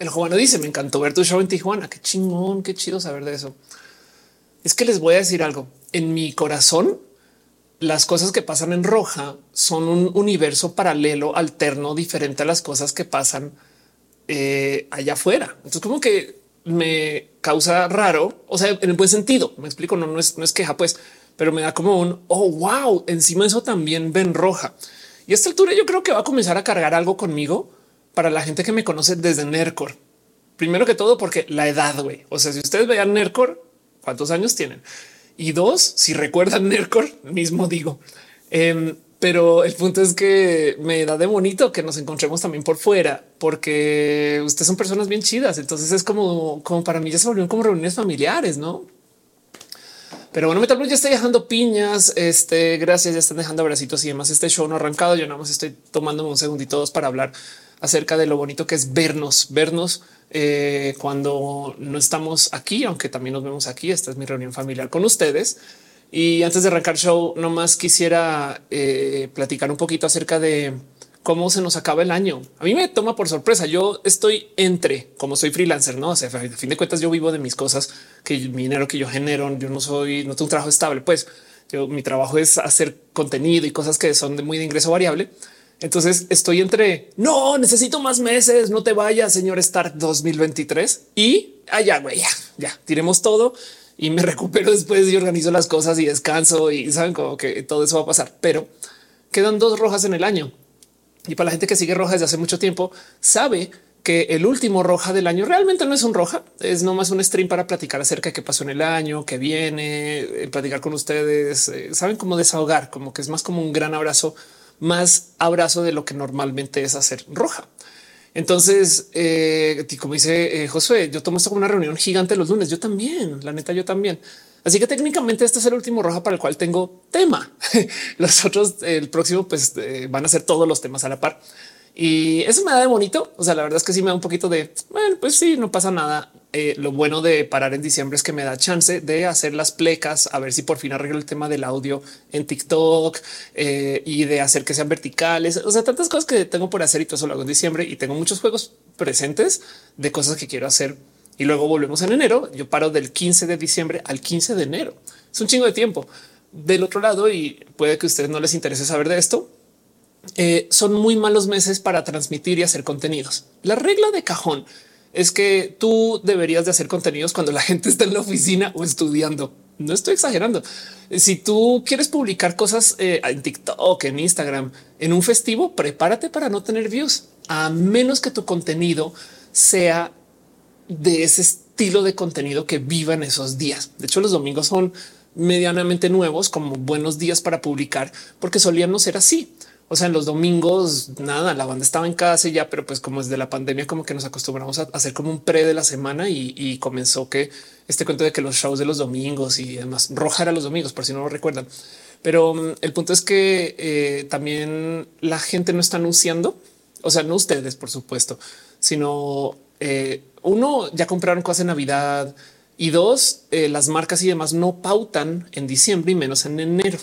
El joven dice, me encantó ver tu show en Tijuana. Qué chingón, qué chido saber de eso. Es que les voy a decir algo. En mi corazón, las cosas que pasan en roja son un universo paralelo, alterno, diferente a las cosas que pasan eh, allá afuera. Entonces, como que me causa raro, o sea, en el buen sentido. Me explico, no, no es, no es queja, pues, pero me da como un oh, wow. Encima de eso también ven roja. Y a esta altura yo creo que va a comenzar a cargar algo conmigo para la gente que me conoce desde Nercor. Primero que todo, porque la edad, güey. O sea, si ustedes vean Nercor, ¿cuántos años tienen? Y dos, si recuerdan Nercor, mismo digo. Em, pero el punto es que me da de bonito que nos encontremos también por fuera, porque ustedes son personas bien chidas. Entonces es como, como para mí ya se volvieron como reuniones familiares, no? Pero bueno, Metal ya está dejando piñas. Este, gracias, ya están dejando abracitos y demás. Este show no ha arrancado. Yo nada más estoy tomándome un segundito dos para hablar acerca de lo bonito que es vernos, vernos eh, cuando no estamos aquí, aunque también nos vemos aquí. Esta es mi reunión familiar con ustedes. Y antes de arrancar show, nomás quisiera eh, platicar un poquito acerca de cómo se nos acaba el año. A mí me toma por sorpresa. Yo estoy entre como soy freelancer, no? O sea, a fin de cuentas, yo vivo de mis cosas que mi dinero que yo genero. Yo no soy, no tengo un trabajo estable. Pues yo, mi trabajo es hacer contenido y cosas que son de muy de ingreso variable. Entonces estoy entre no necesito más meses, no te vayas, señor Start 2023 y allá, güey, ya, ya tiremos todo y me recupero después y organizo las cosas y descanso y saben como que todo eso va a pasar, pero quedan dos rojas en el año. Y para la gente que sigue roja desde hace mucho tiempo, sabe que el último roja del año realmente no es un roja, es nomás un stream para platicar acerca de qué pasó en el año, que viene, eh, platicar con ustedes, eh, saben cómo desahogar, como que es más como un gran abrazo más abrazo de lo que normalmente es hacer roja. Entonces, eh, como dice eh, Josué, yo tomo esto como una reunión gigante los lunes. Yo también, la neta, yo también. Así que técnicamente este es el último roja para el cual tengo tema. los otros, el próximo, pues eh, van a ser todos los temas a la par. Y eso me da de bonito. O sea, la verdad es que sí me da un poquito de, bueno, pues sí, no pasa nada. Eh, lo bueno de parar en diciembre es que me da chance de hacer las plecas, a ver si por fin arreglo el tema del audio en TikTok eh, y de hacer que sean verticales. O sea, tantas cosas que tengo por hacer y todo eso lo hago en diciembre y tengo muchos juegos presentes de cosas que quiero hacer. Y luego volvemos en enero. Yo paro del 15 de diciembre al 15 de enero. Es un chingo de tiempo. Del otro lado, y puede que a ustedes no les interese saber de esto, eh, son muy malos meses para transmitir y hacer contenidos. La regla de cajón es que tú deberías de hacer contenidos cuando la gente está en la oficina o estudiando. No estoy exagerando. Si tú quieres publicar cosas eh, en TikTok, en Instagram, en un festivo, prepárate para no tener views, a menos que tu contenido sea de ese estilo de contenido que viva en esos días. De hecho, los domingos son medianamente nuevos como buenos días para publicar porque solían no ser así. O sea, en los domingos, nada, la banda estaba en casa y ya, pero pues como es de la pandemia, como que nos acostumbramos a hacer como un pre de la semana y, comenzó que este cuento de que los shows de los domingos y demás roja era los domingos, por si no lo recuerdan. Pero mm, el punto es que eh, también la gente no está anunciando, o sea, no ustedes, por supuesto, sino eh, uno ya compraron cosas en Navidad y dos, eh, las marcas y demás no pautan en diciembre y menos en enero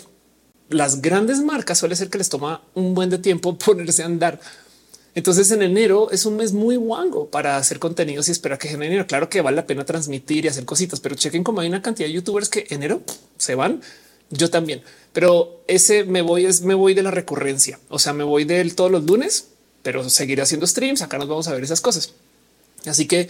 las grandes marcas suele ser que les toma un buen de tiempo ponerse a andar. Entonces en enero es un mes muy guango para hacer contenidos y esperar que en enero. Claro que vale la pena transmitir y hacer cositas, pero chequen como hay una cantidad de youtubers que enero se van. Yo también, pero ese me voy es me voy de la recurrencia. O sea, me voy de todos los lunes, pero seguiré haciendo streams. Acá nos vamos a ver esas cosas. Así que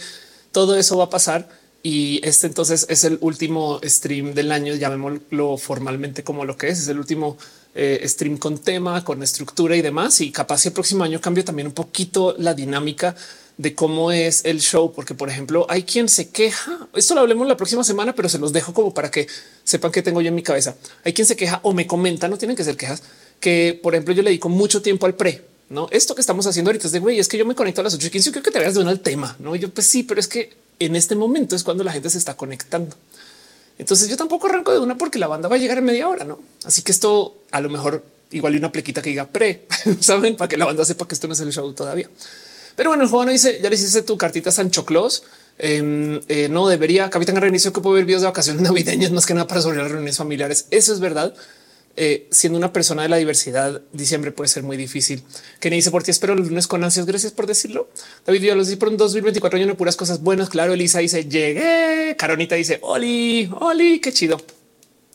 todo eso va a pasar y este entonces es el último stream del año, llamémoslo formalmente como lo que es, es el último eh, stream con tema, con estructura y demás. Y capaz el próximo año cambio también un poquito la dinámica de cómo es el show, porque por ejemplo hay quien se queja, esto lo hablemos la próxima semana, pero se los dejo como para que sepan que tengo yo en mi cabeza. Hay quien se queja o me comenta, no tienen que ser quejas, que por ejemplo yo le dedico mucho tiempo al pre, no esto que estamos haciendo ahorita es de güey, es que yo me conecto a las 8 y 15. Yo creo que te veas de uno al tema. No, yo pues sí, pero es que en este momento es cuando la gente se está conectando. Entonces yo tampoco arranco de una porque la banda va a llegar en media hora, ¿no? Así que esto a lo mejor igual hay una plequita que diga pre, saben, para que la banda sepa que esto no es el show todavía. Pero bueno, el joven dice, ya le hiciste tu cartita Sancho Claus. Em, eh, no debería, Capitán reinicio que puede ver videos de vacaciones navideñas más que nada para sobre las reuniones familiares. Eso es verdad. Eh, siendo una persona de la diversidad, diciembre puede ser muy difícil. Que dice por ti espero los lunes con ansias. Gracias por decirlo. David yo los di por un 2024 año de puras cosas buenas. Claro, Elisa dice llegué. Caronita dice Oli, Oli, qué chido.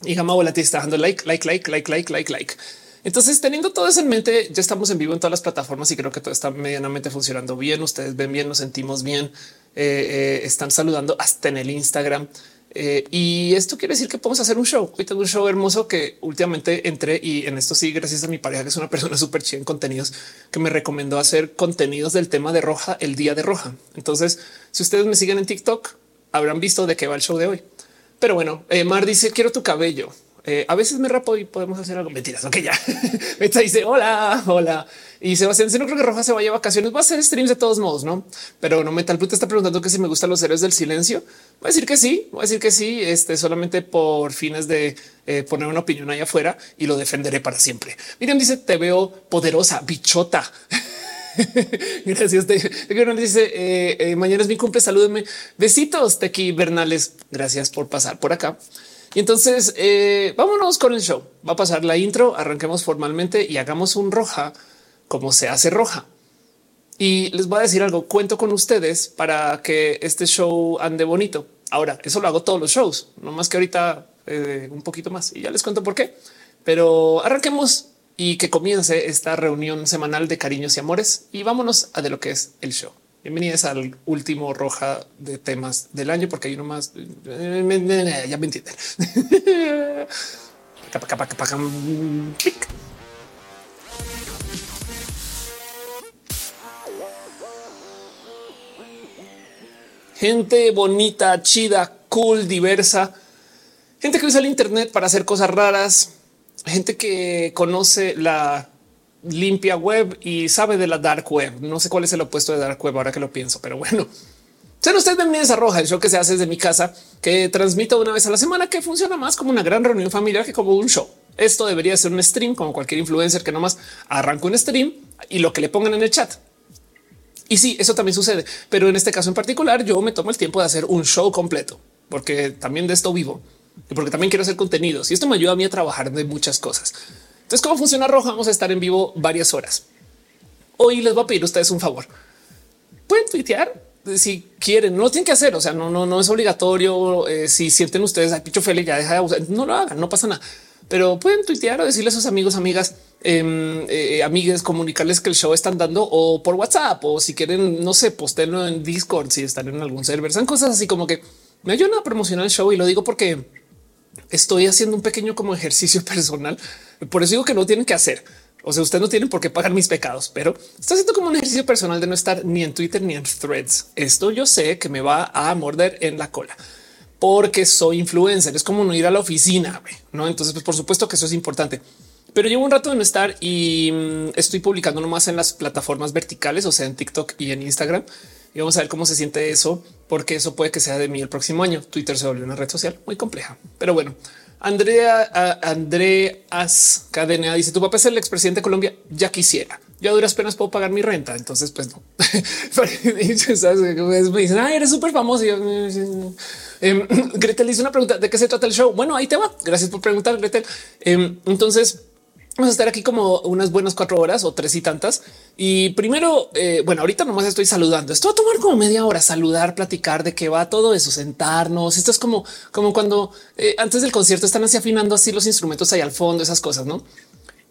Y Gama Volati está dando like, like, like, like, like, like, like. Entonces, teniendo todo eso en mente, ya estamos en vivo en todas las plataformas y creo que todo está medianamente funcionando bien. Ustedes ven bien, nos sentimos bien. Eh, eh, están saludando hasta en el Instagram. Eh, y esto quiere decir que podemos hacer un show. Hoy tengo un show hermoso que últimamente entré y en esto sí, gracias a mi pareja, que es una persona súper chida en contenidos, que me recomendó hacer contenidos del tema de roja el día de roja. Entonces, si ustedes me siguen en TikTok, habrán visto de qué va el show de hoy. Pero bueno, Mar dice quiero tu cabello. Eh, a veces me rapo y podemos hacer algo. Mentiras. Ok, ya Meta dice hola, hola. Y Sebastián, si no creo que Roja se vaya a vacaciones, va a hacer streams de todos modos, no? Pero no Metal Puta está preguntando que si me gustan los héroes del silencio. Voy a decir que sí, voy a decir que sí, este solamente por fines de eh, poner una opinión ahí afuera y lo defenderé para siempre. Miriam dice: Te veo poderosa, bichota. Gracias. Te, dice eh, mañana es mi cumple. Salúdenme. Besitos, Tequi Bernales. Gracias por pasar por acá. Y entonces eh, vámonos con el show. Va a pasar la intro, arranquemos formalmente y hagamos un roja como se hace roja. Y les voy a decir algo, cuento con ustedes para que este show ande bonito. Ahora, eso lo hago todos los shows, no más que ahorita eh, un poquito más y ya les cuento por qué. Pero arranquemos y que comience esta reunión semanal de cariños y amores y vámonos a de lo que es el show. Bienvenidas al último roja de temas del año, porque hay uno más. Ya me entienden. Gente bonita, chida, cool, diversa. Gente que usa el Internet para hacer cosas raras. Gente que conoce la limpia web y sabe de la dark web. No sé cuál es el opuesto de dark web ahora que lo pienso, pero bueno. Sean ustedes bienvenidos a Roja, el show que se hace desde mi casa, que transmito una vez a la semana, que funciona más como una gran reunión familiar que como un show. Esto debería ser un stream como cualquier influencer que nomás arranca un stream y lo que le pongan en el chat. Y sí, eso también sucede, pero en este caso en particular yo me tomo el tiempo de hacer un show completo, porque también de esto vivo y porque también quiero hacer contenidos y esto me ayuda a mí a trabajar de muchas cosas. Entonces, ¿cómo funciona Roja? Vamos a estar en vivo varias horas. Hoy les voy a pedir a ustedes un favor. Pueden tuitear si quieren, no lo tienen que hacer. O sea, no, no, no es obligatorio. Eh, si sienten ustedes a Picho Feli, ya deja de usar, no lo hagan, no pasa nada. Pero pueden tuitear o decirle a sus amigos, amigas, eh, eh, amigas, comunicarles que el show están dando o por WhatsApp o si quieren, no sé, postenlo en Discord si están en algún server. Son cosas así como que me ayudan a promocionar el show y lo digo porque estoy haciendo un pequeño como ejercicio personal. Por eso digo que no tienen que hacer. O sea, ustedes no tienen por qué pagar mis pecados, pero estoy haciendo como un ejercicio personal de no estar ni en Twitter ni en threads. Esto yo sé que me va a morder en la cola porque soy influencer. Es como no ir a la oficina, no? Entonces, pues por supuesto que eso es importante, pero llevo un rato de no estar y mm, estoy publicando nomás en las plataformas verticales, o sea, en TikTok y en Instagram. Y vamos a ver cómo se siente eso, porque eso puede que sea de mí el próximo año. Twitter se volvió una red social muy compleja, pero bueno, Andrea Andreas Cadena dice tu papá es el expresidente de Colombia. Ya quisiera. Yo a duras penas puedo pagar mi renta. Entonces, pues no. me dicen, ah, eres súper famoso. Em, Gretel dice una pregunta de qué se trata el show. Bueno, ahí te va. Gracias por preguntar, Gretel. Em, entonces, Vamos a estar aquí como unas buenas cuatro horas o tres y tantas. Y primero, eh, bueno, ahorita nomás estoy saludando. Esto va a tomar como media hora, saludar, platicar de qué va todo eso, sentarnos. Esto es como, como cuando eh, antes del concierto están así afinando así los instrumentos ahí al fondo, esas cosas, ¿no?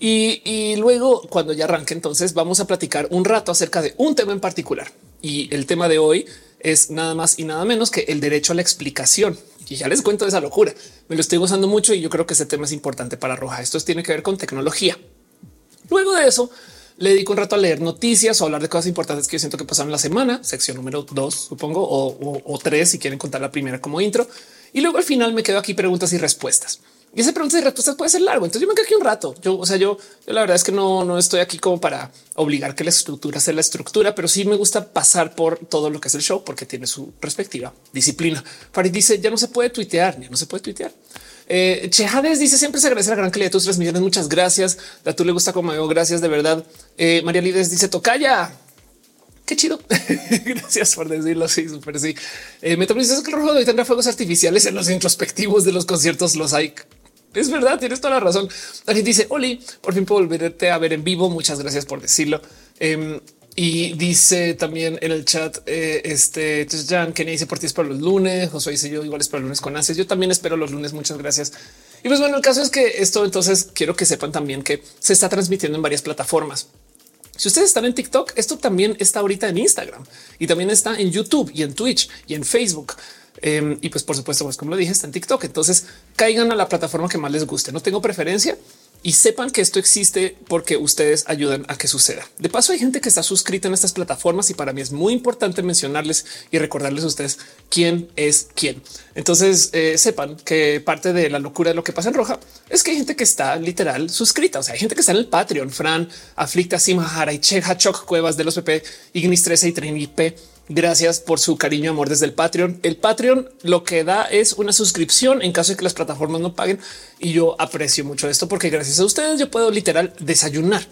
Y, y luego cuando ya arranque, entonces vamos a platicar un rato acerca de un tema en particular. Y el tema de hoy es nada más y nada menos que el derecho a la explicación. Y ya les cuento esa locura. Me lo estoy gozando mucho y yo creo que ese tema es importante para Roja. Esto tiene que ver con tecnología. Luego de eso, le dedico un rato a leer noticias o hablar de cosas importantes que yo siento que pasaron la semana, sección número dos, supongo, o, o tres, si quieren contar la primera como intro. Y luego al final me quedo aquí preguntas y respuestas. Y esa pregunta y respuestas puede ser largo. Entonces yo me quedo aquí un rato. Yo, o sea, yo, la verdad es que no, no estoy aquí como para obligar que la estructura sea la estructura, pero sí me gusta pasar por todo lo que es el show porque tiene su respectiva disciplina. Farid dice ya no se puede tuitear, ya no se puede tuitear. Eh, Chejades dice siempre se agradece la gran calidad de tus transmisiones. Muchas gracias. A tú le gusta como veo. Gracias de verdad. Eh, María Lides dice tocaya. Qué chido. Gracias por decirlo. Sí, súper sí. Eh, que rojo de hoy tendrá fuegos artificiales en los introspectivos de los conciertos. Los hay Es verdad, tienes toda la razón. Alguien dice, Oli, por fin puedo volverte a ver en vivo. Muchas gracias por decirlo. Em, y dice también en el chat, eh, este Jan Kenny dice por ti es para los lunes. José dice yo igual es para los lunes con Aces. Yo también espero los lunes. Muchas gracias. Y pues bueno, el caso es que esto entonces quiero que sepan también que se está transmitiendo en varias plataformas. Si ustedes están en TikTok, esto también está ahorita en Instagram y también está en YouTube y en Twitch y en Facebook. Em, y pues por supuesto, pues como lo dije, está en TikTok. Entonces caigan a la plataforma que más les guste. No tengo preferencia y sepan que esto existe porque ustedes ayudan a que suceda. De paso, hay gente que está suscrita en estas plataformas y para mí es muy importante mencionarles y recordarles a ustedes quién es quién. Entonces eh, sepan que parte de la locura de lo que pasa en roja es que hay gente que está literal suscrita. O sea, hay gente que está en el Patreon, Fran, Aflicta, Simahara y Cheja, Choc, Cuevas de los PP, Ignis 13 y Trini P Gracias por su cariño y amor desde el Patreon. El Patreon lo que da es una suscripción en caso de que las plataformas no paguen. Y yo aprecio mucho esto porque gracias a ustedes yo puedo literal desayunar.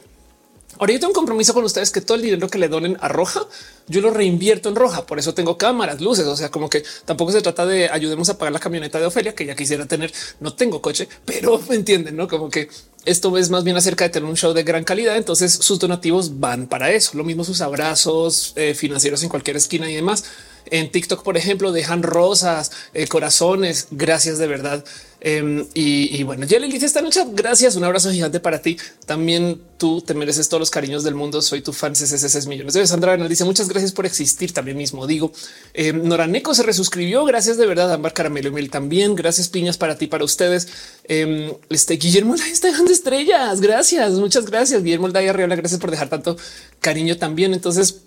Ahora yo tengo un compromiso con ustedes que todo el dinero que le donen a Roja, yo lo reinvierto en Roja. Por eso tengo cámaras, luces. O sea, como que tampoco se trata de ayudemos a pagar la camioneta de Ofelia, que ya quisiera tener. No tengo coche, pero me entienden, no como que esto es más bien acerca de tener un show de gran calidad. Entonces sus donativos van para eso. Lo mismo sus abrazos eh, financieros en cualquier esquina y demás. En TikTok, por ejemplo, dejan rosas, eh, corazones. Gracias de verdad. Em, y, bueno, ya le dice esta noche. Gracias. Un abrazo gigante para ti. También tú te mereces todos los cariños del mundo. Soy tu fan. CCC millones de Sandra Bernal dice muchas gracias por existir. También mismo digo. Eh, Noraneco se resuscribió. Gracias de verdad. Ambar Caramelo y también. Gracias piñas para ti, para ustedes. Em, este Guillermo está dejando estrellas. Gracias. Muchas gracias. Guillermo Daya Arriola. Gracias por dejar tanto cariño también. Entonces,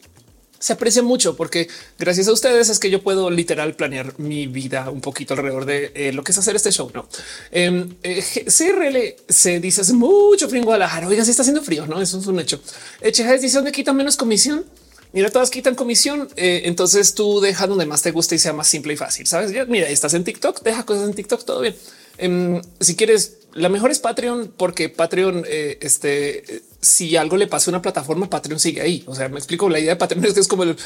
se aprecia mucho porque gracias a ustedes es que yo puedo literal planear mi vida un poquito alrededor de eh, lo que es hacer este show. No em, eh, CRL se dice hace mucho frío en Guadalajara. Oiga, si está haciendo frío, no? Eso es un hecho. Echeja dice donde quitan menos comisión. Mira, todas quitan comisión. Eh, entonces tú deja donde más te guste y sea más simple y fácil. Sabes? Mira, estás en TikTok, deja cosas en TikTok, todo bien. Em, si quieres, la mejor es Patreon porque Patreon, este, si algo le pasa a una plataforma, Patreon sigue ahí. O sea, me explico. La idea de Patreon es que es como el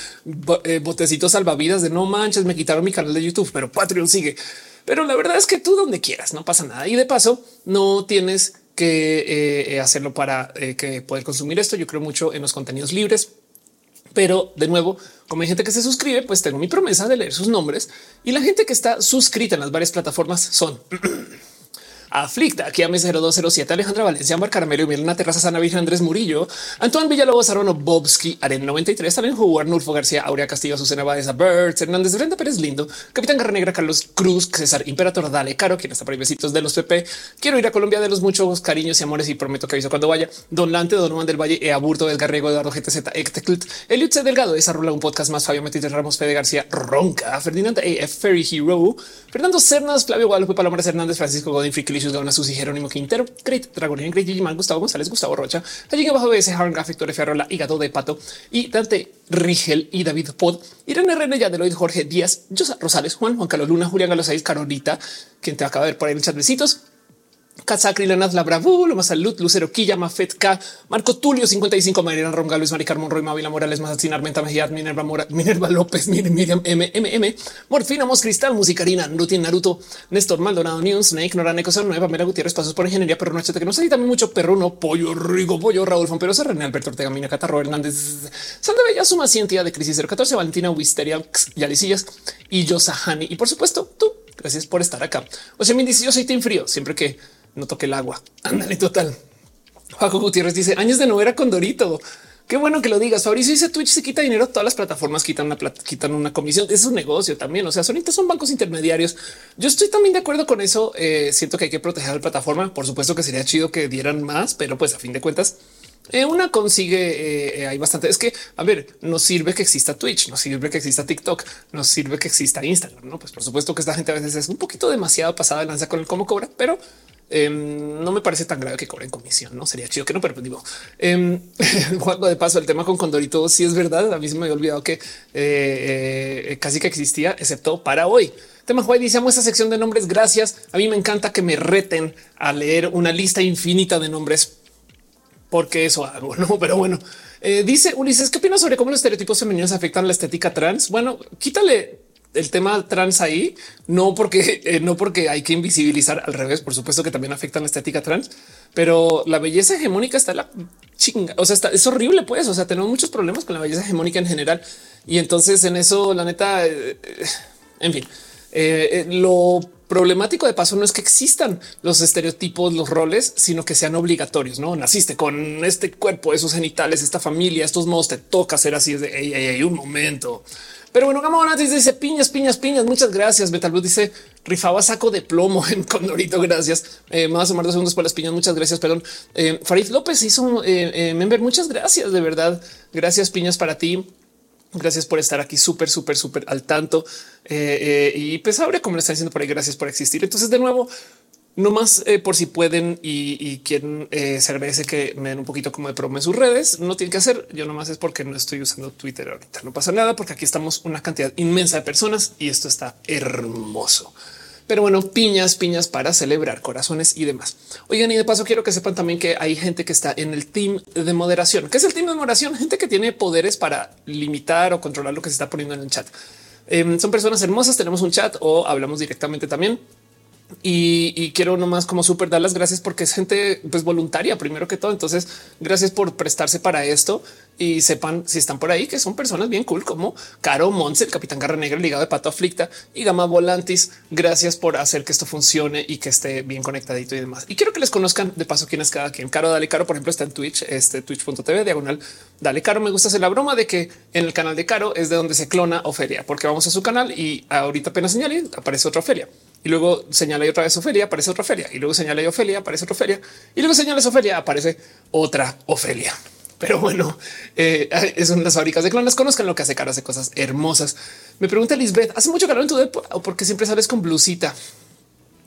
eh, botecito salvavidas de no manches, me quitaron mi canal de YouTube, pero Patreon sigue. Pero la verdad es que tú donde quieras, no pasa nada. Y de paso, no tienes que eh, eh, hacerlo para que poder consumir esto. Yo creo mucho en los contenidos libres. Pero de nuevo, como hay gente que se suscribe, pues tengo mi promesa de leer sus nombres y la gente que está suscrita en las varias plataformas son Aflicta, aquí a 0207, Alejandra Valencia, Mar Caramelo, Milena Terraza, Sana Virgen, Andrés Murillo, Antoine Villalobos, Arono Bobski, Aren 93, también jugó Arnulfo García, Aurea Castillo, Azucena Baeza, Birds, Hernández Brenda Pérez Lindo, Capitán Garra Negra, Carlos Cruz, César Imperator, Dale Caro, quien está por ahí besitos de los PP. Quiero ir a Colombia de los muchos cariños y amores y prometo que aviso cuando vaya. Don Lante, Don Juan del Valle, Ea Burto, Edgar Rego, Eduardo GTZ, Ectecult, Eliud C. Delgado, esa rola un podcast más, Fabio Metis Ramos, Fede García, Ronca, Ferdinand AF, Ferry Hero, Fernando Cernas, Flavio Guadalupe, Palomares Hernández, Francisco Godín, Friclicius, Gauna, Susi, Jerónimo Quintero, Great Dragon, Great Gigimán, Gustavo González, Gustavo Rocha, allí ese Harren Graphic, Torre Ferrola, Hígado de Pato y Dante Rigel y David Pod, Irene René, Yadeloid, Jorge Díaz, Josa Rosales, Juan, Juan Carlos Luna, Julián Galo 6, Carolita, quien te acaba de ver por ahí en el chat. Besitos. Katsakri, Lenaz, La Bravo, Loma Salud, Lucero Quilla, Mafet K, Marco Tulio 55, Mariana Ronga, Luis Mari Carmón, Roy Mavila Morales, Mazatzin, Armenta Mejía, Minerva Mora, Minerva López, Miriam M, M, M, Morfina, Mos Cristal, Musicarina, Rutin, Naruto, Néstor Maldonado, News, Snake, Nora Necosa, Nueva, Mera Gutiérrez, Pasos por Ingeniería, Perro Noche, que no sé, también mucho Perruno, Pollo Rigo, Pollo, Raúl Fomperosa, René Alberto Ortega, Mina, Catarro Hernández, Sandra Bella, Suma Cientía de Crisis 014, Valentina, Wisteria, Yalicillas y Yosahani. Y por supuesto, tú, gracias por estar acá. O sea, yo soy Team Frío, siempre que no toque el agua. Ándale, total. Paco Gutiérrez dice años de no con Dorito. Qué bueno que lo digas. Fabricio dice Twitch se quita dinero. Todas las plataformas quitan una plata, quitan una comisión. Es un negocio también. O sea, ahorita son bancos intermediarios. Yo estoy también de acuerdo con eso. Eh, siento que hay que proteger a la plataforma. Por supuesto que sería chido que dieran más, pero pues a fin de cuentas, eh, una consigue. Eh, hay bastante. Es que a ver, nos sirve que exista Twitch, nos sirve que exista TikTok, nos sirve que exista Instagram. No, pues por supuesto que esta gente a veces es un poquito demasiado pasada de lanza con el cómo cobra, pero Em, no me parece tan grave que cobren comisión, no sería chido que no, pero pues digo, eh, de paso el tema con Condorito, si es verdad, a mí se me había olvidado que eh, eh, casi que existía, excepto para hoy. Tema Juan dice esta sección de nombres. Gracias. A mí me encanta que me reten a leer una lista infinita de nombres porque eso hago, no? Pero bueno, eh, dice Ulises, ¿qué opinas sobre cómo los estereotipos femeninos afectan la estética trans? Bueno, quítale el tema trans ahí, no porque eh, no porque hay que invisibilizar al revés, por supuesto que también afectan la estética trans, pero la belleza hegemónica está la chinga. O sea, está, es horrible, pues. O sea, tenemos muchos problemas con la belleza hegemónica en general. Y entonces en eso, la neta, eh, eh, en fin, lo problemático de paso no es que existan los estereotipos, los roles, sino que sean obligatorios. No naciste con este cuerpo, esos genitales, esta familia, estos modos, te toca ser así. Es de hey, un momento. Pero bueno, Gama dice piñas, piñas, piñas. Muchas gracias. Metal Blue dice rifaba saco de plomo en Condorito. Gracias. Eh, más o menos dos segundos por las piñas. Muchas gracias. Perdón. Eh, Farid López hizo eh, eh, member. Muchas gracias. De verdad. Gracias, piñas para ti. Gracias por estar aquí súper, súper, súper al tanto. Eh, y pues ahora, como le están diciendo por ahí, gracias por existir. Entonces, de nuevo, no más eh, por si pueden y, y quieren, eh, agradece que me den un poquito como de promo en sus redes. No tienen que hacer. Yo nomás es porque no estoy usando Twitter ahorita. No pasa nada porque aquí estamos una cantidad inmensa de personas y esto está hermoso. Pero bueno, piñas, piñas para celebrar corazones y demás. Oigan, y de paso quiero que sepan también que hay gente que está en el team de moderación. ¿Qué es el team de moderación? Gente que tiene poderes para limitar o controlar lo que se está poniendo en el chat. Em, son personas hermosas. Tenemos un chat o hablamos directamente también y, quiero nomás como súper dar las gracias porque es gente pues voluntaria primero que todo. Entonces, gracias por prestarse para esto y sepan si están por ahí que son personas bien cool como Caro Mons, el capitán Garra Negra, ligado de Pato Aflicta y Gama Volantis. Gracias por hacer que esto funcione y que esté bien conectadito y demás. Y quiero que les conozcan de paso quién es cada quien. Caro Dale Caro, por ejemplo, está en Twitch, este twitch.tv diagonal. Dale Caro. Me gusta hacer la broma de que en el canal de Caro es de donde se clona Ofelia, porque vamos a su canal y ahorita apenas señalé aparece otra Ofelia y luego señala y otra vez Ofelia, aparece otra Ofelia y luego señala y Ofelia, aparece otra Ofelia y luego señala Ofelia, aparece otra Ofelia. Pero bueno, eh, son las fábricas de clones. Conozcan lo que hace cara, hace cosas hermosas. Me pregunta Lisbeth, hace mucho calor en tu depo o porque siempre sales con blusita.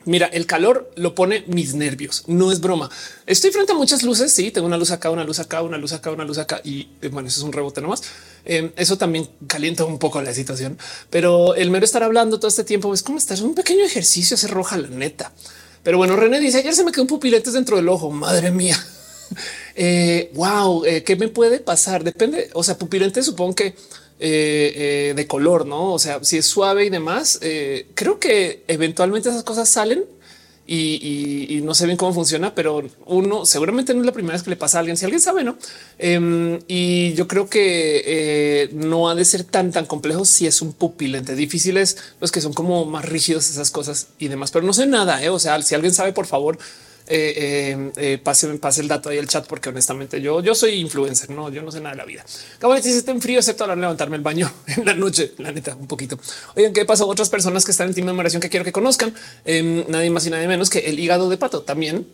Mira, el calor lo pone mis nervios. No es broma. Estoy frente a muchas luces. Sí, tengo una luz acá, una luz acá, una luz acá, una luz acá. Y eh, bueno, eso es un rebote nomás. Em, eso también calienta un poco la situación. Pero el mero estar hablando todo este tiempo es como estar un pequeño ejercicio, se roja la neta. Pero bueno, René dice ayer se me quedó un pupilete dentro del ojo. Madre mía. Eh, wow, eh, ¿qué me puede pasar? Depende. O sea, pupilente supongo que eh, eh, de color, no? O sea, si es suave y demás, eh, creo que eventualmente esas cosas salen y, no sé bien cómo funciona, pero uno seguramente no es la primera vez que le pasa a alguien. Si alguien sabe, no? Em, y yo creo que no ha de ser tan, tan complejo si es un pupilente. Difíciles los que son como más rígidos esas cosas y demás, pero no sé nada. O sea, si alguien sabe, por favor, eh, eh, eh, pase, pase el dato ahí el chat, porque honestamente yo, yo soy influencer, no, yo no sé nada de la vida. Acabo de decir, en frío, excepto a levantarme el baño en la noche, la neta, un poquito. Oigan, ¿qué pasó? Otras personas que están en team de numeración que quiero que conozcan, em, nadie más y nadie menos que el hígado de pato, también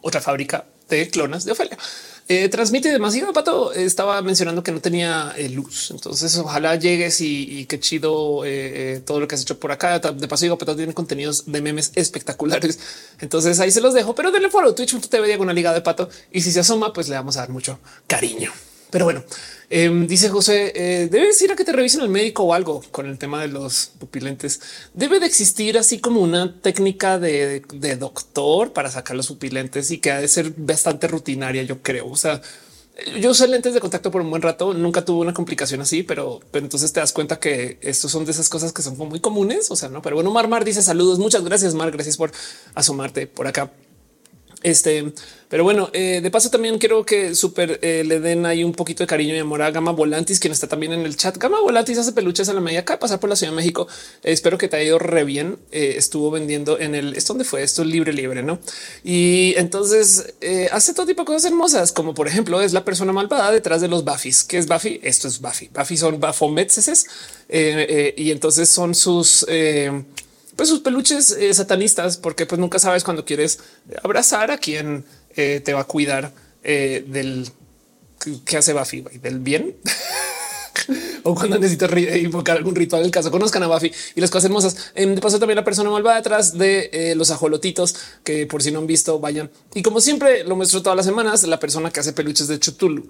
otra fábrica de clonas de Ofelia. Eh, transmite demasiado. Pato estaba mencionando que no tenía eh, luz. Entonces, ojalá llegues y, qué chido eh, todo lo que has hecho por acá. De paso, digo, Pato tiene contenidos de memes espectaculares. Entonces ahí se los dejo, pero denle follow twitch.tv una liga de pato. Y si se asoma, pues le vamos a dar mucho cariño. Pero bueno, em, dice José, eh, debes ir a que te revisen el médico o algo con el tema de los pupilentes. Debe de existir así como una técnica de, doctor para sacar los pupilentes y que ha de ser bastante rutinaria, yo creo. O sea, yo usé lentes de contacto por un buen rato, nunca tuve una complicación así, pero, pero entonces te das cuenta que estos son de esas cosas que son muy comunes. O sea, no, pero bueno, Mar Mar dice saludos. Muchas gracias, Mar. Gracias por asomarte por acá. Este, pero bueno, eh, de paso también quiero que súper eh, le den ahí un poquito de cariño y amor a Gama Volantis, quien está también en el chat. Gama Volantis hace peluches a la media acá pasar por la Ciudad de México. espero que te haya ido re bien. Eh, estuvo vendiendo en el es donde fue esto libre, libre, no? Y entonces hace todo tipo de cosas hermosas, como por ejemplo es la persona malvada detrás de los Buffys. ¿Qué es Buffy? Esto es Buffy. Buffy son Bafometses y entonces son sus pues sus peluches eh, satanistas, porque pues nunca sabes cuando quieres abrazar a quien eh, te va a cuidar eh, del que hace Buffy del bien. o cuando necesitas invocar algún ritual del caso, conozcan a Buffy y las cosas hermosas. Em, de paso, también la persona malvada detrás de los ajolotitos que por si no han visto, vayan. Y como siempre lo muestro todas las semanas, la persona que hace peluches de Chutulu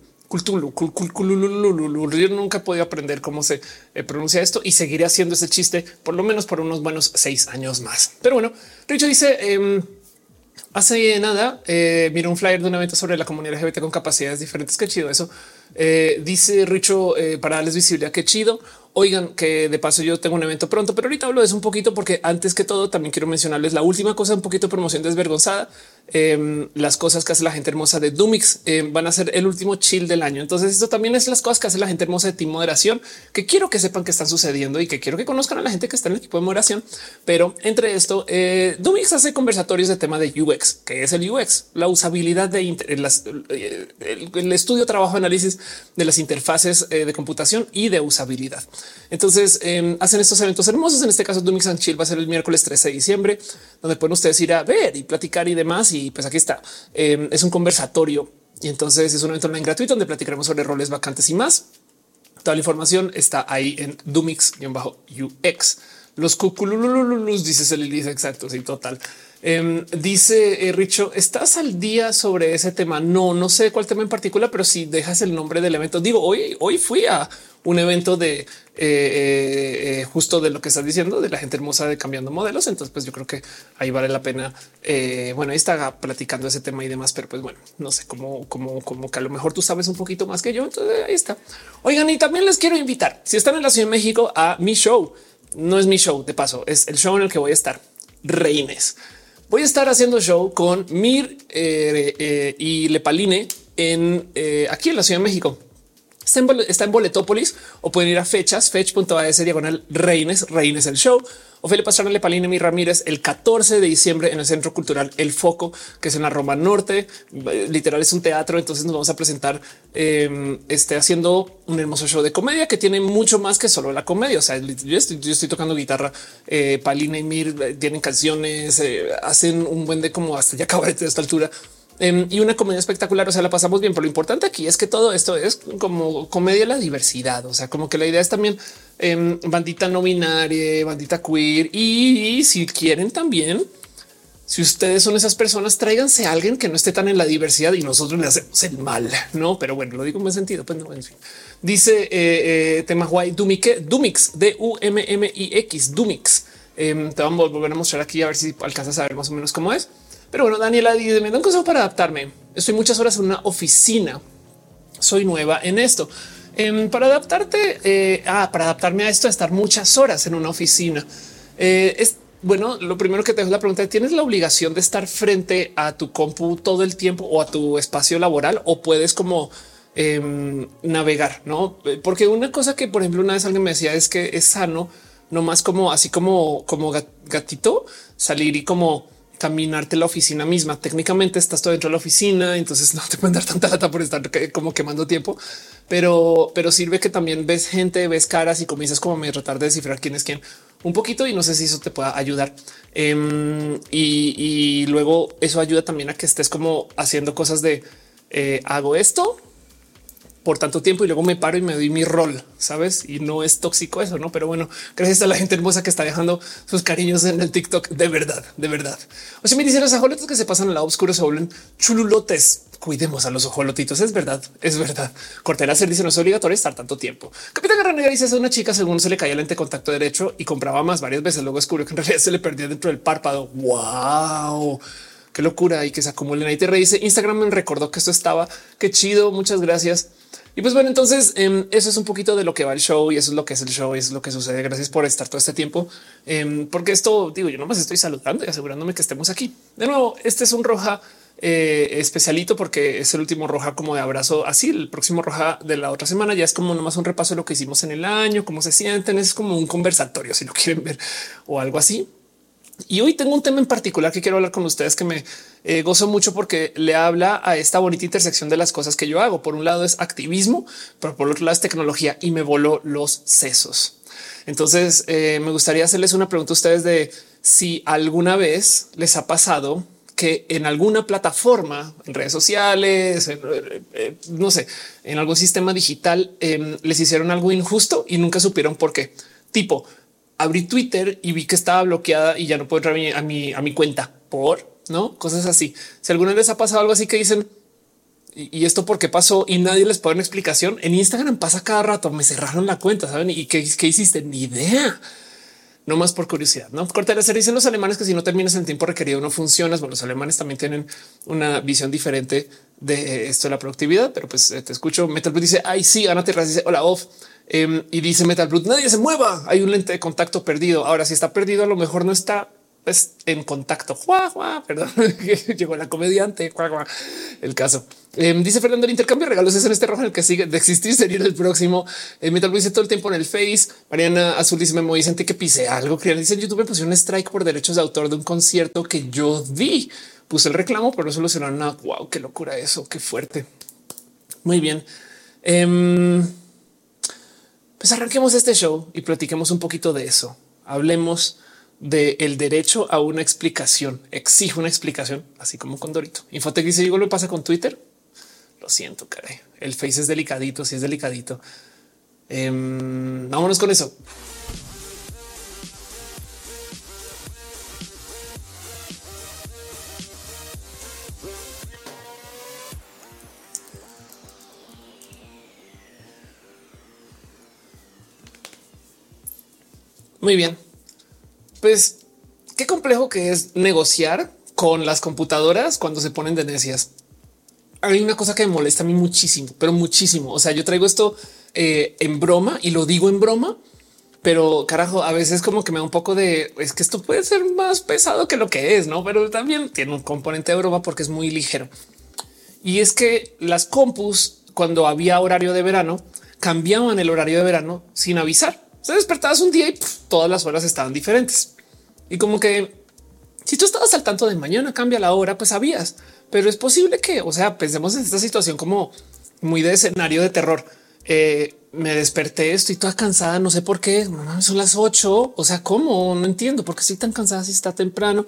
yo nunca he podido aprender cómo se eh, pronuncia esto y seguiré haciendo ese chiste por lo menos por unos buenos seis años más. Pero bueno, Richo dice em, hace nada eh, mira un flyer de un evento sobre la comunidad LGBT con capacidades diferentes. Qué chido eso. Eh, dice Richo para darles visibilidad. Qué chido. Oigan, que de paso yo tengo un evento pronto, pero ahorita hablo de eso un poquito porque antes que todo también quiero mencionarles la última cosa, un poquito promoción desvergonzada. Em, las cosas que hace la gente hermosa de Dumix em, van a ser el último chill del año. Entonces esto también es las cosas que hace la gente hermosa de Team Moderación, que quiero que sepan que están sucediendo y que quiero que conozcan a la gente que está en el equipo de moderación. Pero entre esto, eh, Dumix hace conversatorios de tema de UX, que es el UX, la usabilidad de eh, el, estudio, trabajo, análisis de las interfaces eh, de computación y de usabilidad. Entonces em, hacen estos eventos hermosos. En este caso, Dumix and Chill va a ser el miércoles 13 de diciembre, donde pueden ustedes ir a ver y platicar y demás. Y pues aquí está. Em, es un conversatorio y entonces es un evento gratuito donde platicaremos sobre roles vacantes y más. Toda la información está ahí en Dumix-UX. Los cucululululus, dice el dice exacto. Sí, total. Em, dice eh, Richo, ¿estás al día sobre ese tema? No, no sé cuál tema en particular, pero si dejas el nombre del evento, digo, hoy, hoy fui a un evento de eh, eh, justo de lo que estás diciendo de la gente hermosa de cambiando modelos. Entonces, pues yo creo que ahí vale la pena. bueno, ahí está platicando ese tema y demás, pero pues bueno, no sé cómo, cómo, como que a lo mejor tú sabes un poquito más que yo. Entonces ahí está. Oigan, y también les quiero invitar si están en la Ciudad de México a mi show. No es mi show de paso, es el show en el que voy a estar. Reines voy a estar haciendo show con Mir eh, eh, y Lepaline en eh, aquí en la Ciudad de México. Está en, Boletópolis o pueden ir a fechas, fech.as diagonal Reines, Reines el show Ofelia Pastrana Lepalina Mi Ramírez el 14 de diciembre en el Centro Cultural El Foco, que es en la Roma Norte. Literal es un teatro. Entonces nos vamos a presentar eh, este, haciendo un hermoso show de comedia que tiene mucho más que solo la comedia. O sea, yo estoy, tocando guitarra. Eh, Palina y Mir eh, tienen canciones, eh, hacen un buen de como hasta ya acaba de esta altura. Em, y una comedia espectacular. O sea, la pasamos bien, pero lo importante aquí es que todo esto es como comedia la diversidad. O sea, como que la idea es también Em, bandita no binaria, bandita queer. Y, si quieren también, si ustedes son esas personas, tráiganse a alguien que no esté tan en la diversidad y nosotros le hacemos el mal. No, pero bueno, lo digo en buen sentido. Pues no, en fin. Dice eh, eh, tema guay Dumike, Dumix, D U M M I X, Dumix. Em, te vamos a volver a mostrar aquí a ver si alcanzas a ver más o menos cómo es. Pero bueno, Daniela, me da un para adaptarme. Estoy muchas horas en una oficina. Soy nueva en esto. Em, para adaptarte, eh, ah, para adaptarme a esto, estar muchas horas en una oficina. Eh, es bueno, lo primero que te dejo la pregunta, ¿tienes la obligación de estar frente a tu compu todo el tiempo o a tu espacio laboral o puedes como em, navegar? No, porque una cosa que, por ejemplo, una vez alguien me decía es que es sano, no más como así como, como gatito salir y como caminarte la oficina misma. Técnicamente estás todo dentro de la oficina, entonces no te pueden dar tanta lata por estar como quemando tiempo, pero, pero sirve que también ves gente, ves caras y comienzas como a tratar de descifrar quién es quién un poquito y no sé si eso te pueda ayudar. Em, y, luego eso ayuda también a que estés como haciendo cosas de eh, hago esto, por tanto tiempo y luego me paro y me doy mi rol, sabes? Y no es tóxico eso, no? Pero bueno, gracias a la gente hermosa que está dejando sus cariños en el TikTok. De verdad, de verdad. O sea, me dicen los ajolotes que se pasan al lado oscuro se vuelven chululotes. Cuidemos a los ojolotitos. Es verdad, es verdad. Cortela ser dice no es obligatorio estar tanto tiempo. Capitán Garra dice es una chica según se le caía el lente contacto derecho y compraba más varias veces. Luego descubrió que en realidad se le perdía dentro del párpado. Wow qué locura y que se acumulen ahí. Te dice Instagram me recordó que esto estaba. Qué chido. Muchas gracias. Y pues bueno, entonces em, eso es un poquito de lo que va el show y eso es lo que es el show y eso es lo que sucede. Gracias por estar todo este tiempo, em, porque esto digo, yo nomás estoy saludando y asegurándome que estemos aquí. De nuevo, este es un roja eh, especialito porque es el último roja como de abrazo. Así el próximo roja de la otra semana ya es como nomás un repaso de lo que hicimos en el año, cómo se sienten. Es como un conversatorio si lo quieren ver o algo así. Y hoy tengo un tema en particular que quiero hablar con ustedes que me eh, gozo mucho porque le habla a esta bonita intersección de las cosas que yo hago. Por un lado es activismo, pero por otro lado es tecnología y me voló los sesos. Entonces eh, me gustaría hacerles una pregunta a ustedes de si alguna vez les ha pasado que en alguna plataforma, en redes sociales, eh, no sé, en algún sistema digital em, les hicieron algo injusto y nunca supieron por qué. Tipo, abrí Twitter y vi que estaba bloqueada y ya no puedo entrar a mi, a mi, cuenta por no cosas así. Si alguna vez ha pasado algo así que dicen y esto por qué pasó y nadie les pone una explicación en Instagram pasa cada rato. Me cerraron la cuenta, saben y qué, hiciste? Ni idea. no más por curiosidad. No cortar se dicen los alemanes que si no terminas en tiempo requerido no funcionas. Bueno, los alemanes también tienen una visión diferente de esto de la productividad, pero pues eh, te escucho. Metal Blue dice ay, sí, Ana Terras dice hola off em, y dice Metal Blue nadie se mueva. Hay un lente de contacto perdido. Ahora, si está perdido, a lo mejor no está pues, en contacto. perdón, llegó la comediante. el caso. Em, dice Fernando, el intercambio de regalos es en este rojo el que sigue de existir, sería el próximo. Eh, Metal dice todo el tiempo en el Face. Mariana Azul dice, me dicen que pise algo. Que dice YouTube me pusieron strike por derechos de autor de un concierto que yo di. Puse el reclamo, pero no solucionaron nada. Wow, qué locura eso, qué fuerte. Muy bien. Em, pues arranquemos este show y platiquemos un poquito de eso. Hablemos del el derecho a una explicación. Exige una explicación, así como con Dorito. Infotec dice, ¿yo lo pasa con Twitter? Lo siento, caray. El Face es delicadito, si es delicadito. Em, vámonos con eso. Muy bien. Pues qué complejo que es negociar con las computadoras cuando se ponen de necias. Hay una cosa que me molesta a mí muchísimo, pero muchísimo. O sea, yo traigo esto eh, en broma y lo digo en broma, pero carajo, a veces como que me da un poco de es que esto puede ser más pesado que lo que es, no? Pero también tiene un componente de broma porque es muy ligero. Y es que las compus, cuando había horario de verano, cambiaban el horario de verano sin avisar. Se despertabas un día y todas las horas estaban diferentes. Y como que si tú estabas al tanto de mañana cambia la hora, pues sabías, pero es posible que, o sea, pensemos en esta situación como muy de escenario de terror. Eh, me desperté, estoy toda cansada, no sé por qué, son las ocho, o sea, ¿cómo? No entiendo por qué estoy tan cansada si está temprano.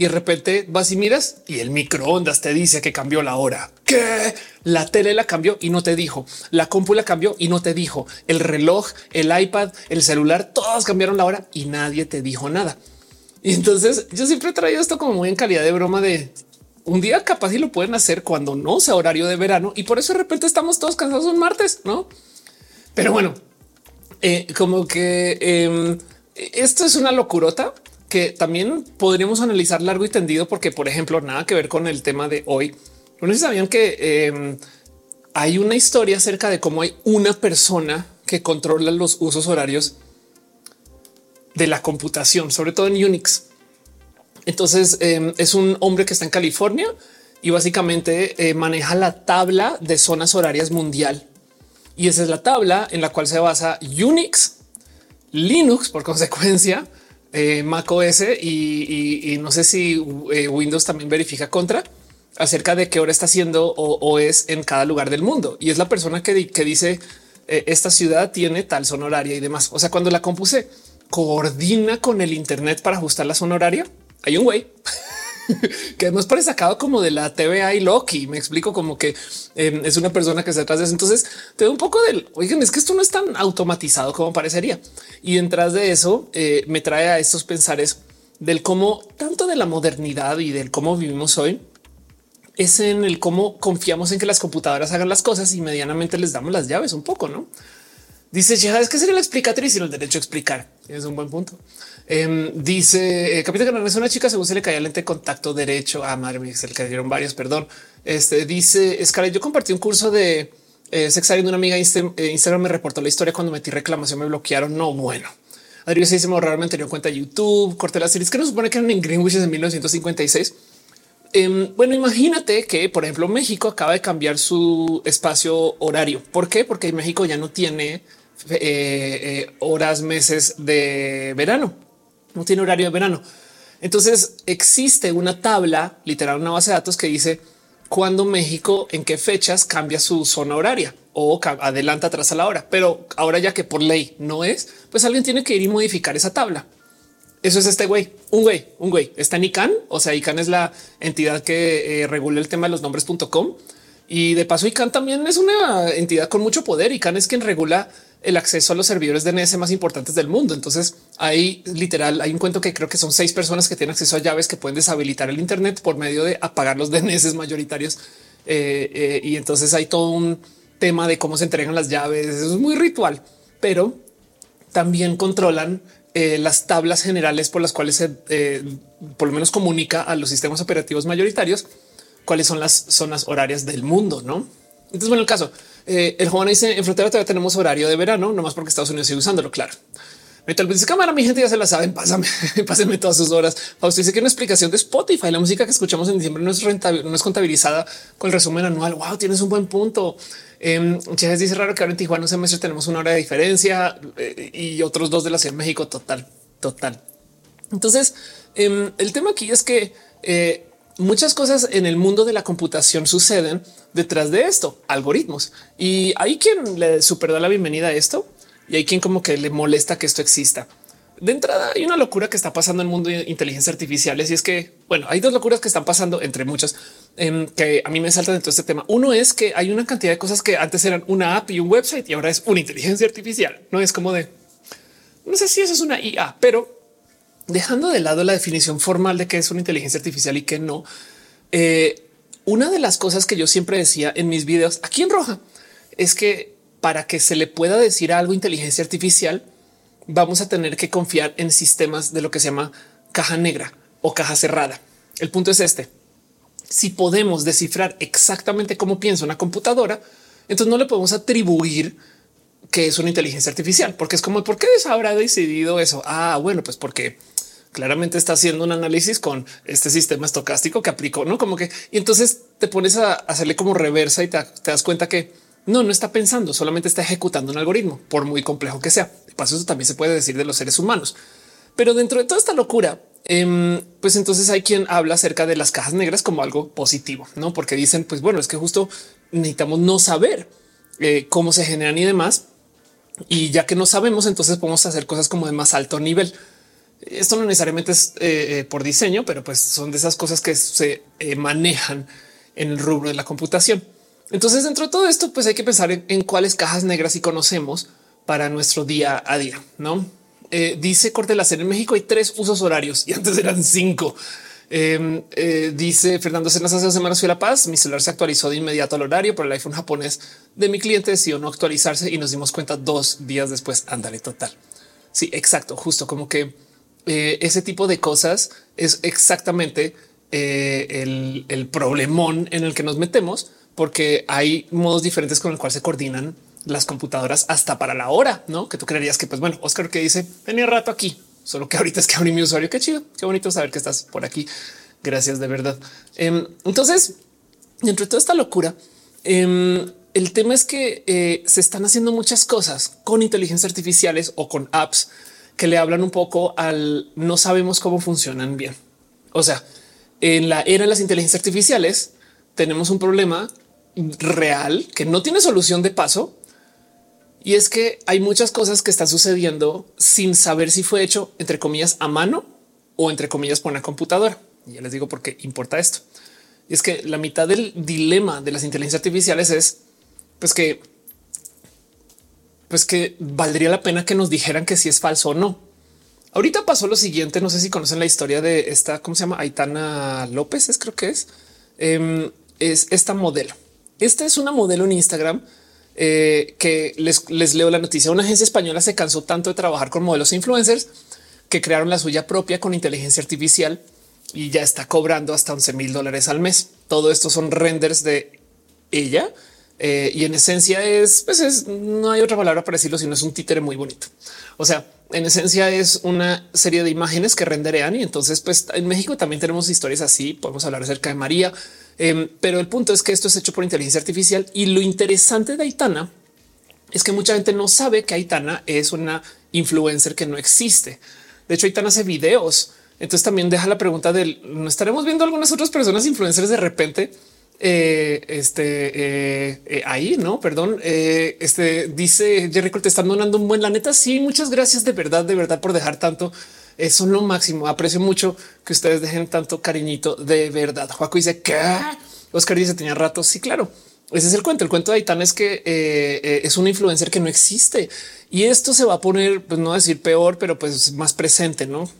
Y de repente vas y miras y el microondas te dice que cambió la hora. Que la tele la cambió y no te dijo. La compu la cambió y no te dijo. El reloj, el iPad, el celular, todos cambiaron la hora y nadie te dijo nada. Y entonces yo siempre he traído esto como muy en calidad de broma de un día capaz y lo pueden hacer cuando no sea horario de verano y por eso de repente estamos todos cansados un martes, no? Pero bueno, eh, como que em, esto es una locurota que también podríamos analizar largo y tendido, porque, por ejemplo, nada que ver con el tema de hoy. No si sabían que em, hay una historia acerca de cómo hay una persona que controla los usos horarios de la computación, sobre todo en Unix. Entonces em, es un hombre que está en California y básicamente eh, maneja la tabla de zonas horarias mundial. Y esa es la tabla en la cual se basa Unix, Linux por consecuencia, eh, Mac OS y, no sé si eh, Windows también verifica contra acerca de qué hora está haciendo o, es en cada lugar del mundo. Y es la persona que, dice eh, esta ciudad tiene tal zona horaria y demás. O sea, cuando la compuse, coordina con el Internet para ajustar la zona horaria. Hay un güey que además parece sacado como de la TVA y Loki. Me explico como que em, es una persona que se atrás de eso. Entonces te da un poco del oigan, es que esto no es tan automatizado como parecería. Y detrás de eso eh, me trae a estos pensares del cómo tanto de la modernidad y del cómo vivimos hoy es en el cómo confiamos en que las computadoras hagan las cosas y medianamente les damos las llaves un poco, no? Dice ya es que sería la explicatriz y el derecho a explicar. Es un buen punto. Em, dice eh, Capitán es una chica según se le caía el lente contacto derecho. a ah, madre mía, se le cayeron varios. Perdón. Este dice Scarlett. Yo compartí un curso de eh, sexario de una amiga. Eh, Instagram me reportó la historia cuando metí reclamación, me bloquearon. No, bueno. Adrián se dice me me tenía cuenta YouTube, corté las series que no supone que eran en Greenwich en 1956. Em, bueno, imagínate que, por ejemplo, México acaba de cambiar su espacio horario. ¿Por qué? Porque México ya no tiene eh, eh, horas, meses de verano. No tiene horario de verano. Entonces existe una tabla, literal, una base de datos que dice cuándo México, en qué fechas cambia su zona horaria o adelanta atrás a la hora. Pero ahora ya que por ley no es, pues alguien tiene que ir y modificar esa tabla. Eso es este güey, un güey, un güey. Está en ICANN. O sea, ICANN es la entidad que eh, regula el tema de los nombres.com. Y de paso, ICANN también es una entidad con mucho poder. ICANN es quien regula el acceso a los servidores DNS más importantes del mundo. Entonces hay literal, hay un cuento que creo que son seis personas que tienen acceso a llaves que pueden deshabilitar el Internet por medio de apagar los DNS mayoritarios. Eh, eh, y entonces hay todo un tema de cómo se entregan las llaves. es muy ritual, pero también controlan eh, las tablas generales por las cuales se por lo menos comunica a los sistemas operativos mayoritarios cuáles son las zonas horarias del mundo, ¿no? Entonces, bueno, el caso, eh, el joven dice, en frontera todavía tenemos horario de verano, no más porque Estados Unidos sigue usándolo, claro. Metal dice cámara, mi gente ya se la saben. Pásame, pásenme todas sus horas. Fausto dice que una explicación de Spotify. La música que escuchamos en diciembre no es rentable, no es contabilizada con el resumen anual. Wow, tienes un buen punto. Eh, dice raro que ahora en Tijuana un semestre tenemos una hora de diferencia eh, y otros dos de la Ciudad de México. Total, total. Entonces, em, el tema aquí es que eh, muchas cosas en el mundo de la computación suceden detrás de esto, algoritmos. Y hay quien le super da la bienvenida a esto y hay quien como que le molesta que esto exista. De entrada hay una locura que está pasando en el mundo de inteligencia artificiales y es que, bueno, hay dos locuras que están pasando entre muchas em, que a mí me saltan dentro de este tema. Uno es que hay una cantidad de cosas que antes eran una app y un website y ahora es una inteligencia artificial. No es como de, no sé si eso es una IA, pero dejando de lado la definición formal de qué es una inteligencia artificial y qué no, eh, una de las cosas que yo siempre decía en mis videos aquí en roja es que para que se le pueda decir algo inteligencia artificial, vamos a tener que confiar en sistemas de lo que se llama caja negra o caja cerrada. El punto es este. Si podemos descifrar exactamente cómo piensa una computadora, entonces no le podemos atribuir que es una inteligencia artificial, porque es como, ¿por qué habrá decidido eso? Ah, bueno, pues porque claramente está haciendo un análisis con este sistema estocástico que aplicó, no como que y entonces te pones a hacerle como reversa y te, das cuenta que no, no está pensando, solamente está ejecutando un algoritmo, por muy complejo que sea. De paso, eso también se puede decir de los seres humanos. Pero dentro de toda esta locura, em, pues entonces hay quien habla acerca de las cajas negras como algo positivo, no? Porque dicen, pues bueno, es que justo necesitamos no saber eh, cómo se generan y demás. Y ya que no sabemos, entonces podemos hacer cosas como de más alto nivel. Esto no necesariamente es eh, eh, por diseño, pero pues son de esas cosas que se eh, manejan en el rubro de la computación. Entonces, dentro de todo esto, pues hay que pensar en, cuáles cajas negras y conocemos para nuestro día a día. No dice Corte la en México hay tres usos horarios y antes eran cinco. Em, dice Fernando Cenas hace dos semanas fui a La Paz. Mi celular se actualizó de inmediato al horario, pero el iPhone japonés de mi cliente decidió no actualizarse y nos dimos cuenta dos días después. Ándale, total. Sí, exacto. Justo como que eh, ese tipo de cosas es exactamente eh, el, problemón en el que nos metemos, porque hay modos diferentes con el cual se coordinan las computadoras hasta para la hora, no que tú creerías que, pues bueno, Oscar que dice tenía rato aquí, solo que ahorita es que abrí mi usuario. Qué chido, qué bonito saber que estás por aquí. Gracias de verdad. Em, entonces, dentro de toda esta locura, em, el tema es que eh, se están haciendo muchas cosas con inteligencia artificiales o con apps que le hablan un poco al no sabemos cómo funcionan bien. O sea, en la era de las inteligencias artificiales tenemos un problema real que no tiene solución de paso. Y es que hay muchas cosas que están sucediendo sin saber si fue hecho entre comillas a mano o entre comillas por una computadora. Y ya les digo por qué importa esto. Y es que la mitad del dilema de las inteligencias artificiales es pues que pues que valdría la pena que nos dijeran que si es falso o no. Ahorita pasó lo siguiente. No sé si conocen la historia de esta, cómo se llama Aitana López. Es creo que es, em, es esta modelo. Esta es una modelo en Instagram eh, que les, les leo la noticia. Una agencia española se cansó tanto de trabajar con modelos e influencers que crearon la suya propia con inteligencia artificial y ya está cobrando hasta 11 mil dólares al mes. Todo esto son renders de ella eh, y en esencia es, pues es, no hay otra palabra para decirlo, sino es un títere muy bonito. O sea, en esencia es una serie de imágenes que renderean y entonces pues en México también tenemos historias así, podemos hablar acerca de María, em, pero el punto es que esto es hecho por inteligencia artificial y lo interesante de Aitana es que mucha gente no sabe que Aitana es una influencer que no existe. De hecho, Aitana hace videos. Entonces también deja la pregunta del no estaremos viendo algunas otras personas influencers de repente eh, este eh, eh, ahí, no, perdón. este dice Jerry te están donando un buen la neta. Sí, muchas gracias de verdad, de verdad por dejar tanto. Son lo máximo. Aprecio mucho que ustedes dejen tanto cariñito de verdad. Juaco dice que Oscar dice tenía rato. Sí, claro. Ese es el cuento. El cuento de Aitana es que es una influencer que no existe y esto se va a poner, pues no decir peor, pero pues más presente, no?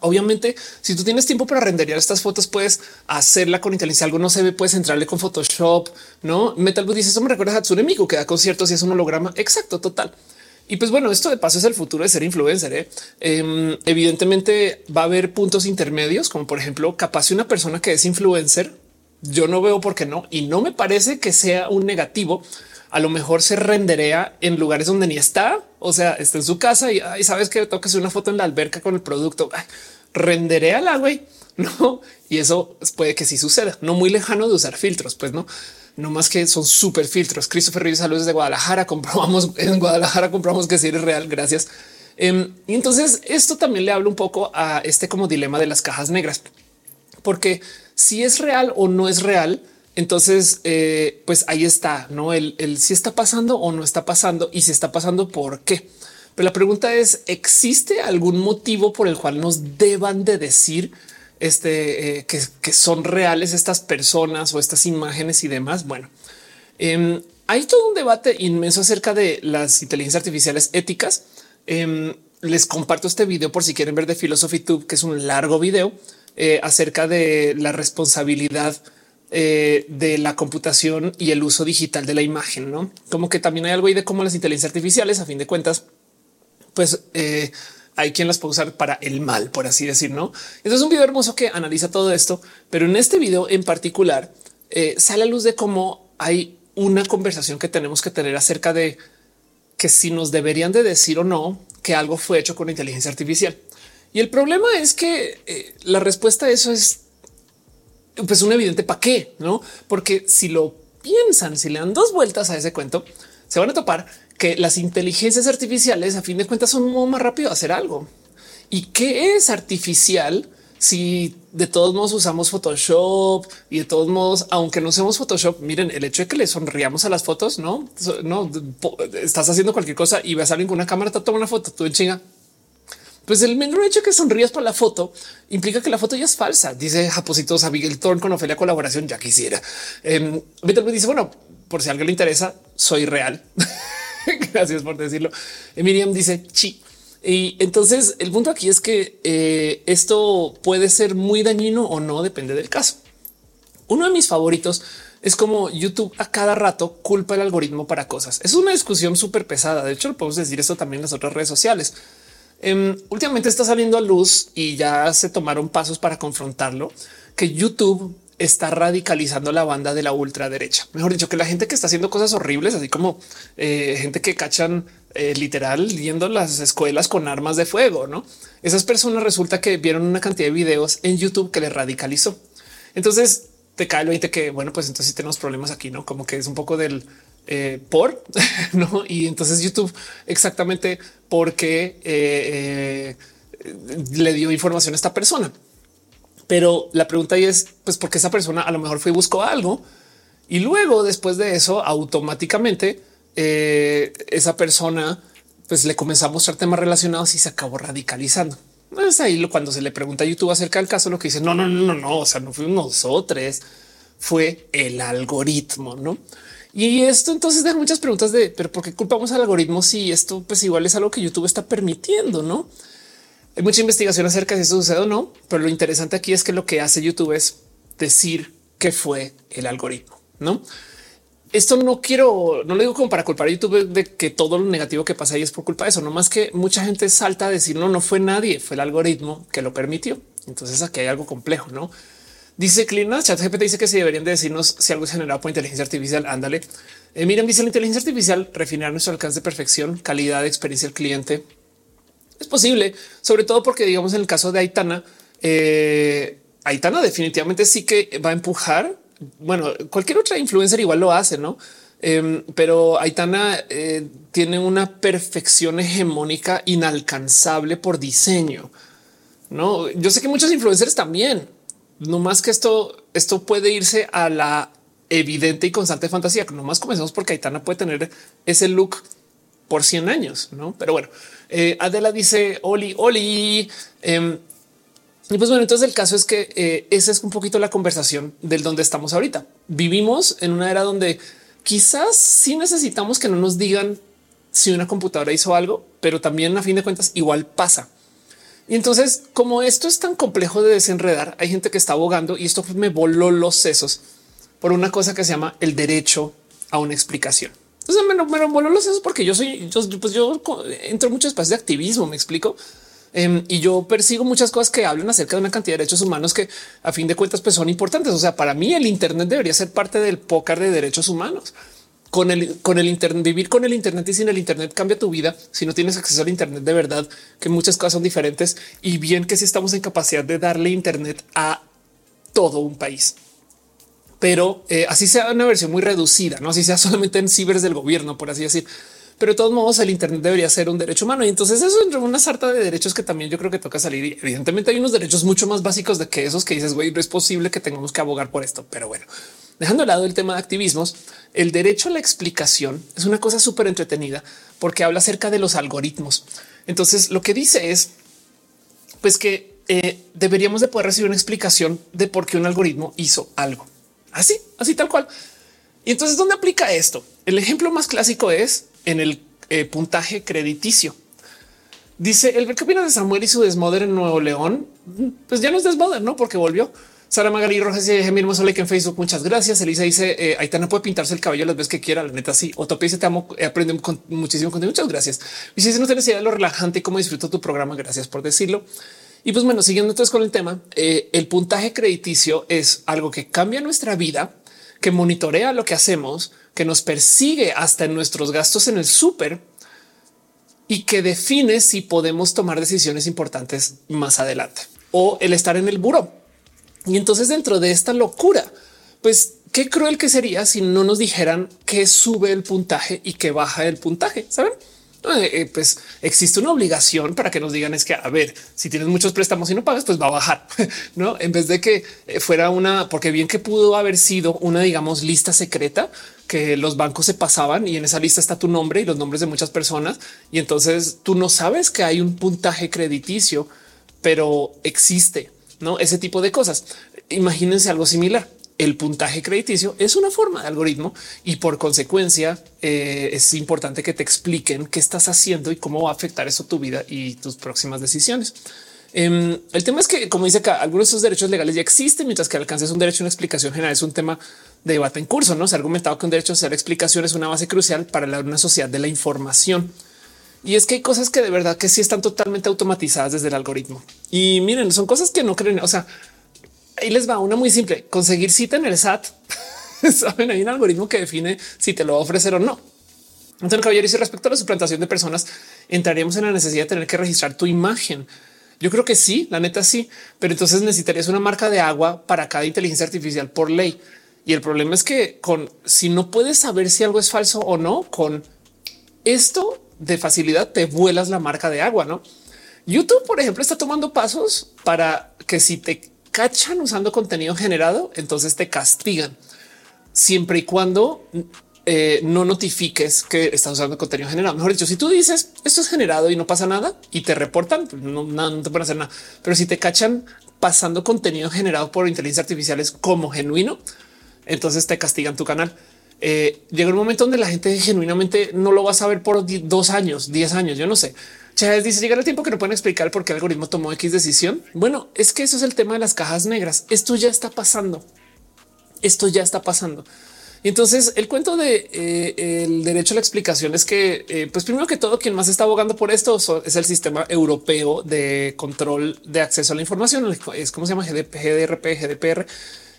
Obviamente, si tú tienes tiempo para renderear estas fotos, puedes hacerla con inteligencia. Algo no se ve, puedes entrarle con Photoshop. No Metal dice eso me recuerda a Hatsune Miku que da conciertos y es un holograma. Exacto, total. Y pues bueno, esto de paso es el futuro de ser influencer. ¿eh? Em, evidentemente va a haber puntos intermedios, como por ejemplo, capaz una persona que es influencer, yo no veo por qué no, y no me parece que sea un negativo. A lo mejor se renderea en lugares donde ni está, o sea, está en su casa y sabes que hacer una foto en la alberca con el producto. renderea la güey, no? Y eso puede que sí suceda, no muy lejano de usar filtros, pues no no más que son súper filtros. Christopher Reeves, saludos desde Guadalajara. Comprobamos en Guadalajara, comprobamos que sí eres real. Gracias. Em, y entonces esto también le habla un poco a este como dilema de las cajas negras, porque si es real o no es real, entonces eh, pues ahí está, no el, el si está pasando o no está pasando y si está pasando, por qué. Pero la pregunta es, ¿existe algún motivo por el cual nos deban de decir este, eh, que, son reales estas personas o estas imágenes y demás. Bueno, em, hay todo un debate inmenso acerca de las inteligencias artificiales éticas. Em, les comparto este video por si quieren ver de Philosophy Tube, que es un largo video eh, acerca de la responsabilidad eh, de la computación y el uso digital de la imagen, no como que también hay algo ahí de cómo las inteligencias artificiales, a fin de cuentas, pues hay quien las puede usar para el mal, por así decir, ¿no? Entonces es un video hermoso que analiza todo esto, pero en este video en particular eh, sale a luz de cómo hay una conversación que tenemos que tener acerca de que si nos deberían de decir o no que algo fue hecho con inteligencia artificial. Y el problema es que eh, la respuesta a eso es pues un evidente para qué, no? Porque si lo piensan, si le dan dos vueltas a ese cuento, se van a topar que las inteligencias artificiales a fin de cuentas son un modo más rápido de hacer algo. ¿Y qué es artificial? Si de todos modos usamos Photoshop y de todos modos, aunque no usemos Photoshop, miren el hecho de que le sonriamos a las fotos, no, no estás haciendo cualquier cosa y ves a alguien con una cámara, te toma una foto, tú en chinga. Pues el menor hecho que sonrías por la foto implica que la foto ya es falsa. Dice Japositos a Miguel Thorne con Ofelia colaboración. Ya quisiera. Eh, me dice, bueno, por si alguien le interesa, soy real. Gracias por decirlo. Miriam dice chi. Y entonces el punto aquí es que eh, esto puede ser muy dañino o no, depende del caso. Uno de mis favoritos es como YouTube a cada rato culpa el algoritmo para cosas. Es una discusión súper pesada. De hecho, podemos decir esto también en las otras redes sociales. Em, últimamente está saliendo a luz y ya se tomaron pasos para confrontarlo, que YouTube está radicalizando la banda de la ultraderecha. Mejor dicho, que la gente que está haciendo cosas horribles, así como eh, gente que cachan eh, literal yendo las escuelas con armas de fuego, no? Esas personas resulta que vieron una cantidad de videos en YouTube que les radicalizó. Entonces te cae lo 20 que bueno, pues entonces sí tenemos problemas aquí, no como que es un poco del eh, por no. Y entonces YouTube exactamente porque le dio información a esta persona. Pero la pregunta ahí es, pues, porque esa persona a lo mejor fue y buscó algo y luego después de eso automáticamente eh, esa persona pues le comenzó a mostrar temas relacionados y se acabó radicalizando. Es ahí cuando se le pregunta a YouTube acerca del caso, lo que dice no, no, no, no, no, o sea, no fuimos nosotros, fue el algoritmo, no? Y esto entonces deja muchas preguntas de, pero ¿por qué culpamos al algoritmo si esto pues igual es algo que YouTube está permitiendo, no? Hay mucha investigación acerca de si eso sucede o no, pero lo interesante aquí es que lo que hace YouTube es decir que fue el algoritmo, no? Esto no quiero, no lo digo como para culpar a YouTube de que todo lo negativo que pasa ahí es por culpa de eso, no más que mucha gente salta a decir no, no fue nadie, fue el algoritmo que lo permitió. Entonces aquí hay algo complejo, no? Dice Clina, ChatGPT dice que se deberían de decirnos si algo es generado por inteligencia artificial. Ándale. Eh, miren, dice la inteligencia artificial refinar nuestro alcance de perfección, calidad de experiencia del cliente, es posible, sobre todo porque digamos en el caso de Aitana, eh, Aitana definitivamente sí que va a empujar. Bueno, cualquier otra influencer igual lo hace, no? Em, pero Aitana eh, tiene una perfección hegemónica inalcanzable por diseño. No, yo sé que muchos influencers también, no más que esto, esto puede irse a la evidente y constante fantasía. No más comenzamos porque Aitana puede tener ese look por 100 años, no? Pero bueno, eh, Adela dice Oli, Oli. Em, y pues bueno, entonces el caso es que eh, esa es un poquito la conversación del donde estamos ahorita. Vivimos en una era donde quizás sí necesitamos que no nos digan si una computadora hizo algo, pero también a fin de cuentas igual pasa. Y entonces, como esto es tan complejo de desenredar, hay gente que está abogando y esto me voló los sesos por una cosa que se llama el derecho a una explicación. Entonces me, me lo los sesos porque yo soy, yo, pues yo entro en muchos espacios de activismo, me explico. Em, y yo persigo muchas cosas que hablan acerca de una cantidad de derechos humanos que a fin de cuentas pues son importantes. O sea, para mí el Internet debería ser parte del pócar de derechos humanos. Con el, con el Internet, vivir con el Internet y sin el Internet cambia tu vida. Si no tienes acceso al Internet de verdad, que muchas cosas son diferentes y bien que si estamos en capacidad de darle Internet a todo un país pero eh, así sea una versión muy reducida, no así sea solamente en cibers del gobierno, por así decir pero de todos modos el Internet debería ser un derecho humano. Y entonces eso es una sarta de derechos que también yo creo que toca salir. Y evidentemente hay unos derechos mucho más básicos de que esos que dices, güey, no es posible que tengamos que abogar por esto. Pero bueno, dejando de lado el tema de activismos, el derecho a la explicación es una cosa súper entretenida porque habla acerca de los algoritmos. Entonces lo que dice es pues que eh, deberíamos de poder recibir una explicación de por qué un algoritmo hizo algo así, así tal cual. Y entonces, ¿dónde aplica esto? El ejemplo más clásico es en el eh, puntaje crediticio. Dice el ¿qué opinas de Samuel y su desmoder en Nuevo León? Pues ya no es desmoder, no? Porque volvió. Sara Magali Rojas y Gemil like en Facebook. Muchas gracias. Elisa dice eh, Aitana puede pintarse el cabello las veces que quiera. La neta, sí. Otopia dice te amo. Eh, aprende muchísimo contenido. Muchas gracias. Y si no tienes idea de lo relajante y cómo disfruto tu programa, gracias por decirlo. Y pues bueno, siguiendo entonces con el tema, eh, el puntaje crediticio es algo que cambia nuestra vida, que monitorea lo que hacemos, que nos persigue hasta en nuestros gastos en el súper y que define si podemos tomar decisiones importantes más adelante o el estar en el buro. Y entonces dentro de esta locura, pues qué cruel que sería si no nos dijeran que sube el puntaje y que baja el puntaje, ¿saben? Eh, eh, pues existe una obligación para que nos digan es que a ver, si tienes muchos préstamos y no pagas, pues va a bajar, no en vez de que eh, fuera una, porque bien que pudo haber sido una, digamos, lista secreta que los bancos se pasaban y en esa lista está tu nombre y los nombres de muchas personas. Y entonces tú no sabes que hay un puntaje crediticio, pero existe no ese tipo de cosas. Imagínense algo similar el puntaje crediticio es una forma de algoritmo y por consecuencia eh, es importante que te expliquen qué estás haciendo y cómo va a afectar eso tu vida y tus próximas decisiones. Em, el tema es que, como dice acá, algunos de esos derechos legales ya existen, mientras que alcances un derecho a una explicación general es un tema de debate en curso. No se ha argumentado que un derecho a hacer explicación es una base crucial para una sociedad de la información. Y es que hay cosas que de verdad que sí están totalmente automatizadas desde el algoritmo. Y miren, son cosas que no creen. O sea, ahí les va una muy simple. Conseguir cita en el SAT. Saben, hay un algoritmo que define si te lo va a ofrecer o no. Entonces, caballero, y respecto a la suplantación de personas, entraríamos en la necesidad de tener que registrar tu imagen. Yo creo que sí, la neta sí, pero entonces necesitarías una marca de agua para cada inteligencia artificial por ley. Y el problema es que con si no puedes saber si algo es falso o no, con esto de facilidad te vuelas la marca de agua, no? YouTube, por ejemplo, está tomando pasos para que si te cachan usando contenido generado, entonces te castigan siempre y cuando eh, no notifiques que estás usando contenido generado. Mejor dicho, si tú dices esto es generado y no pasa nada y te reportan, pues no, no, te pueden hacer nada. Pero si te cachan pasando contenido generado por inteligencia artificiales como genuino, entonces te castigan tu canal. Eh, llega un momento donde la gente genuinamente no lo va a saber por dos años, diez años, yo no sé. Chávez dice llegar el tiempo que no pueden explicar por qué el algoritmo tomó X decisión. Bueno, es que eso es el tema de las cajas negras. Esto ya está pasando. Esto ya está pasando. Y entonces el cuento de eh, el derecho a la explicación es que, eh, pues primero que todo, quien más está abogando por esto es el sistema europeo de control de acceso a la información. Es como se llama GDP, GDPR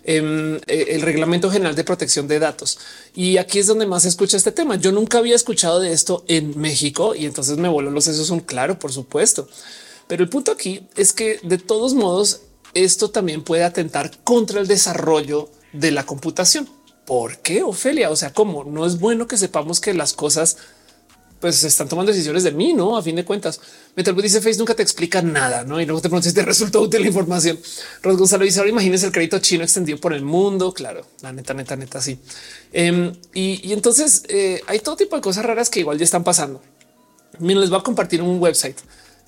eh, el reglamento general de protección de datos. Y aquí es donde más se escucha este tema. Yo nunca había escuchado de esto en México y entonces me voló los sesos son claro, por supuesto. Pero el punto aquí es que de todos modos esto también puede atentar contra el desarrollo de la computación. ¿Por qué, Ofelia? O sea, como no es bueno que sepamos que las cosas pues están tomando decisiones de mí, no? A fin de cuentas, Metal dice Face nunca te explica nada, no? Y luego te preguntas si te resultó útil la información. Ros Gonzalo dice ahora imagínense el crédito chino extendido por el mundo. Claro, la neta, neta, neta, sí. Em, y, entonces eh, hay todo tipo de cosas raras que igual ya están pasando. Miren, les voy a compartir un website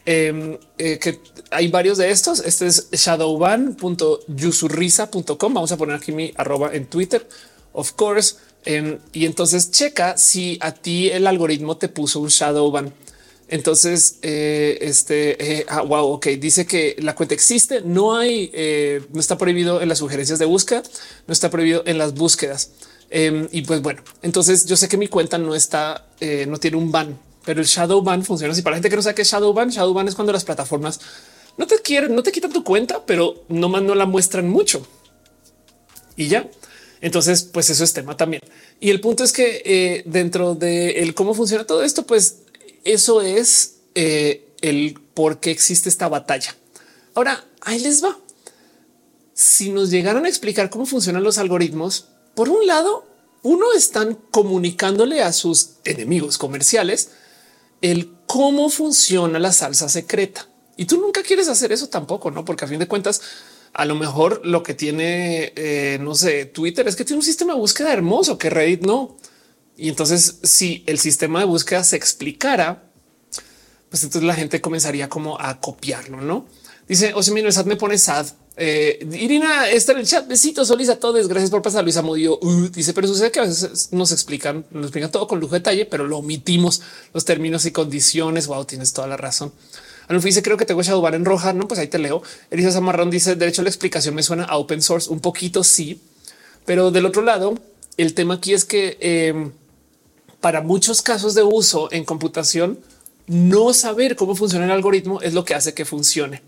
em, eh, que hay varios de estos. Este es shadowban.yusurrisa.com. Vamos a poner aquí mi arroba en Twitter. Of course, Em, y entonces checa si a ti el algoritmo te puso un shadow ban. Entonces, eh, este eh, ah, wow, ok, dice que la cuenta existe, no hay, eh, no está prohibido en las sugerencias de búsqueda, no está prohibido en las búsquedas. Em, y pues bueno, entonces yo sé que mi cuenta no está, eh, no tiene un ban, pero el shadow ban funciona así. Para la gente que no sabe qué es shadow ban, shadow ban es cuando las plataformas no te quieren, no te quitan tu cuenta, pero nomás no la muestran mucho y ya. Entonces, pues eso es tema también. Y el punto es que eh, dentro de el cómo funciona todo esto, pues eso es eh, el por qué existe esta batalla. Ahora, ahí les va. Si nos llegaran a explicar cómo funcionan los algoritmos, por un lado, uno están comunicándole a sus enemigos comerciales el cómo funciona la salsa secreta. Y tú nunca quieres hacer eso tampoco, no? Porque a fin de cuentas, a lo mejor lo que tiene, eh, no sé, Twitter es que tiene un sistema de búsqueda hermoso que Reddit no. Y entonces, si el sistema de búsqueda se explicara, pues entonces la gente comenzaría como a copiarlo, no? Dice el SAT me pone sad. Eh, Irina está en el chat. Besitos, Solís a todos. Gracias por pasar. Luisa Mudio uh, dice, pero sucede que a veces nos explican, nos explican todo con lujo de detalle, pero lo omitimos los términos y condiciones. Wow, tienes toda la razón. Anulfi dice, creo que tengo Shadowban en roja. No, pues ahí te leo. Elisa Zamarrón dice, de hecho, la explicación me suena a open source un poquito, sí. Pero del otro lado, el tema aquí es que em, para muchos casos de uso en computación, no saber cómo funciona el algoritmo es lo que hace que funcione.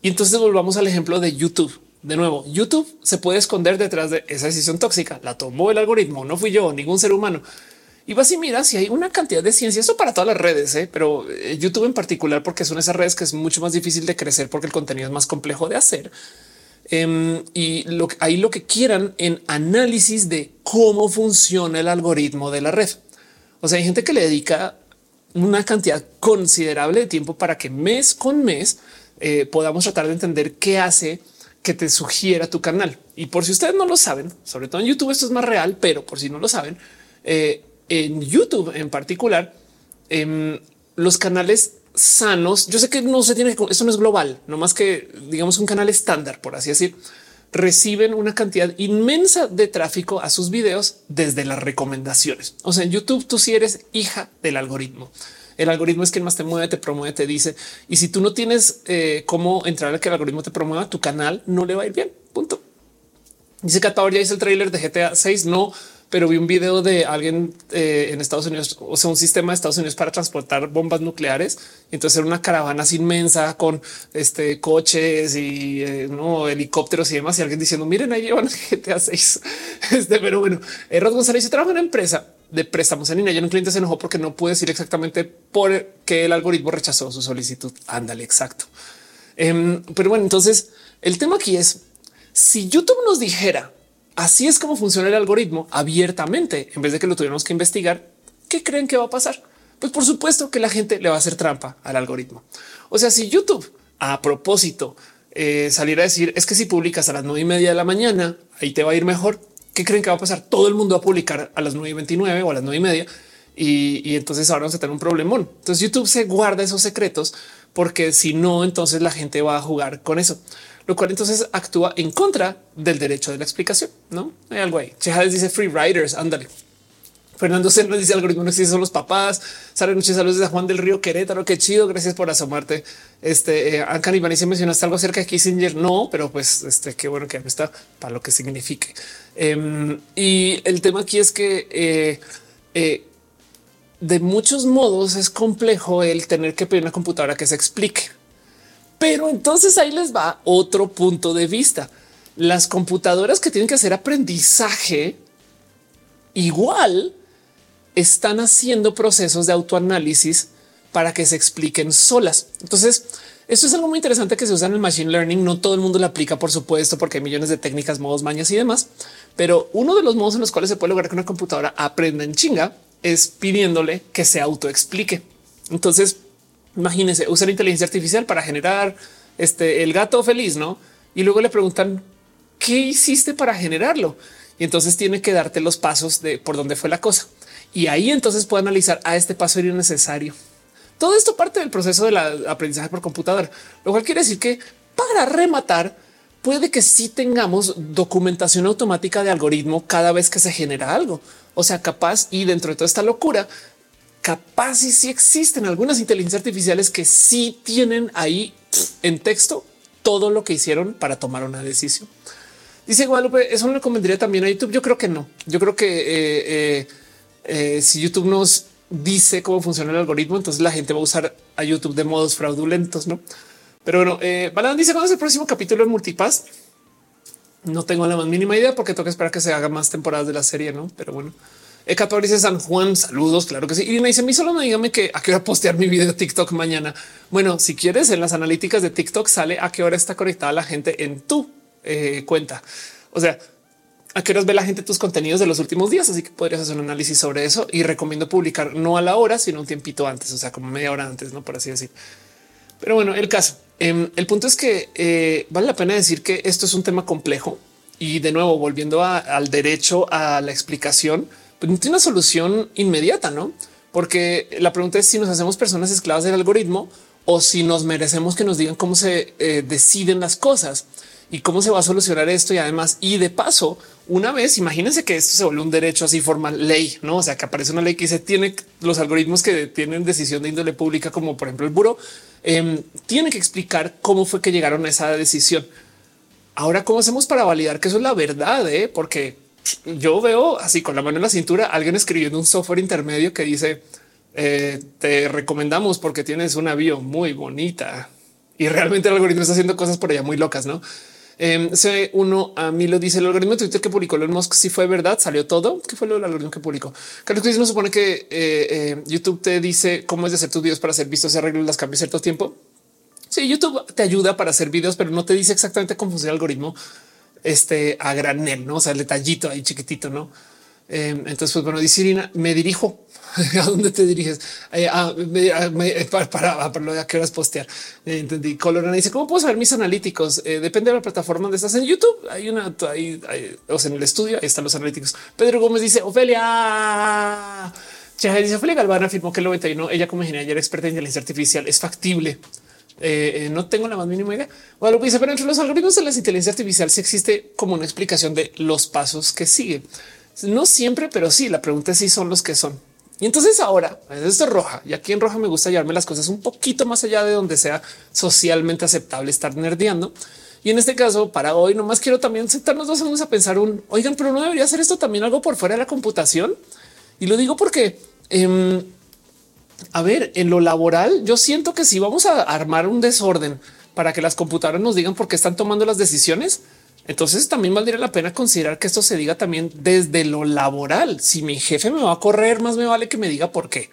Y entonces volvamos al ejemplo de YouTube. De nuevo, YouTube se puede esconder detrás de esa decisión tóxica. La tomó el algoritmo, no fui yo, ningún ser humano. Y vas y miras si hay una cantidad de ciencia, esto para todas las redes, ¿eh? pero eh, YouTube en particular, porque son esas redes que es mucho más difícil de crecer porque el contenido es más complejo de hacer. Em, y lo, ahí lo que quieran en análisis de cómo funciona el algoritmo de la red. O sea, hay gente que le dedica una cantidad considerable de tiempo para que mes con mes eh, podamos tratar de entender qué hace que te sugiera tu canal. Y por si ustedes no lo saben, sobre todo en YouTube esto es más real, pero por si no lo saben, eh, en YouTube en particular, em, los canales sanos, yo sé que no se tiene, esto no es global, no más que digamos un canal estándar, por así decir, reciben una cantidad inmensa de tráfico a sus videos desde las recomendaciones. O sea, en YouTube tú si eres hija del algoritmo. El algoritmo es quien más te mueve, te promueve, te dice. Y si tú no tienes eh, cómo entrar a que el algoritmo te promueva, tu canal no le va a ir bien. Punto. Dice que ya hizo el tráiler de GTA 6. No, pero vi un video de alguien eh, en Estados Unidos, o sea, un sistema de Estados Unidos para transportar bombas nucleares. Entonces era una caravana inmensa con este coches y eh, no helicópteros y demás. Y alguien diciendo, miren, ahí llevan GTA 6. Este, pero bueno, Rod González trabaja en una empresa de préstamos en línea. Ya un cliente se enojó porque no pude decir exactamente por qué el algoritmo rechazó su solicitud. Ándale, exacto. Em, pero bueno, entonces el tema aquí es si YouTube nos dijera así es como funciona el algoritmo abiertamente en vez de que lo tuviéramos que investigar, ¿qué creen que va a pasar? Pues por supuesto que la gente le va a hacer trampa al algoritmo. O sea, si YouTube a propósito eh, a decir es que si publicas a las nueve y media de la mañana, ahí te va a ir mejor. ¿qué creen que va a pasar? Todo el mundo va a publicar a las 9 y 29 o a las 9 y media. Y, entonces ahora vamos a tener un problemón. Entonces YouTube se guarda esos secretos porque si no, entonces la gente va a jugar con eso, lo cual entonces actúa en contra del derecho de la explicación. No hay algo ahí. Chejades dice free riders. Ándale. Fernando nos dice algoritmo no existe, son los papás. Sale noches saludos de Juan del Río Querétaro. Qué chido. Gracias por asomarte. Este eh, Ancan y mencionaste algo acerca de Kissinger. No, pero pues este qué bueno que está para lo que signifique. Em, y el tema aquí es que eh, eh, de muchos modos es complejo el tener que pedir una computadora que se explique. Pero entonces ahí les va otro punto de vista. Las computadoras que tienen que hacer aprendizaje igual están haciendo procesos de autoanálisis para que se expliquen solas. Entonces, esto es algo muy interesante que se usa en el machine learning. No todo el mundo lo aplica, por supuesto, porque hay millones de técnicas, modos, mañas y demás. Pero uno de los modos en los cuales se puede lograr que una computadora aprenda en chinga es pidiéndole que se autoexplique. Entonces, imagínense usar inteligencia artificial para generar este el gato feliz, no? Y luego le preguntan qué hiciste para generarlo. Y entonces tiene que darte los pasos de por dónde fue la cosa. Y ahí entonces puede analizar a ah, este paso era necesario. Todo esto parte del proceso del aprendizaje por computadora, lo cual quiere decir que para rematar, puede que sí tengamos documentación automática de algoritmo cada vez que se genera algo. O sea, capaz y dentro de toda esta locura, capaz y sí existen algunas inteligencias artificiales que sí tienen ahí en texto todo lo que hicieron para tomar una decisión. Dice Guadalupe, ¿eso no le convendría también a YouTube? Yo creo que no. Yo creo que eh, eh, eh, si YouTube nos dice cómo funciona el algoritmo, entonces la gente va a usar a YouTube de modos fraudulentos, ¿no? Pero bueno, eh, dice cuándo es el próximo capítulo en Multipass. No tengo la más mínima idea porque que esperar que se haga más temporadas de la serie, ¿no? Pero bueno. Ekator dice San Juan, saludos, claro que sí. Y me dice, mi solo me dígame que a qué hora postear mi video de TikTok mañana. Bueno, si quieres, en las analíticas de TikTok sale a qué hora está conectada la gente en tu eh, cuenta. O sea, a qué horas ve la gente tus contenidos de los últimos días. Así que podrías hacer un análisis sobre eso y recomiendo publicar no a la hora, sino un tiempito antes, o sea, como media hora antes, no por así decir. Pero bueno, el caso, em, el punto es que eh, vale la pena decir que esto es un tema complejo y de nuevo, volviendo al derecho a la explicación, pues no tiene una solución inmediata, no? Porque la pregunta es si nos hacemos personas esclavas del algoritmo o si nos merecemos que nos digan cómo se eh, deciden las cosas y cómo se va a solucionar esto. Y además, y de paso, una vez imagínense que esto se vuelve un derecho así formal ley, no? O sea, que aparece una ley que se tiene los algoritmos que tienen decisión de índole pública, como por ejemplo el buro, eh, tiene que explicar cómo fue que llegaron a esa decisión. Ahora, ¿cómo hacemos para validar que eso es la verdad? Eh? Porque yo veo así con la mano en la cintura alguien escribiendo un software intermedio que dice eh, te recomendamos porque tienes una bio muy bonita y realmente el algoritmo está haciendo cosas por allá muy locas, no? Eh, uno a mí lo dice el algoritmo de Twitter que publicó Elon Musk. Si fue verdad, salió todo. ¿Qué fue lo del algoritmo que publicó? Carlos no supone que eh, eh, YouTube te dice cómo es de hacer tus videos para ser vistos. Se arreglan las cambios cierto tiempo. Sí, YouTube te ayuda para hacer videos, pero no te dice exactamente cómo funciona el algoritmo este a granel, no? O sea, el detallito ahí chiquitito, no? Em, entonces, pues bueno, dice Irina, me dirijo. ¿A dónde te diriges? Eh, ah, eh, para, para, para, lo de a qué horas postear. Eh, entendí. Colorana dice, ¿cómo puedo saber mis analíticos? depende de la plataforma donde estás en YouTube. Hay una, ahí, o sea, en el estudio, ahí están los analíticos. Pedro Gómez dice, Ofelia. dice, Ofelia Galván afirmó que el 91, ella como ingeniera experta en inteligencia artificial, es factible. No tengo la más mínima idea. Lo dice, pero entre los algoritmos de la inteligencia artificial sí existe como una explicación de los pasos que sigue. No siempre, pero sí. La pregunta es si son los que son. Y entonces ahora esto es roja y aquí en roja me gusta llevarme las cosas un poquito más allá de donde sea socialmente aceptable estar nerdeando. Y en este caso, para hoy, nomás quiero también sentarnos dos segundos a pensar un oigan, pero no debería hacer esto también algo por fuera de la computación. Y lo digo porque, em, a ver, en lo laboral, yo siento que si vamos a armar un desorden para que las computadoras nos digan por qué están tomando las decisiones, entonces también valdría la pena considerar que esto se diga también desde lo laboral. Si mi jefe me va a correr, más me vale que me diga por qué,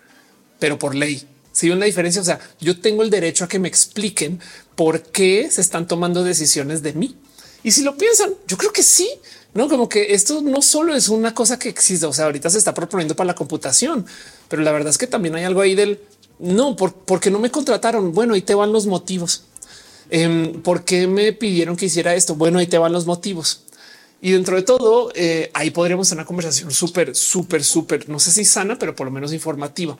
pero por ley. Si hay una diferencia, o sea, yo tengo el derecho a que me expliquen por qué se están tomando decisiones de mí. Y si lo piensan, yo creo que sí, no como que esto no solo es una cosa que existe. O sea, ahorita se está proponiendo para la computación, pero la verdad es que también hay algo ahí del no, por, porque no me contrataron. Bueno, ahí te van los motivos. Em, ¿Por qué me pidieron que hiciera esto? Bueno, ahí te van los motivos. Y dentro de todo, eh, ahí podríamos tener una conversación súper, súper, súper, no sé si sana, pero por lo menos informativa.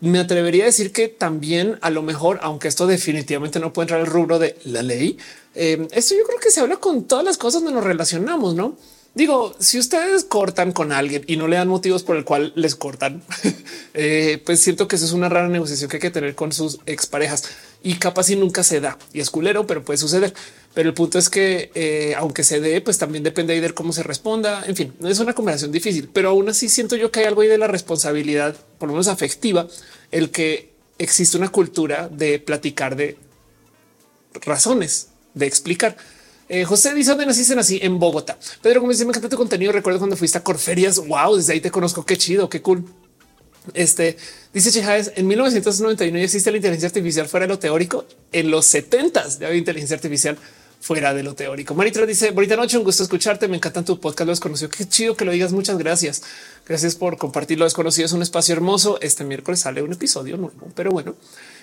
Me atrevería a decir que también a lo mejor, aunque esto definitivamente no puede entrar al rubro de la ley, em, esto yo creo que se habla con todas las cosas donde nos relacionamos, ¿no? Digo, si ustedes cortan con alguien y no le dan motivos por el cual les cortan, eh, pues siento que eso es una rara negociación que hay que tener con sus exparejas y capaz si nunca se da y es culero, pero puede suceder. Pero el punto es que eh, aunque se dé, pues también depende de cómo se responda. En fin, es una conversación difícil, pero aún así siento yo que hay algo ahí de la responsabilidad, por lo menos afectiva, el que existe una cultura de platicar de razones, de explicar. Eh, José dice dónde naciste así en Bogotá. Pedro como dice me encanta tu contenido. Recuerdo cuando fuiste a Corferias. Wow, desde ahí te conozco. Qué chido, qué cool. Este dice Chejaez en 1991 ya existe la inteligencia artificial fuera de lo teórico. En los 70 ya había inteligencia artificial fuera de lo teórico. Maritra dice bonita noche, un gusto escucharte. Me encantan tu podcast. Lo desconocido. Qué chido que lo digas. Muchas gracias. Gracias por compartir lo desconocido. Es un espacio hermoso. Este miércoles sale un episodio nuevo, pero bueno.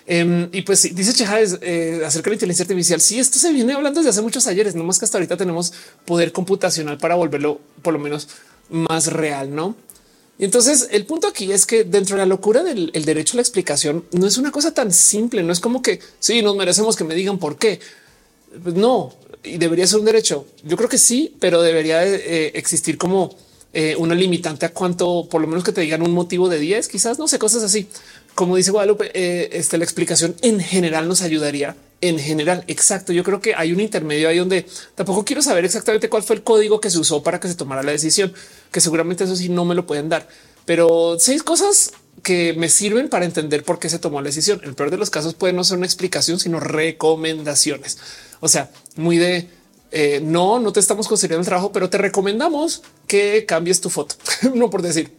Em, y pues dice Chejaez eh, acerca de la inteligencia artificial. Si sí, esto se viene hablando desde hace muchos ayeres, no más que hasta ahorita tenemos poder computacional para volverlo por lo menos más real, no? Y entonces el punto aquí es que dentro de la locura del derecho a la explicación no es una cosa tan simple. No es como que sí nos merecemos que me digan por qué. Pues no, y debería ser un derecho. Yo creo que sí, pero debería eh, existir como eh, una limitante a cuánto, por lo menos que te digan un motivo de 10, quizás no sé, cosas así. Como dice Guadalupe, eh, este, la explicación en general nos ayudaría en general. Exacto. Yo creo que hay un intermedio ahí donde tampoco quiero saber exactamente cuál fue el código que se usó para que se tomara la decisión, que seguramente eso sí no me lo pueden dar, pero seis cosas que me sirven para entender por qué se tomó la decisión. El peor de los casos puede no ser una explicación, sino recomendaciones. O sea, muy de eh, no, no te estamos considerando el trabajo, pero te recomendamos que cambies tu foto. no por decir.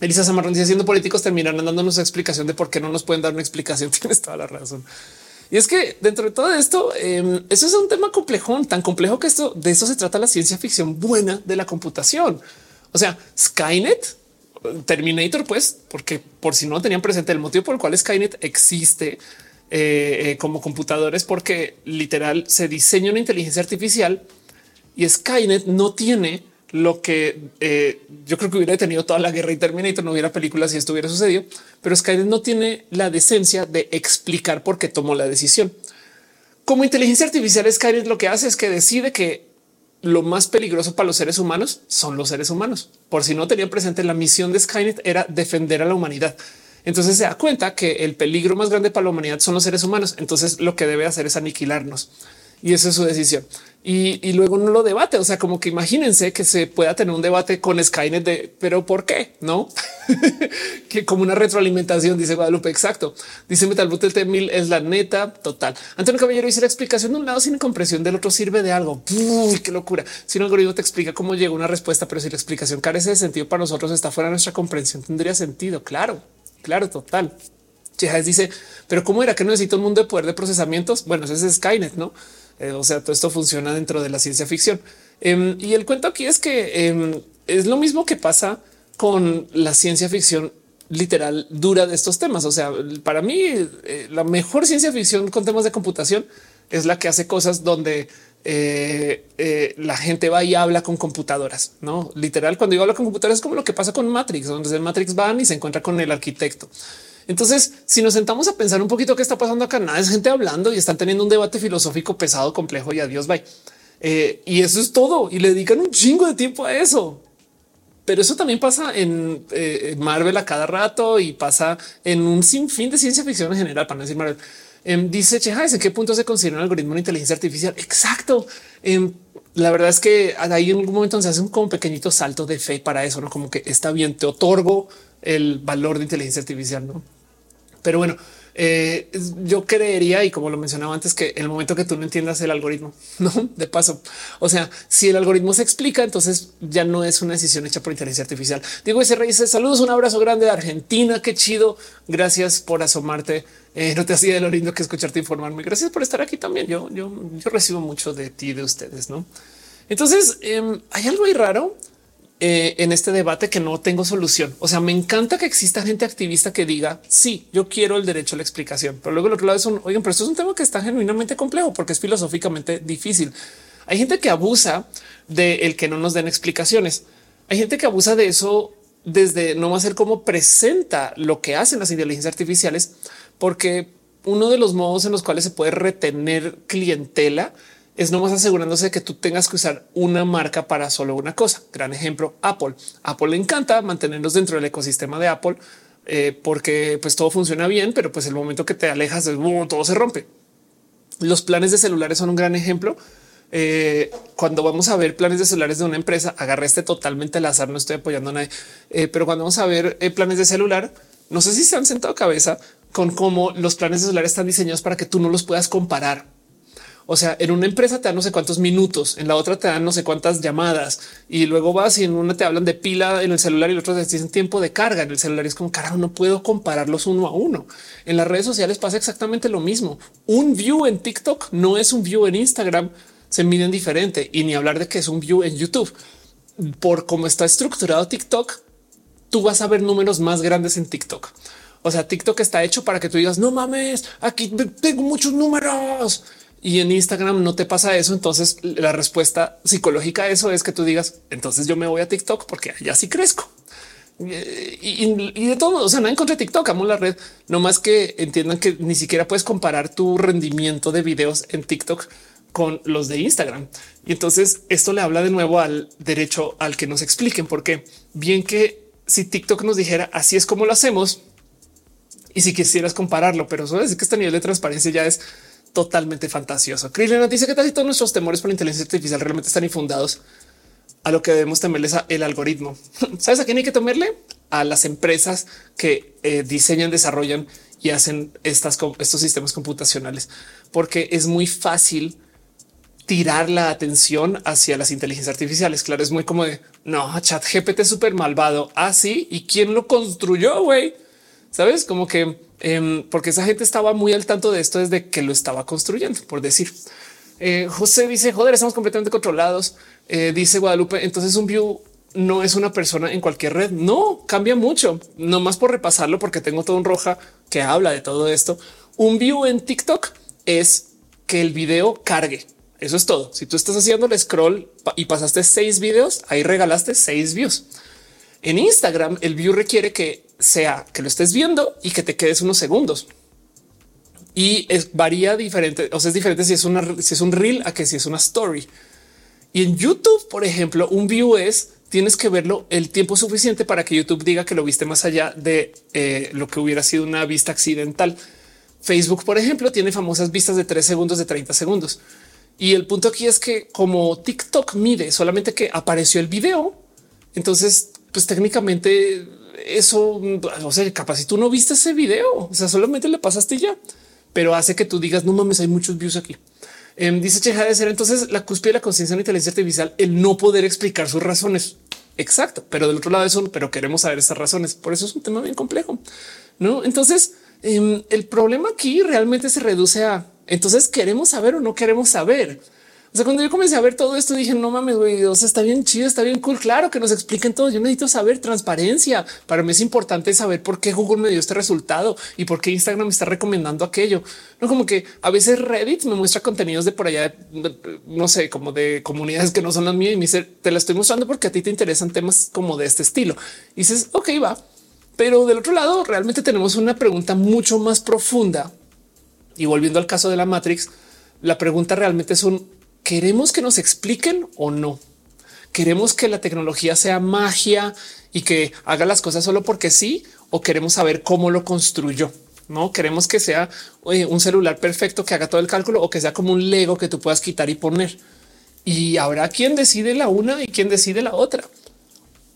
Elisa Samarrón dice siendo políticos terminarán dándonos explicación de por qué no nos pueden dar una explicación. Tienes toda la razón. Y es que dentro de todo esto, em, eso es un tema complejo, tan complejo que esto de eso se trata la ciencia ficción buena de la computación. O sea, Skynet, Terminator, pues, porque por si no tenían presente el motivo por el cual Skynet existe eh, eh, como computadores, porque literal se diseña una inteligencia artificial y Skynet no tiene lo que eh, yo creo que hubiera tenido toda la guerra y Terminator no hubiera películas si esto hubiera sucedido, pero Skynet no tiene la decencia de explicar por qué tomó la decisión. Como inteligencia artificial, Skynet lo que hace es que decide que lo más peligroso para los seres humanos son los seres humanos. Por si no tenían presente, la misión de Skynet era defender a la humanidad. Entonces se da cuenta que el peligro más grande para la humanidad son los seres humanos. Entonces lo que debe hacer es aniquilarnos y esa es su decisión. Y, luego no lo debate. O sea, como que imagínense que se pueda tener un debate con Skynet de pero por qué no? que como una retroalimentación, dice Guadalupe. Exacto. Dice Metal el T1000 es la neta total. Antonio Caballero dice la explicación de un lado sin compresión del otro sirve de algo. Qué locura. Si un algoritmo te explica cómo llega una respuesta, pero si la explicación carece de sentido para nosotros, está fuera de nuestra comprensión, tendría sentido. Claro, claro, total. Chejas dice, pero cómo era que necesita un mundo de poder de procesamientos? Bueno, ese es Skynet, no? Eh, o sea, todo esto funciona dentro de la ciencia ficción. Em, y el cuento aquí es que em, es lo mismo que pasa con la ciencia ficción literal dura de estos temas. O sea, para mí eh, la mejor ciencia ficción con temas de computación es la que hace cosas donde eh, la gente va y habla con computadoras, no literal. Cuando yo hablo con computadoras es como lo que pasa con Matrix, donde desde Matrix van y se encuentra con el arquitecto. Entonces, si nos sentamos a pensar un poquito qué está pasando acá, nada es gente hablando y están teniendo un debate filosófico pesado, complejo y adiós, bye. Eh, y eso es todo. Y le dedican un chingo de tiempo a eso. Pero eso también pasa en eh, Marvel a cada rato y pasa en un sinfín de ciencia ficción en general, para no decir Marvel. Em, dice Chejáez, ¿en qué punto se considera un algoritmo de inteligencia artificial? Exacto. Em, la verdad es que ahí en algún momento se hace un como pequeñito salto de fe para eso, no como que está bien, te otorgo el valor de inteligencia artificial, no? Pero bueno, eh, yo creería, y como lo mencionaba antes, que el momento que tú no entiendas el algoritmo, no de paso. O sea, si el algoritmo se explica, entonces ya no es una decisión hecha por inteligencia artificial. Digo, ese rey dice saludos, un abrazo grande de Argentina. Qué chido. Gracias por asomarte. Eh, no te hacía de lo lindo que escucharte informarme. Gracias por estar aquí también. Yo, yo, yo recibo mucho de ti, de ustedes, no? Entonces em, hay algo ahí raro eh, en este debate que no tengo solución. O sea, me encanta que exista gente activista que diga sí, yo quiero el derecho a la explicación, pero luego el otro lado es un oigan, pero esto es un tema que está genuinamente complejo porque es filosóficamente difícil. Hay gente que abusa de el que no nos den explicaciones. Hay gente que abusa de eso desde no va a ser como presenta lo que hacen las inteligencias artificiales, porque uno de los modos en los cuales se puede retener clientela es nomás asegurándose de que tú tengas que usar una marca para solo una cosa. Gran ejemplo, Apple. Apple le encanta mantenernos dentro del ecosistema de Apple eh, porque pues todo funciona bien, pero pues el momento que te alejas, uh, todo se rompe. Los planes de celulares son un gran ejemplo. Eh, cuando vamos a ver planes de celulares de una empresa, agarré este totalmente al azar, no estoy apoyando a nadie, eh, pero cuando vamos a ver planes de celular, no sé si se han sentado cabeza con cómo los planes de celular están diseñados para que tú no los puedas comparar o sea, en una empresa te dan no sé cuántos minutos, en la otra te dan no sé cuántas llamadas y luego vas y en una te hablan de pila en el celular y el otro te dicen tiempo de carga en el celular. Y es como carajo, no puedo compararlos uno a uno. En las redes sociales pasa exactamente lo mismo. Un view en TikTok no es un view en Instagram, se miden diferente y ni hablar de que es un view en YouTube. Por cómo está estructurado TikTok, tú vas a ver números más grandes en TikTok. O sea, TikTok está hecho para que tú digas no mames, aquí tengo muchos números y en Instagram no te pasa eso. Entonces la respuesta psicológica a eso es que tú digas, entonces yo me voy a TikTok porque ya sí crezco. Y, de todo, o sea, no encontré TikTok, amo la red, no más que entiendan que ni siquiera puedes comparar tu rendimiento de videos en TikTok con los de Instagram. Y entonces esto le habla de nuevo al derecho al que nos expliquen, porque bien que si TikTok nos dijera así es como lo hacemos y si quisieras compararlo, pero eso es que este nivel de transparencia ya es totalmente fantasioso. Krillin nos dice que casi todos nuestros temores por la inteligencia artificial realmente están infundados. A lo que debemos temerles a el algoritmo. ¿Sabes a quién hay que temerle? A las empresas que eh, diseñan, desarrollan y hacen estos sistemas computacionales, porque es muy fácil tirar la atención hacia las inteligencias artificiales. Claro, es muy como de no, chat GPT súper malvado. Así ah, y quién lo construyó, güey. Sabes como que em, porque esa gente estaba muy al tanto de esto desde que lo estaba construyendo, por decir. Eh, José dice joder, estamos completamente controlados. Eh, dice Guadalupe. Entonces un view no es una persona en cualquier red. No cambia mucho, no más por repasarlo, porque tengo todo un roja que habla de todo esto. Un view en TikTok es que el video cargue. Eso es todo. Si tú estás haciendo el scroll y pasaste seis videos, ahí regalaste seis views. En Instagram, el view requiere que sea que lo estés viendo y que te quedes unos segundos. Y es, varía diferente. O sea, es diferente si es una, si es un reel a que si es una story. Y en YouTube, por ejemplo, un view es tienes que verlo el tiempo suficiente para que YouTube diga que lo viste más allá de eh, lo que hubiera sido una vista accidental. Facebook, por ejemplo, tiene famosas vistas de tres segundos, de 30 segundos. Y el punto aquí es que como TikTok mide solamente que apareció el video, entonces, pues técnicamente eso, o sea, capaz si tú no viste ese video, o sea, solamente le pasaste ya, pero hace que tú digas, no mames, hay muchos views aquí. Em, dice Cheja de ser entonces la cúspide de la conciencia de la inteligencia artificial, el no poder explicar sus razones. Exacto, pero del otro lado eso, pero queremos saber esas razones. Por eso es un tema bien complejo. No, entonces em, el problema aquí realmente se reduce a entonces queremos saber o no queremos saber. Cuando yo comencé a ver todo esto, dije no mames, güey, o sea, está bien chido, está bien cool. Claro que nos expliquen todo. Yo necesito saber transparencia. Para mí es importante saber por qué Google me dio este resultado y por qué Instagram me está recomendando aquello. No como que a veces Reddit me muestra contenidos de por allá, no sé, como de comunidades que no son las mías y me dice te la estoy mostrando porque a ti te interesan temas como de este estilo. Y dices, ok, va. Pero del otro lado, realmente tenemos una pregunta mucho más profunda y volviendo al caso de la Matrix, la pregunta realmente es un queremos que nos expliquen o no. Queremos que la tecnología sea magia y que haga las cosas solo porque sí, o queremos saber cómo lo construyó. No queremos que sea un celular perfecto que haga todo el cálculo o que sea como un Lego que tú puedas quitar y poner. Y habrá quien decide la una y quien decide la otra.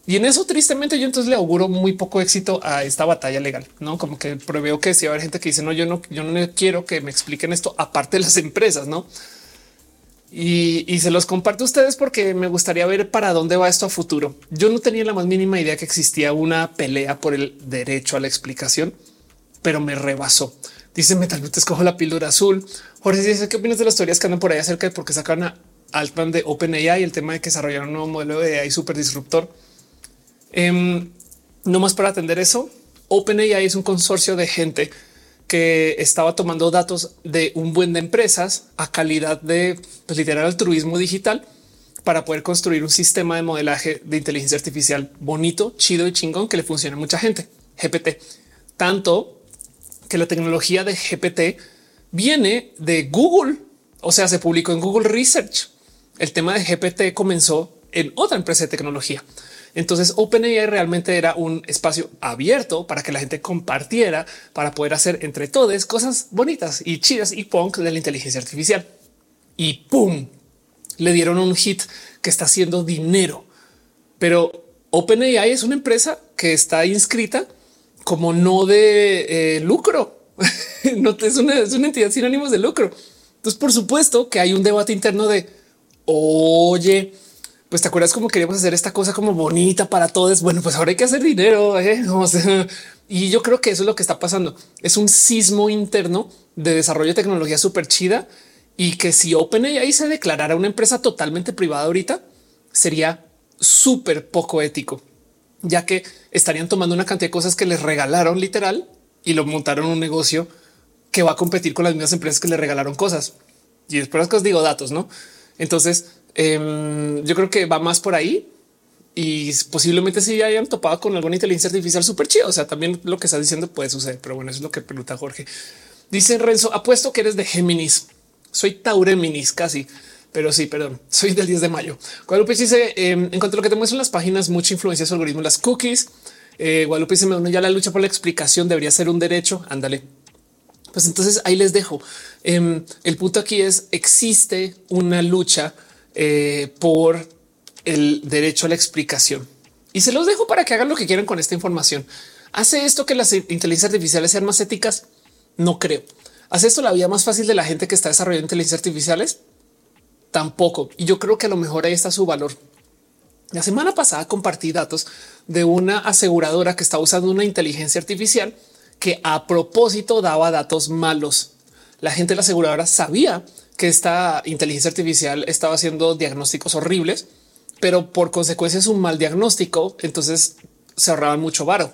Y en eso, tristemente, yo entonces le auguro muy poco éxito a esta batalla legal, no como que preveo que si va a haber gente que dice no, yo no, yo no quiero que me expliquen esto aparte de las empresas, no? Y, se los comparto a ustedes porque me gustaría ver para dónde va esto a futuro. Yo no tenía la más mínima idea que existía una pelea por el derecho a la explicación, pero me rebasó. Dice Metal, te escojo la píldora azul. Jorge dice qué opinas de las teorías que andan por ahí acerca de por qué sacaron a Altman de OpenAI el tema de que desarrollaron un nuevo modelo de AI súper disruptor. Em, no más para atender eso. OpenAI es un consorcio de gente que estaba tomando datos de un buen de empresas a calidad de pues, literal altruismo digital para poder construir un sistema de modelaje de inteligencia artificial bonito, chido y chingón que le funcione a mucha gente. GPT, tanto que la tecnología de GPT viene de Google, o sea, se publicó en Google Research. El tema de GPT comenzó en otra empresa de tecnología. Entonces OpenAI realmente era un espacio abierto para que la gente compartiera para poder hacer entre todos cosas bonitas y chidas y punk de la inteligencia artificial. Y pum, le dieron un hit que está haciendo dinero. Pero OpenAI es una empresa que está inscrita como no de eh, lucro. no es una, es una entidad sin ánimos de lucro. Entonces, por supuesto que hay un debate interno de oye, pues te acuerdas cómo queríamos hacer esta cosa como bonita para todos. Bueno, pues ahora hay que hacer dinero. ¿eh? y yo creo que eso es lo que está pasando. Es un sismo interno de desarrollo de tecnología súper chida y que si OpenAI se declarara una empresa totalmente privada ahorita sería súper poco ético, ya que estarían tomando una cantidad de cosas que les regalaron literal y lo montaron un negocio que va a competir con las mismas empresas que le regalaron cosas. Y después que os digo datos, no? Entonces Em, yo creo que va más por ahí y posiblemente si ya hayan topado con alguna inteligencia artificial súper chido. O sea, también lo que estás diciendo puede suceder, pero bueno, eso es lo que pregunta Jorge. Dice Renzo, apuesto que eres de Géminis. Soy Taureminis casi, pero sí, perdón, soy del 10 de mayo. Guadalupe dice em, en cuanto a lo que te muestran las páginas, mucha influencia su algoritmo, las cookies. Eh, Guadalupe dice ya la lucha por la explicación debería ser un derecho. Ándale. Pues entonces ahí les dejo. Em, el punto aquí es existe una lucha eh, por el derecho a la explicación y se los dejo para que hagan lo que quieran con esta información. ¿Hace esto que las inteligencias artificiales sean más éticas? No creo. ¿Hace esto la vida más fácil de la gente que está desarrollando inteligencias artificiales? Tampoco. Y yo creo que a lo mejor ahí está su valor. La semana pasada compartí datos de una aseguradora que está usando una inteligencia artificial que a propósito daba datos malos. La gente de la aseguradora sabía que esta inteligencia artificial estaba haciendo diagnósticos horribles, pero por consecuencia es un mal diagnóstico, entonces se ahorraban mucho varo.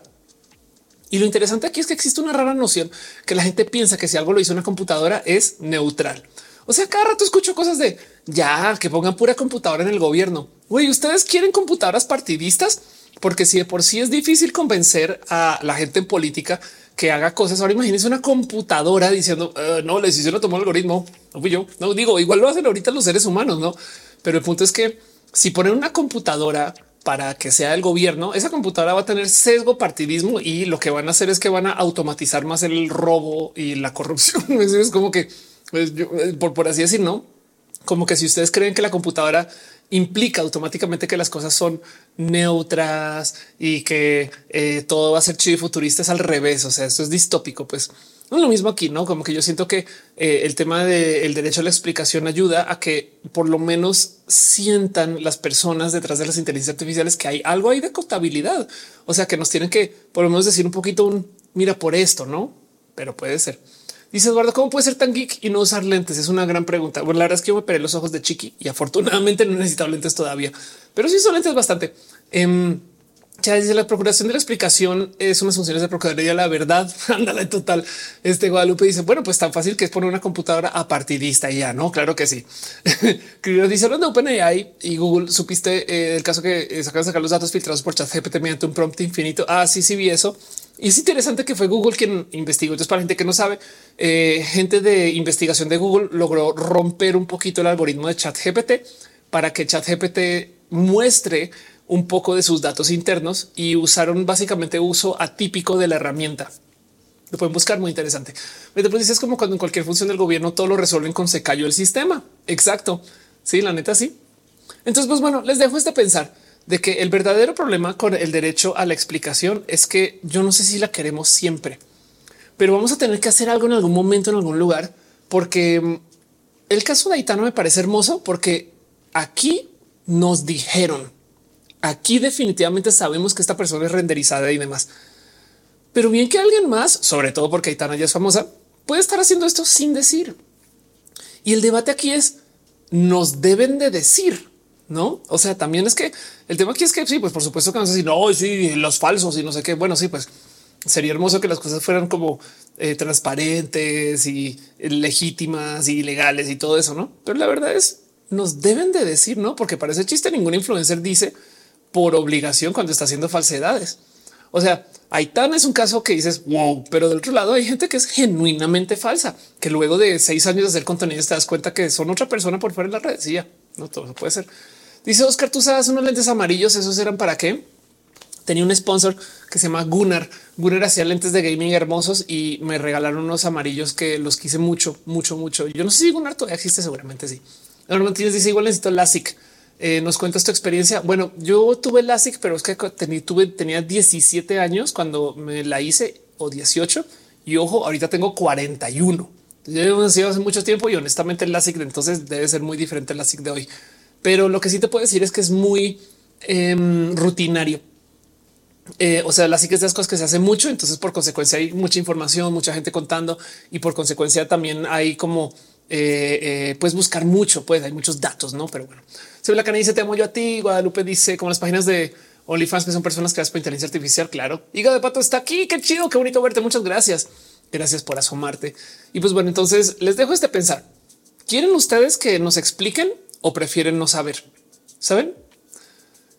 Y lo interesante aquí es que existe una rara noción que la gente piensa que si algo lo hizo una computadora es neutral. O sea, cada rato escucho cosas de ya que pongan pura computadora en el gobierno. Güey, ustedes quieren computadoras partidistas porque si de por sí es difícil convencer a la gente en política que haga cosas. Ahora imagínense una computadora diciendo eh, no, la tomó el algoritmo. No fui yo. No digo igual lo hacen ahorita los seres humanos, no? Pero el punto es que si ponen una computadora para que sea el gobierno, esa computadora va a tener sesgo partidismo y lo que van a hacer es que van a automatizar más el robo y la corrupción. es como que pues eh, por, por así decir, no como que si ustedes creen que la computadora implica automáticamente que las cosas son neutras y que eh, todo va a ser chido y futurista es al revés. O sea, esto es distópico. Pues no lo mismo aquí, no como que yo siento que eh, el tema del derecho a la explicación ayuda a que por lo menos sientan las personas detrás de las inteligencias artificiales que hay algo ahí de contabilidad. O sea, que nos tienen que por lo menos decir un poquito un mira por esto, no? Pero puede ser. Dice Eduardo, ¿cómo puede ser tan geek y no usar lentes? Es una gran pregunta. Bueno, la verdad es que yo me operé los ojos de chiqui y afortunadamente no necesito lentes todavía, pero sí son lentes bastante. Eh, ya dice la procuración de la explicación es unas funciones de procuraduría. La verdad, ándale total. Este Guadalupe dice, bueno, pues tan fácil que es poner una computadora apartidista y ya no. Claro que sí. dice hablando de OpenAI y Google, supiste eh, el caso que eh, sacaron sacar los datos filtrados por ChatGPT mediante un prompt infinito. Ah, sí, sí vi eso. Y es interesante que fue Google quien investigó. Entonces, para gente que no sabe, eh, gente de investigación de Google logró romper un poquito el algoritmo de Chat GPT para que Chat GPT muestre un poco de sus datos internos y usaron básicamente uso atípico de la herramienta. Lo pueden buscar muy interesante. Después es como cuando en cualquier función del gobierno todo lo resuelven con se cayó el sistema. Exacto. Sí, la neta, sí. Entonces, pues bueno, les dejo este pensar de que el verdadero problema con el derecho a la explicación es que yo no sé si la queremos siempre, pero vamos a tener que hacer algo en algún momento, en algún lugar, porque mm, el caso de Aitano me parece hermoso porque aquí nos dijeron, aquí definitivamente sabemos que esta persona es renderizada y demás, pero bien que alguien más, sobre todo porque Aitana ya es famosa, puede estar haciendo esto sin decir. Y el debate aquí es, nos deben de decir no? O sea, también es que el tema aquí es que sí, pues por supuesto que no sé si no, sí, los falsos y no sé qué. Bueno, sí, pues sería hermoso que las cosas fueran como eh, transparentes y legítimas y legales y todo eso, no? Pero la verdad es, nos deben de decir, no? Porque parece chiste. Ningún influencer dice por obligación cuando está haciendo falsedades. O sea, Aitana es un caso que dices wow, pero del otro lado hay gente que es genuinamente falsa, que luego de seis años de hacer contenido te das cuenta que son otra persona por fuera de la red. Sí, ya no todo puede ser. Dice Oscar, tú usabas unos lentes amarillos. Esos eran para qué? Tenía un sponsor que se llama Gunnar. Gunnar hacía lentes de gaming hermosos y me regalaron unos amarillos que los quise mucho, mucho, mucho. Yo no sé si Gunnar todavía existe, seguramente sí. No tienes dice igual necesito LASIK. Eh, nos cuentas tu experiencia. Bueno, yo tuve LASIK, pero es que tenía 17 años cuando me la hice o 18 y ojo, ahorita tengo 41. Yo hace mucho tiempo y honestamente el LASIK de entonces debe ser muy diferente al LASIK de hoy. Pero lo que sí te puedo decir es que es muy em, rutinario. Eh, o sea, las es de las cosas que se hace mucho. Entonces, por consecuencia, hay mucha información, mucha gente contando y por consecuencia también hay como eh, eh, puedes buscar mucho, pues hay muchos datos, no? Pero bueno, se ve la cana dice te amo yo a ti. Guadalupe dice como las páginas de OnlyFans que son personas creadas por inteligencia artificial. Claro, Higa de pato está aquí. Qué chido, qué bonito verte. Muchas gracias. Gracias por asomarte. Y pues bueno, entonces les dejo este pensar. ¿Quieren ustedes que nos expliquen o prefieren no saber? ¿Saben?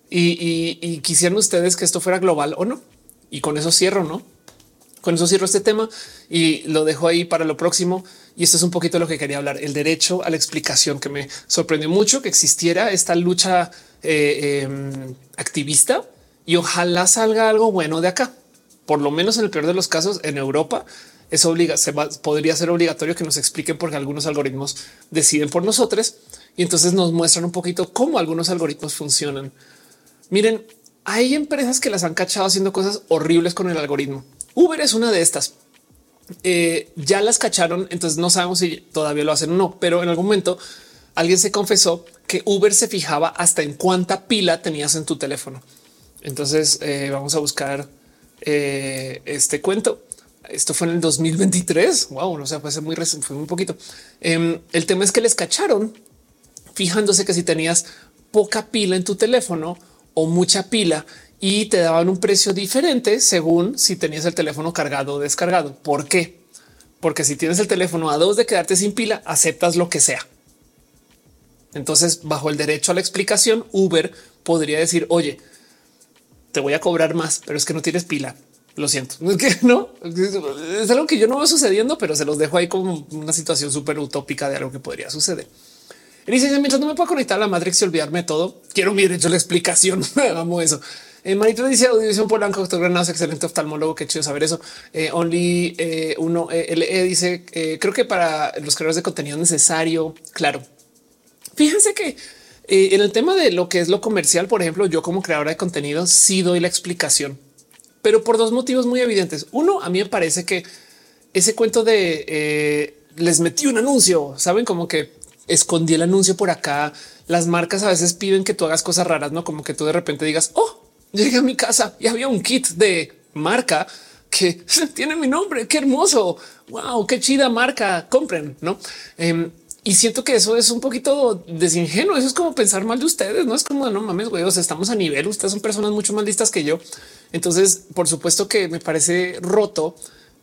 Y, quisieran ustedes que esto fuera global o no. Y con eso cierro, ¿no? Con eso cierro este tema y lo dejo ahí para lo próximo. Y esto es un poquito lo que quería hablar, el derecho a la explicación, que me sorprendió mucho que existiera esta lucha eh, em, activista y ojalá salga algo bueno de acá. Por lo menos en el peor de los casos en Europa eso obliga, se podría ser obligatorio que nos expliquen porque algunos algoritmos deciden por nosotros y entonces nos muestran un poquito cómo algunos algoritmos funcionan. Miren, hay empresas que las han cachado haciendo cosas horribles con el algoritmo. Uber es una de estas. Eh, ya las cacharon, entonces no sabemos si todavía lo hacen o no, pero en algún momento alguien se confesó que Uber se fijaba hasta en cuánta pila tenías en tu teléfono. Entonces eh, vamos a buscar eh, este cuento. Esto fue en el 2023. Wow, no sé, fue muy fue muy poquito. Em, el tema es que les cacharon fijándose que si tenías poca pila en tu teléfono o mucha pila y te daban un precio diferente según si tenías el teléfono cargado o descargado. ¿Por qué? Porque si tienes el teléfono a dos de quedarte sin pila, aceptas lo que sea. Entonces, bajo el derecho a la explicación, Uber podría decir, oye, te voy a cobrar más, pero es que no tienes pila. Lo siento. Es que no es algo que yo no veo sucediendo, pero se los dejo ahí como una situación súper utópica de algo que podría suceder. Y dice mientras no me puedo conectar a la Matrix y olvidarme todo, quiero mi derecho la explicación. Amo eso. Eh, Marito dice audición Polanco, doctor Granados, excelente oftalmólogo. Qué chido saber eso. Eh, only eh, uno eh, LE dice creo que para los creadores de contenido necesario. Claro. Fíjense que eh, en el tema de lo que es lo comercial, por ejemplo, yo como creadora de contenido sí doy la explicación, pero por dos motivos muy evidentes. Uno, a mí me parece que ese cuento de eh, les metí un anuncio, saben como que escondí el anuncio por acá. Las marcas a veces piden que tú hagas cosas raras, no como que tú de repente digas, oh, llegué a mi casa y había un kit de marca que tiene mi nombre. Qué hermoso. Wow, qué chida marca. Compren, no? Em, y siento que eso es un poquito desingenuo. Eso es como pensar mal de ustedes. No es como no mames, güey. estamos a nivel. Ustedes son personas mucho más listas que yo. Entonces, por supuesto que me parece roto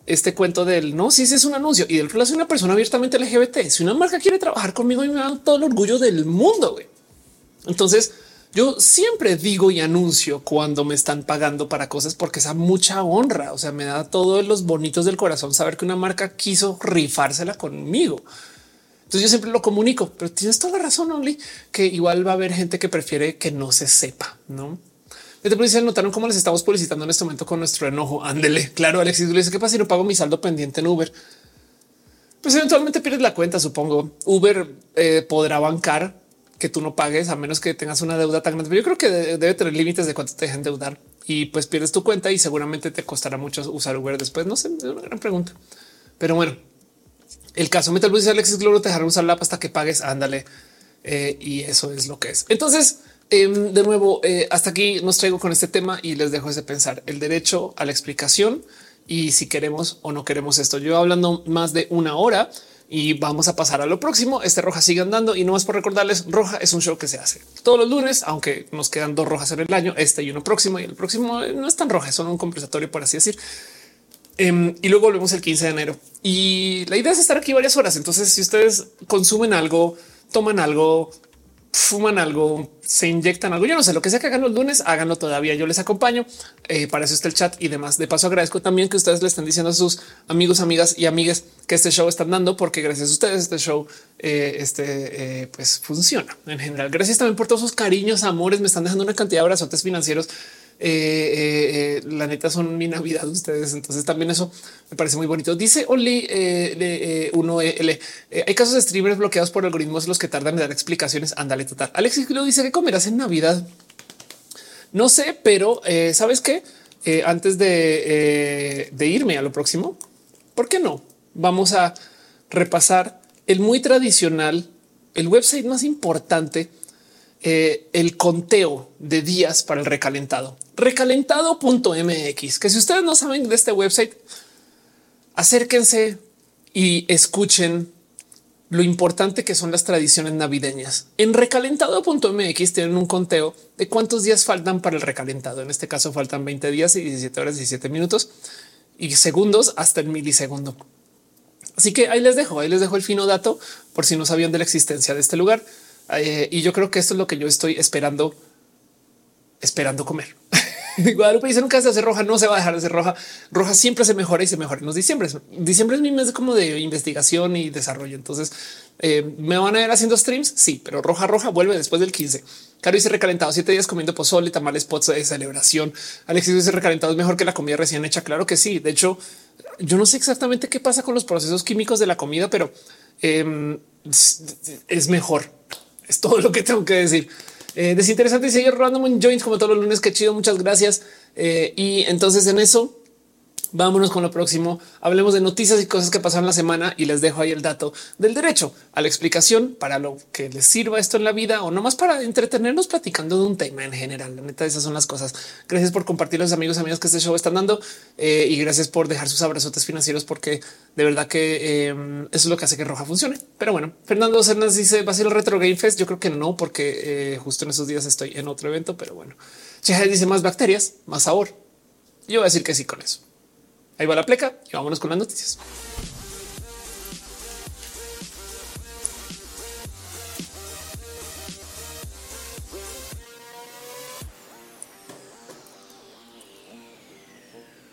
este cuento del no, si es un anuncio y del soy una persona abiertamente LGBT. Si una marca quiere trabajar conmigo y me da todo el orgullo del mundo. Entonces, yo siempre digo y anuncio cuando me están pagando para cosas porque es a mucha honra. O sea, me da todos los bonitos del corazón saber que una marca quiso rifársela conmigo. Entonces yo siempre lo comunico, pero tienes toda la razón, Only, que igual va a haber gente que prefiere que no se sepa, ¿no? Te policía notaron cómo les estamos publicitando en este momento con nuestro enojo. Ándele. Claro, Alexis dice qué pasa si no pago mi saldo pendiente en Uber. Pues eventualmente pierdes la cuenta, supongo. Uber eh, podrá bancar que tú no pagues a menos que tengas una deuda tan grande. Pero yo creo que debe tener límites de cuánto te dejen deudar y pues pierdes tu cuenta y seguramente te costará mucho usar Uber después. No sé, es una gran pregunta. Pero bueno, el caso Metal dice Alexis Gloro te dejará usar la hasta que pagues. Ándale. Eh, y eso es lo que es. Entonces, em, de nuevo, eh, hasta aquí nos traigo con este tema y les dejo ese pensar el derecho a la explicación y si queremos o no queremos esto. Yo hablando más de una hora y vamos a pasar a lo próximo. Este roja sigue andando y no más por recordarles, roja es un show que se hace todos los lunes, aunque nos quedan dos rojas en el año, este y uno próximo y el próximo no es tan roja, son un compensatorio por así decir. Em, y luego volvemos el 15 de enero. Y la idea es estar aquí varias horas. Entonces, si ustedes consumen algo, toman algo, fuman algo, se inyectan algo, yo no sé lo que sea que hagan los lunes, háganlo todavía. Yo les acompaño. Eh, para eso está el chat y demás. De paso, agradezco también que ustedes le están diciendo a sus amigos, amigas y amigas que este show están dando, porque gracias a ustedes este show eh, este eh, pues funciona en general. Gracias también por todos sus cariños, amores. Me están dejando una cantidad de abrazotes financieros eh, eh, eh, la neta son mi Navidad ustedes. Entonces también eso me parece muy bonito. Dice Only eh, uno L. hay casos de streamers bloqueados por algoritmos los que tardan en dar explicaciones. Ándale, total. Alexis lo dice que comerás en Navidad. No sé, pero sabes qué? antes de, de irme a lo próximo, ¿por qué no? Vamos a repasar el muy tradicional, el website más importante eh, el conteo de días para el recalentado. Recalentado.mx, que si ustedes no saben de este website, acérquense y escuchen lo importante que son las tradiciones navideñas. En recalentado.mx tienen un conteo de cuántos días faltan para el recalentado. En este caso faltan 20 días y 17 horas, 17 minutos y segundos hasta el milisegundo. Así que ahí les dejo, ahí les dejo el fino dato por si no sabían de la existencia de este lugar. Eh, y yo creo que esto es lo que yo estoy esperando, esperando comer. Guadalupe dice nunca se hace roja, no se va a dejar de ser roja. Roja siempre se mejora y se mejora en los diciembre. Diciembre es mi mes como de investigación y desarrollo. Entonces eh, me van a ver haciendo streams. Sí, pero roja, roja vuelve después del 15. Caro dice recalentado siete días comiendo pozole, tamales, pots de celebración. Alexis dice recalentado es mejor que la comida recién hecha. Claro que sí. De hecho, Yo no sé exactamente qué pasa con los procesos químicos de la comida, pero em, es mejor. Es todo lo que tengo que decir. Eh, desinteresante seguir random joints como todos los lunes. Qué chido. Muchas gracias. Eh, y entonces en eso Vámonos con lo próximo. Hablemos de noticias y cosas que pasaron la semana y les dejo ahí el dato del derecho a la explicación para lo que les sirva esto en la vida o no más para entretenernos platicando de un tema en general. La neta, esas son las cosas. Gracias por compartir los amigos, amigos que este show están dando eh, y gracias por dejar sus abrazotes financieros porque de verdad que em, eso es lo que hace que Roja funcione. Pero bueno, Fernando Cernas dice va a ser el Retro Game Fest. Yo creo que no, porque eh, justo en esos días estoy en otro evento, pero bueno, Cheja dice más bacterias, más sabor. Yo voy a decir que sí con eso. Ahí va la pleca y vámonos con las noticias.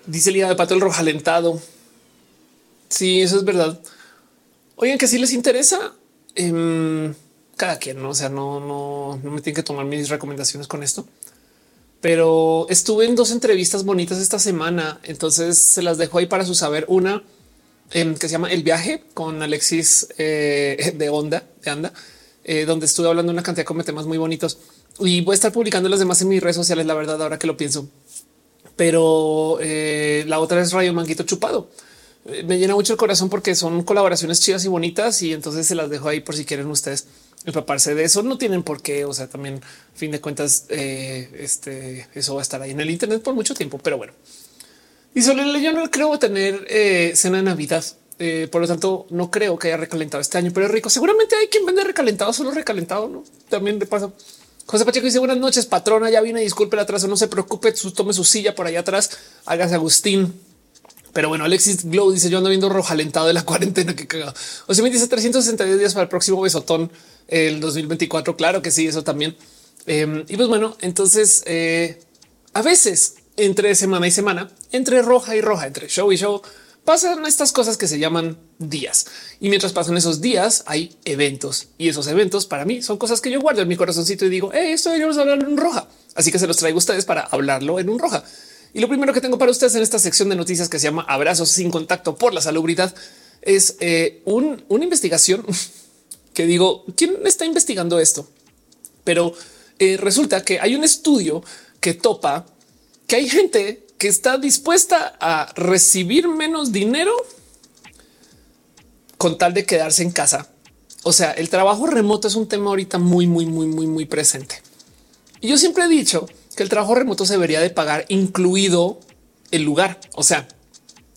Dice el de pato el rojo alentado. Sí, eso es verdad. Oigan, que si les interesa, em, cada quien, ¿no? O sea, no, no, no me tienen que tomar mis recomendaciones con esto pero estuve en dos entrevistas bonitas esta semana, entonces se las dejo ahí para su saber. Una em, que se llama El viaje con Alexis eh, de Onda, de Anda, eh, donde estuve hablando una cantidad de temas muy bonitos y voy a estar publicando las demás en mis redes sociales, la verdad, ahora que lo pienso. Pero eh, la otra es Rayo Manguito Chupado. Me llena mucho el corazón porque son colaboraciones chidas y bonitas y entonces se las dejo ahí por si quieren ustedes empaparse de eso. No tienen por qué. O sea, también a fin de cuentas, eh, este eso va a estar ahí en el Internet por mucho tiempo, pero bueno. Y solo yo no creo tener eh, cena de Navidad. Eh, por lo tanto, no creo que haya recalentado este año, pero rico. Seguramente hay quien vende recalentado, solo recalentado. No también de paso. José Pacheco dice buenas noches, patrona. Ya vine, disculpe el atraso. No se preocupe, tome su silla por allá atrás. Hágase Agustín. Pero bueno, Alexis Glow dice yo ando viendo rojalentado de la cuarentena que cagado. O sea, me dice 362 días para el próximo besotón el 2024. Claro que sí, eso también. Em, y pues bueno, entonces eh, a veces entre semana y semana, entre roja y roja, entre show y show, pasan estas cosas que se llaman días. Y mientras pasan esos días, hay eventos. Y esos eventos para mí son cosas que yo guardo en mi corazoncito y digo, hey, esto deberíamos hablar en un roja. Así que se los traigo a ustedes para hablarlo en un roja. Y lo primero que tengo para ustedes en esta sección de noticias que se llama Abrazos sin contacto por la salubridad es eh, una investigación que digo, ¿quién está investigando esto? Pero eh, resulta que hay un estudio que topa que hay gente que está dispuesta a recibir menos dinero con tal de quedarse en casa. O sea, el trabajo remoto es un tema ahorita muy, muy, muy, muy, muy presente. Y yo siempre he dicho que el trabajo remoto se debería de pagar incluido el lugar. O sea,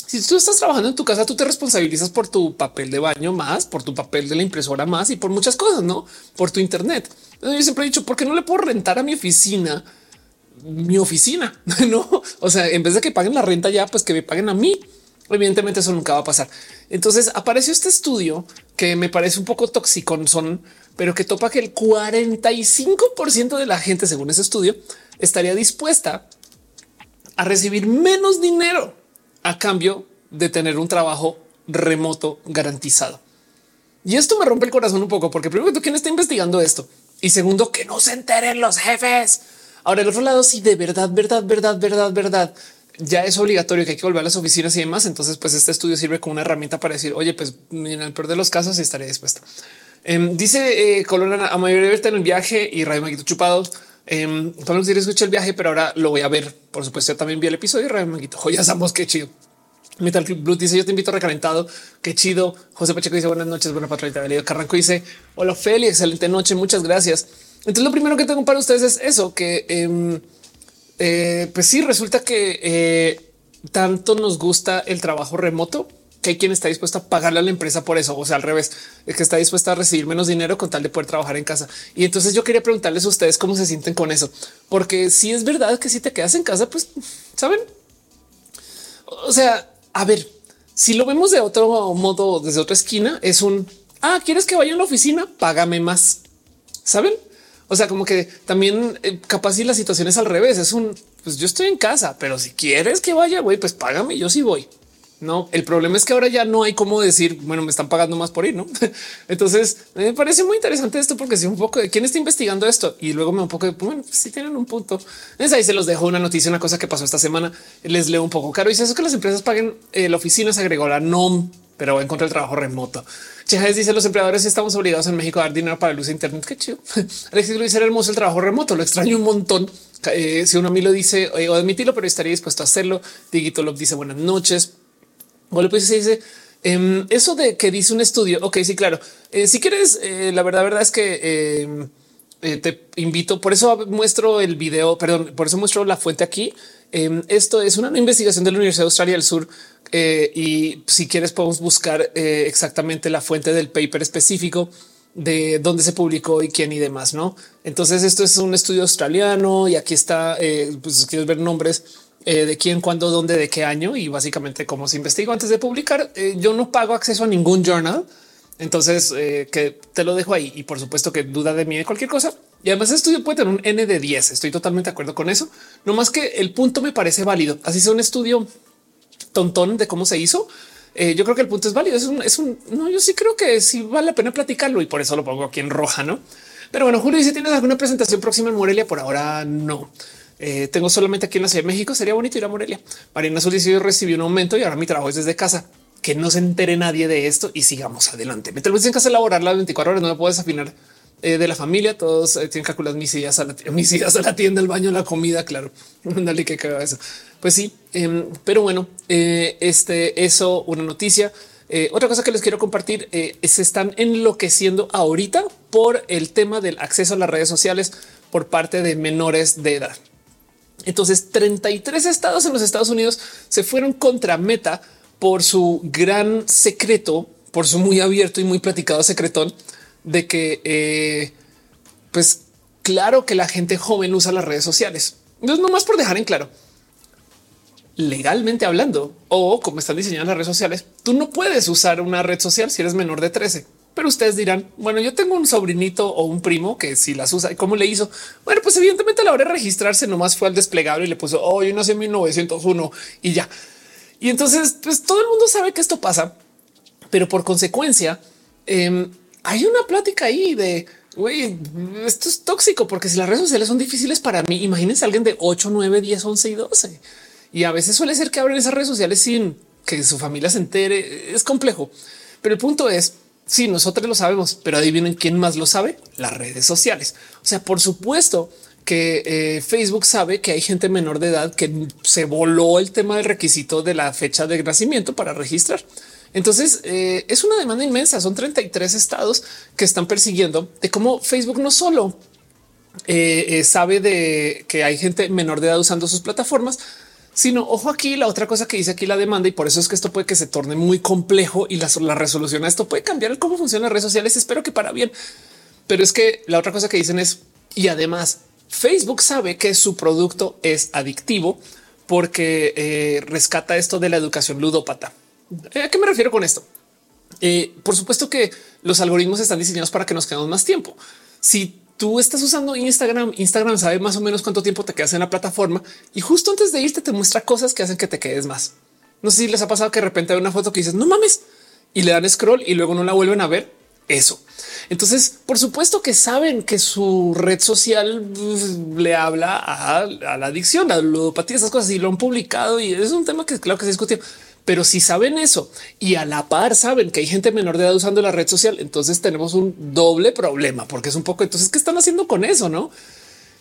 si tú estás trabajando en tu casa, tú te responsabilizas por tu papel de baño más, por tu papel de la impresora más y por muchas cosas, no por tu Internet. Yo siempre he dicho, ¿por qué no le puedo rentar a mi oficina? Mi oficina, no? O sea, en vez de que paguen la renta ya, pues que me paguen a mí. Evidentemente eso nunca va a pasar. Entonces apareció este estudio que me parece un poco tóxico, son, pero que topa que el 45% de la gente, según ese estudio, estaría dispuesta a recibir menos dinero a cambio de tener un trabajo remoto garantizado. Y esto me rompe el corazón un poco, porque primero, ¿quién está investigando esto? Y segundo, que no se enteren los jefes. Ahora, el otro lado, si de verdad, verdad, verdad, verdad, verdad, ya es obligatorio que hay que volver a las oficinas y demás. Entonces, pues este estudio sirve como una herramienta para decir, oye, pues en el peor de los casos estaré dispuesto. Em, dice eh, a mayoría en el viaje y Radio Maguito chupado. Eh, Pablo escuché el viaje, pero ahora lo voy a ver. Por supuesto, yo también vi el episodio de Manguito. Joyas ambos, qué chido. Metal Club Blue dice: Yo te invito recalentado. Qué chido. José Pacheco dice: Buenas noches, buena patronita. Carranco dice: Hola, Feli, excelente noche. Muchas gracias. Entonces, lo primero que tengo para ustedes es eso: que em, eh, pues sí, resulta que eh, tanto nos gusta el trabajo remoto que hay quien está dispuesto a pagarle a la empresa por eso. O sea, al revés, es que está dispuesta a recibir menos dinero con tal de poder trabajar en casa. Y entonces yo quería preguntarles a ustedes cómo se sienten con eso, porque si es verdad que si te quedas en casa, pues saben. O sea, a ver, si lo vemos de otro modo, desde otra esquina, es un ah, quieres que vaya a la oficina, págame más. Saben? O sea, como que también eh, capaz si la situación es al revés, es un pues yo estoy en casa, pero si quieres que vaya, güey, pues págame. Yo sí voy. No, el problema es que ahora ya no hay cómo decir, bueno, me están pagando más por ir, no? Entonces me parece muy interesante esto porque si un poco de quién está investigando esto y luego me un poco de bueno, si pues tienen un punto. Es ahí se los dejo una noticia, una cosa que pasó esta semana. Les leo un poco caro. Dice eso que las empresas paguen eh, la oficina, se agregó la NOM, pero en contra del trabajo remoto. Chávez dice los empleadores estamos obligados en México a dar dinero para luz de Internet. Qué chido. Alexis Luis era hermoso el trabajo remoto. Lo extraño un montón. Eh, si uno a mí lo dice o admitirlo, pero estaría dispuesto a hacerlo. Digito Love dice buenas noches. Pues se dice em, eso de que dice un estudio. Ok, sí, claro. Eh, si quieres, eh, la verdad, verdad es que em, eh, te invito. Por eso muestro el video, perdón, por eso muestro la fuente aquí. Em, esto es una investigación de la Universidad de Australia del Sur y si quieres podemos buscar exactamente la fuente del paper específico de dónde se publicó y quién y demás, ¿no? Entonces esto es un estudio australiano y aquí está, pues si quieres ver nombres, eh, de quién, cuándo, dónde, de qué año y básicamente cómo se investigó antes de publicar. Eh, yo no pago acceso a ningún journal. Entonces eh, que te lo dejo ahí y por supuesto que duda de mí de cualquier cosa. Y además el estudio puede tener un N de 10. Estoy totalmente de acuerdo con eso. No más que el punto me parece válido. Así sea un estudio tontón de cómo se hizo. yo creo que el punto es válido. Es un, es un, no, yo sí creo que sí vale la pena platicarlo y por eso lo pongo aquí en roja, no? Pero bueno, Julio dice: ¿Tienes alguna presentación próxima en Morelia? Por ahora no. Eh, tengo solamente aquí en la Ciudad de México. Sería bonito ir a Morelia. Mariana Solís recibió un aumento y ahora mi trabajo es desde casa. Que no se entere nadie de esto y sigamos adelante. Me tengo en casa a laborar las 24 horas. No me puedo desafinar eh, de la familia. Todos eh, tienen que calcular mis ideas a la, mis ideas a la tienda, el baño, la comida. Claro, dale que caga eso. Pues sí, em, pero bueno, este eso una noticia. otra cosa que les quiero compartir se están enloqueciendo ahorita por el tema del acceso a las redes sociales por parte de menores de edad. Entonces 33 estados en los Estados Unidos se fueron contra Meta por su gran secreto, por su muy abierto y muy platicado secretón de que, eh, pues claro que la gente joven usa las redes sociales. Entonces, no más por dejar en claro, legalmente hablando o como están diseñadas las redes sociales, tú no puedes usar una red social si eres menor de 13. Pero ustedes dirán, bueno, yo tengo un sobrinito o un primo que si las usa y cómo le hizo. Bueno, pues evidentemente a la hora de registrarse nomás fue al desplegable y le puso, oh, yo nací en 1901 y ya. Y entonces, pues todo el mundo sabe que esto pasa, pero por consecuencia, em, hay una plática ahí de, güey, esto es tóxico porque si las redes sociales son difíciles para mí, imagínense alguien de 8, 9, 10, 11 y 12. Y a veces suele ser que abren esas redes sociales sin que su familia se entere. Es complejo. Pero el punto es, Sí, nosotros lo sabemos, pero adivinen quién más lo sabe, las redes sociales. O sea, por supuesto que eh, Facebook sabe que hay gente menor de edad que se voló el tema del requisito de la fecha de nacimiento para registrar. Entonces eh, es una demanda inmensa. Son 33 estados que están persiguiendo de cómo Facebook no solo eh, sabe de que hay gente menor de edad usando sus plataformas, sino ojo aquí la otra cosa que dice aquí la demanda y por eso es que esto puede que se torne muy complejo y la, resolución a esto puede cambiar el cómo funcionan las redes sociales. Espero que para bien, pero es que la otra cosa que dicen es y además Facebook sabe que su producto es adictivo porque eh, rescata esto de la educación ludópata. Eh, ¿A qué me refiero con esto? Eh, por supuesto que los algoritmos están diseñados para que nos quedemos más tiempo. Si tú estás usando Instagram, Instagram sabe más o menos cuánto tiempo te quedas en la plataforma y justo antes de irte te muestra cosas que hacen que te quedes más. No sé si les ha pasado que de repente hay una foto que dices no mames y le dan scroll y luego no la vuelven a ver. Eso. Entonces, por supuesto que saben que su red social pues, le habla a, la adicción, a la ludopatía, esas cosas y lo han publicado y es un tema que claro que se discutió. Pero si saben eso y a la par saben que hay gente menor de edad usando la red social, entonces tenemos un doble problema porque es un poco entonces qué están haciendo con eso, no?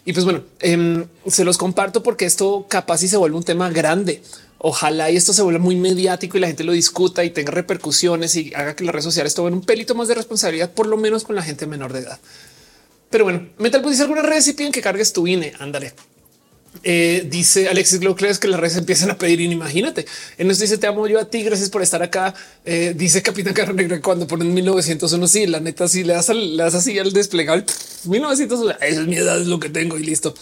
Y pues bueno, em, se los comparto porque esto capaz y se vuelve un tema grande. Ojalá y esto se vuelva muy mediático y la gente lo discuta y tenga repercusiones y haga que las redes sociales tomen un pelito más de responsabilidad, por lo menos con la gente menor de edad. Pero bueno, Metal dice algunas redes y piden que cargues tu INE. Ándale. Eh, dice Alexis Glow, crees que las redes empiezan a pedir? Imagínate. En esto dice te amo yo a ti. Gracias por estar acá. Eh, dice Capitán Carro Negra cuando ponen 1901. Sí, la neta, si le das, le das así al desplegable 1900. Esa es mi edad, es lo que tengo y listo.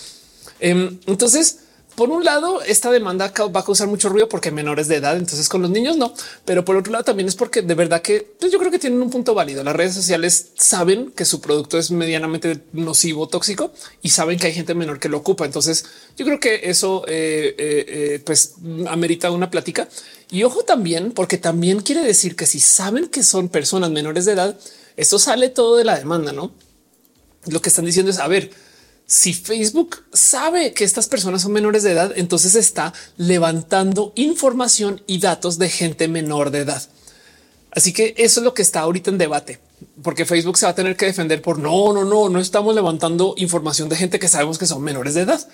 Em, entonces, por un lado, esta demanda va a causar mucho ruido porque menores de edad, entonces con los niños no, pero por otro lado también es porque de verdad que pues yo creo que tienen un punto válido. Las redes sociales saben que su producto es medianamente nocivo, tóxico y saben que hay gente menor que lo ocupa. Entonces yo creo que eso eh, eh, eh, pues amerita una plática y ojo también, porque también quiere decir que si saben que son personas menores de edad, esto sale todo de la demanda, no? Lo que están diciendo es a ver, si Facebook sabe que estas personas son menores de edad, entonces está levantando información y datos de gente menor de edad. Así que eso es lo que está ahorita en debate, porque Facebook se va a tener que defender por no, no, no, no estamos levantando información de gente que sabemos que son menores de edad.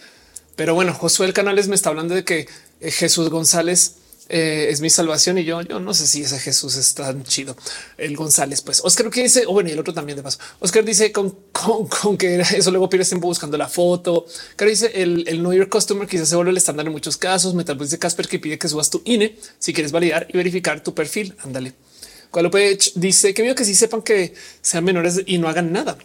Pero bueno, Josué el les me está hablando de que eh, Jesús González eh, es mi salvación y yo, yo no sé si ese Jesús es tan chido. El González, pues Oscar que dice, o bueno, y el otro también de paso. Oscar dice con, con, que eso luego pierdes tiempo buscando la foto. Claro, dice el, el New York Customer quizás se vuelve el estándar en muchos casos. Metal dice Casper que pide que subas tu INE si quieres validar y verificar tu perfil. Ándale. Guadalupe dice que veo que sí sepan que sean menores y no hagan nada.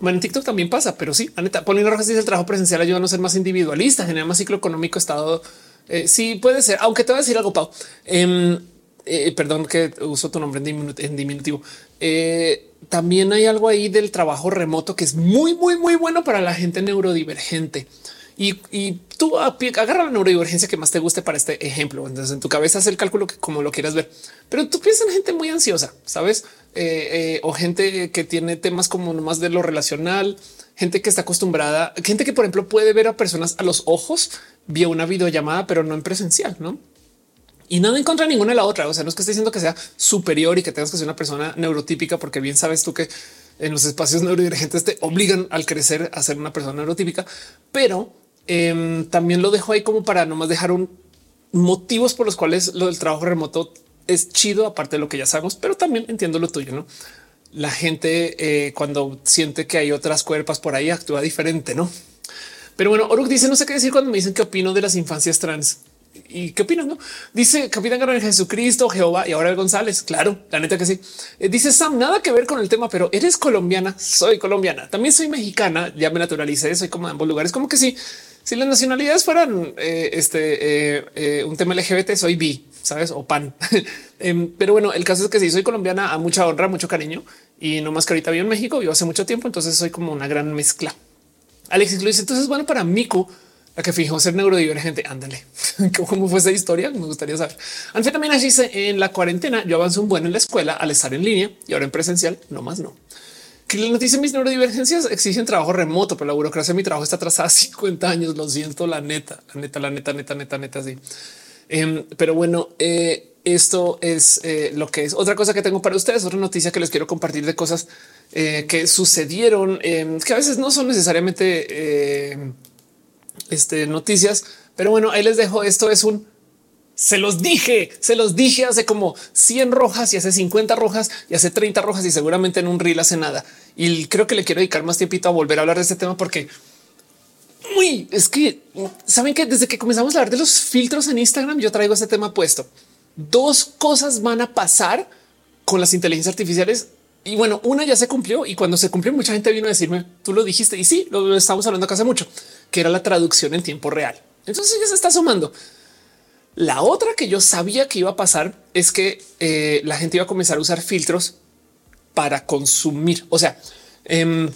Bueno, en TikTok también pasa, pero sí, Aneta Paulina Rojas dice el trabajo presencial ayuda a no ser más individualista, genera más ciclo económico, estado eh, sí, puede ser, aunque te voy a decir algo, Pau. Em, eh, perdón que uso tu nombre en diminutivo. Eh, también hay algo ahí del trabajo remoto que es muy, muy, muy bueno para la gente neurodivergente. Y, tú agarra la neurodivergencia que más te guste para este ejemplo. Entonces en tu cabeza haz el cálculo que como lo quieras ver, pero tú piensas en gente muy ansiosa, sabes? o gente que tiene temas como más de lo relacional, gente que está acostumbrada, gente que por ejemplo puede ver a personas a los ojos vía una videollamada, pero no en presencial, no? Y nada en contra de ninguna de la otra. O sea, no es que esté diciendo que sea superior y que tengas que ser una persona neurotípica, porque bien sabes tú que en los espacios neurodivergentes te obligan al crecer a ser una persona neurotípica, pero em, también lo dejo ahí como para no más dejar un motivos por los cuales lo del trabajo remoto es chido, aparte de lo que ya sabemos, pero también entiendo lo tuyo, no? la gente eh, cuando siente que hay otras cuerpas por ahí actúa diferente, no? Pero bueno, Oruk dice no sé qué decir cuando me dicen qué opino de las infancias trans. ¿Y qué opinas? No dice Capitán Garón Jesucristo, Jehová y ahora el González. Claro, la neta que sí. Eh, dice Sam, nada que ver con el tema, pero eres colombiana. Soy colombiana. También soy mexicana. Ya me naturalicé. Soy como de ambos lugares. Como que sí. Si las nacionalidades fueran eh, este un tema LGBT, soy bi sabes, o pan. Em, pero bueno, el caso es que sí, soy colombiana a mucha honra, mucho cariño y no más que ahorita vivo en México, vivo hace mucho tiempo, entonces soy como una gran mezcla. Alexis dice, entonces bueno, para Miku, la que fijó ser neurodivergente, ándale. ¿Cómo fue esa historia? Me gustaría saber. también así dice, en la cuarentena yo avanzo un buen en la escuela al estar en línea y ahora en presencial, no más no. Que nos dice mis neurodivergencias exigen trabajo remoto, pero la burocracia de mi trabajo está atrasada 50 años. Lo siento, la neta, la neta, la neta, neta, neta, neta, sí. Em, pero bueno, eh, esto es eh, lo que es otra cosa que tengo para ustedes. Otra noticia que les quiero compartir de cosas eh, que sucedieron, em, que a veces no son necesariamente em, este, noticias, pero bueno, ahí les dejo. Esto es un se los dije, se los dije hace como 100 rojas y hace 50 rojas y hace 30 rojas y seguramente en un reel hace nada. Y creo que le quiero dedicar más tiempito a volver a hablar de este tema porque es que saben que desde que comenzamos a hablar de los filtros en Instagram, yo traigo este tema puesto. Dos cosas van a pasar con las inteligencias artificiales. Y bueno, una ya se cumplió y cuando se cumplió, mucha gente vino a decirme tú lo dijiste y sí, lo estamos hablando acá hace mucho, que era la traducción en tiempo real. Entonces ya se está sumando. La otra que yo sabía que iba a pasar es que eh, la gente iba a comenzar a usar filtros para consumir. O sea, eh,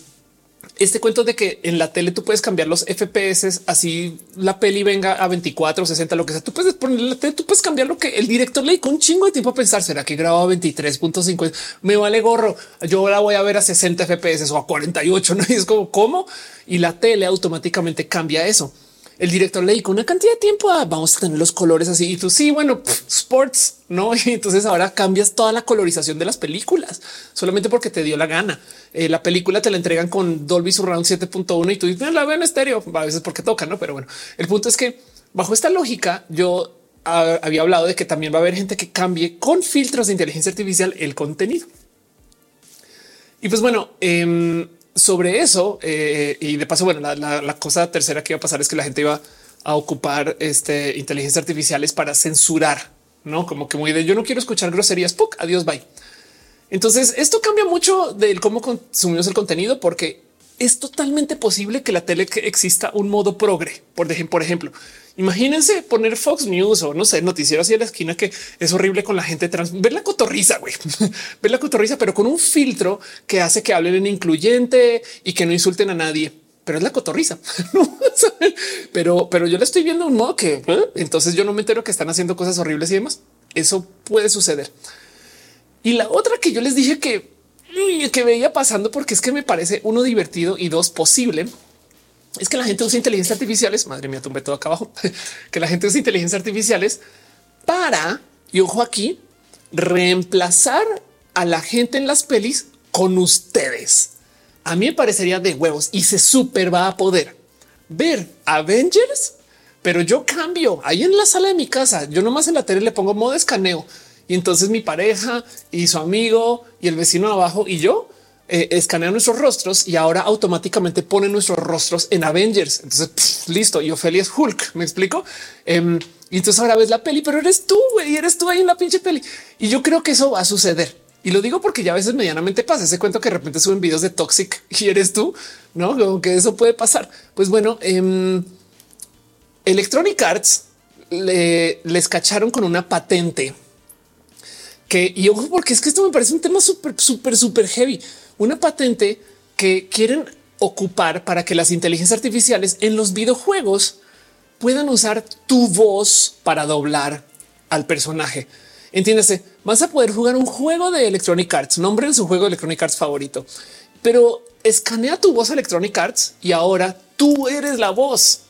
este cuento de que en la tele tú puedes cambiar los FPS así la peli venga a 24 60, lo que sea. Tú puedes poner la tele, tú puedes cambiar lo que el director le con un chingo de tiempo a pensar. Será que graba a 23.5? Me vale gorro. Yo la voy a ver a 60 FPS o a 48. No y es como cómo y la tele automáticamente cambia eso el director le dijo una cantidad de tiempo. Ah, vamos a tener los colores así. Y tú sí, bueno, sports, no? Y entonces ahora cambias toda la colorización de las películas solamente porque te dio la gana. Eh, la película te la entregan con Dolby Surround 7.1 y tú dices la veo en estéreo a veces porque toca, no? Pero bueno, el punto es que bajo esta lógica, yo había hablado de que también va a haber gente que cambie con filtros de inteligencia artificial el contenido. Y pues bueno, eh, sobre eso eh, y de paso, bueno, la, cosa tercera que iba a pasar es que la gente iba a ocupar este inteligencias artificiales para censurar, no como que muy de yo no quiero escuchar groserías. adiós, bye. Entonces esto cambia mucho del cómo consumimos el contenido, porque es totalmente posible que la tele exista un modo progre. Por ejemplo, imagínense poner Fox News o no sé, noticiero así en la esquina que es horrible con la gente trans. Ver la cotorriza, güey, ver la cotorriza, pero con un filtro que hace que hablen en incluyente y que no insulten a nadie. Pero es la cotorriza. pero, pero yo le estoy viendo un modo que ¿eh? entonces yo no me entero que están haciendo cosas horribles y demás. Eso puede suceder. Y la otra que yo les dije que que veía pasando porque es que me parece uno divertido y dos posible es que la gente usa inteligencia artificiales. Madre mía, tumbé todo acá abajo. que la gente usa inteligencia artificiales para y ojo aquí reemplazar a la gente en las pelis con ustedes. A mí me parecería de huevos y se super va a poder ver Avengers, pero yo cambio ahí en la sala de mi casa. Yo nomás en la tele le pongo modo escaneo y entonces mi pareja y su amigo y el vecino abajo y yo eh, escanean nuestros rostros y ahora automáticamente ponen nuestros rostros en Avengers. Entonces, listo. Y Ofelia es Hulk. Me explico. Em, y entonces ahora ves la peli, pero eres tú y eres tú ahí en la pinche peli. Y yo creo que eso va a suceder. Y lo digo porque ya a veces medianamente pasa ese cuento que de repente suben videos de Toxic y eres tú, no? Como que eso puede pasar. Pues bueno, eh, Electronic Arts le, les cacharon con una patente que y porque es que esto me parece un tema súper, súper, súper heavy. Una patente que quieren ocupar para que las inteligencias artificiales en los videojuegos puedan usar tu voz para doblar al personaje. Entiéndase, vas a poder jugar un juego de Electronic Arts, nombre en su juego de Electronic Arts favorito, pero escanea tu voz Electronic Arts y ahora tú eres la voz.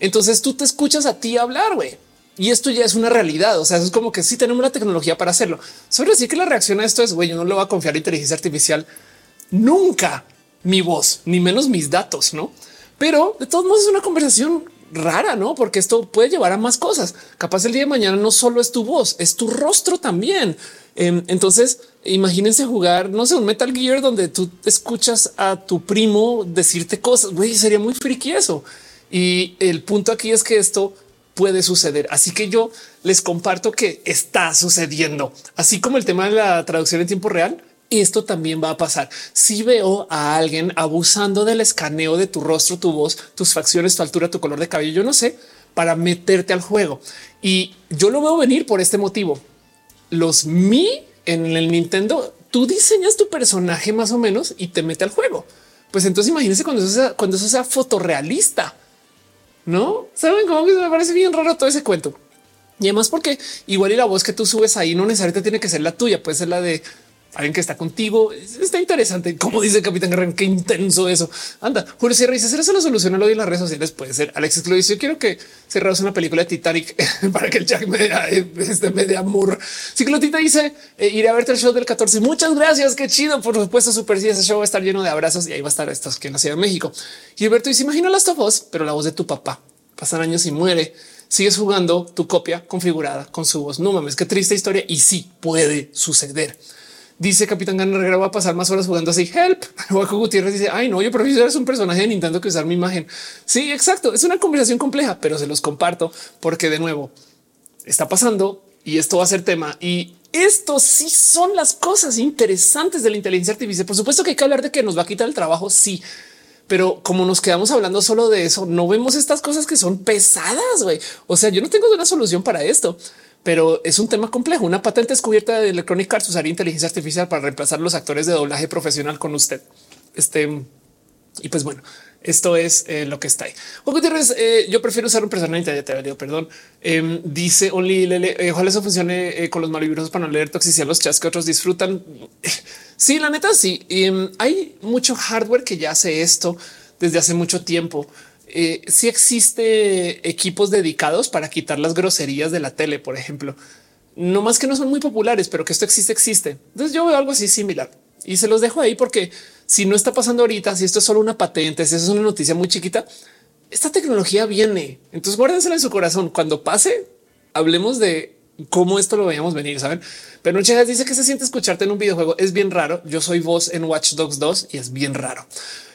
Entonces tú te escuchas a ti hablar, güey. Y esto ya es una realidad. O sea, es como que sí tenemos la tecnología para hacerlo. Sobre decir que la reacción a esto es güey, yo no le voy a confiar a inteligencia artificial nunca mi voz, ni menos mis datos, no? Pero de todos modos es una conversación rara, no? Porque esto puede llevar a más cosas. Capaz el día de mañana no solo es tu voz, es tu rostro también. Em, entonces, imagínense jugar, no sé, un Metal Gear donde tú escuchas a tu primo decirte cosas. Güey, sería muy friki eso. Y el punto aquí es que esto puede suceder. Así que yo les comparto que está sucediendo, así como el tema de la traducción en tiempo real. Esto también va a pasar. Si veo a alguien abusando del escaneo de tu rostro, tu voz, tus facciones, tu altura, tu color de cabello, yo no sé, para meterte al juego. Y yo lo veo venir por este motivo. Los Mi en el Nintendo, tú diseñas tu personaje más o menos y te mete al juego. Pues entonces imagínense cuando eso sea, cuando eso sea fotorrealista no saben cómo me parece bien raro todo ese cuento. Y además, porque igual y la voz que tú subes ahí no necesariamente tiene que ser la tuya, puede ser la de alguien que está contigo. Está interesante. Como dice Capitán Guerrero, qué intenso eso. Anda, Julio Sierra dice: ¿Será la solución a lo de las redes sociales? Puede ser. Alexis lo dice: Yo quiero que cerramos una película de Titanic para que el Jack me dé este me amor. Ciclotita dice: eh, Iré a verte el show del 14. Muchas gracias. Qué chido. Por supuesto, super. Sí, ese show va a estar lleno de abrazos y ahí va a estar estos que en la Ciudad de México. Y Alberto dice: Imagina las voz, pero la voz de tu papá. Pasan años y muere sigues jugando tu copia configurada con su voz. No mames, qué triste historia. Y sí puede suceder. Dice Capitán Guerrero va a pasar más horas jugando así. Help. Juaco Gutiérrez dice ay no, yo prefiero es un personaje de Nintendo que usar mi imagen. Sí, exacto. Es una conversación compleja, pero se los comparto porque de nuevo está pasando y esto va a ser tema. Y esto sí son las cosas interesantes de la inteligencia artificial. Por supuesto que hay que hablar de que nos va a quitar el trabajo. Sí, pero como nos quedamos hablando solo de eso, no vemos estas cosas que son pesadas. güey. O sea, yo no tengo una solución para esto pero es un tema complejo. Una patente descubierta de Electronic Arts usaría inteligencia artificial para reemplazar los actores de doblaje profesional con usted. Este y pues bueno, esto es eh, lo que está ahí. Gutiérrez, eh, yo prefiero usar un personaje. Ya te perdón. Em, dice Only Lele, eh, ojalá eso funcione con los malvibrosos para no leer toxicidad los chats que otros disfrutan. sí, la neta, sí. Em, hay mucho hardware que ya hace esto desde hace mucho tiempo eh, si existe equipos dedicados para quitar las groserías de la tele, por ejemplo. No más que no son muy populares, pero que esto existe, existe. Entonces yo veo algo así similar y se los dejo ahí porque si no está pasando ahorita, si esto es solo una patente, si eso es una noticia muy chiquita, esta tecnología viene. Entonces guárdensela en su corazón. Cuando pase, hablemos de cómo esto lo veíamos venir, saben? Pero Noche dice que se siente escucharte en un videojuego. Es bien raro. Yo soy voz en Watch Dogs 2 y es bien raro.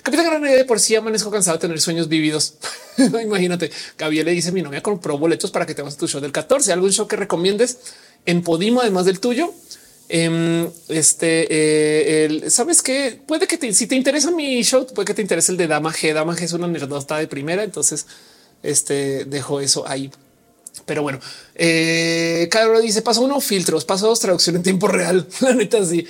Capitán Granada de por sí amanezco cansado de tener sueños vividos. Imagínate, Gabriel le dice mi novia compró boletos para que te vas a tu show del 14. ¿Algún show que recomiendes en Podimo además del tuyo? Em, este, eh, sabes que puede que si te interesa mi show, puede que te interese el de Dama G. Dama G es una nerdota de primera. Entonces, este dejo eso ahí. Pero bueno, eh, Carlos dice paso uno filtros, paso dos traducción en tiempo real. La neta, sí.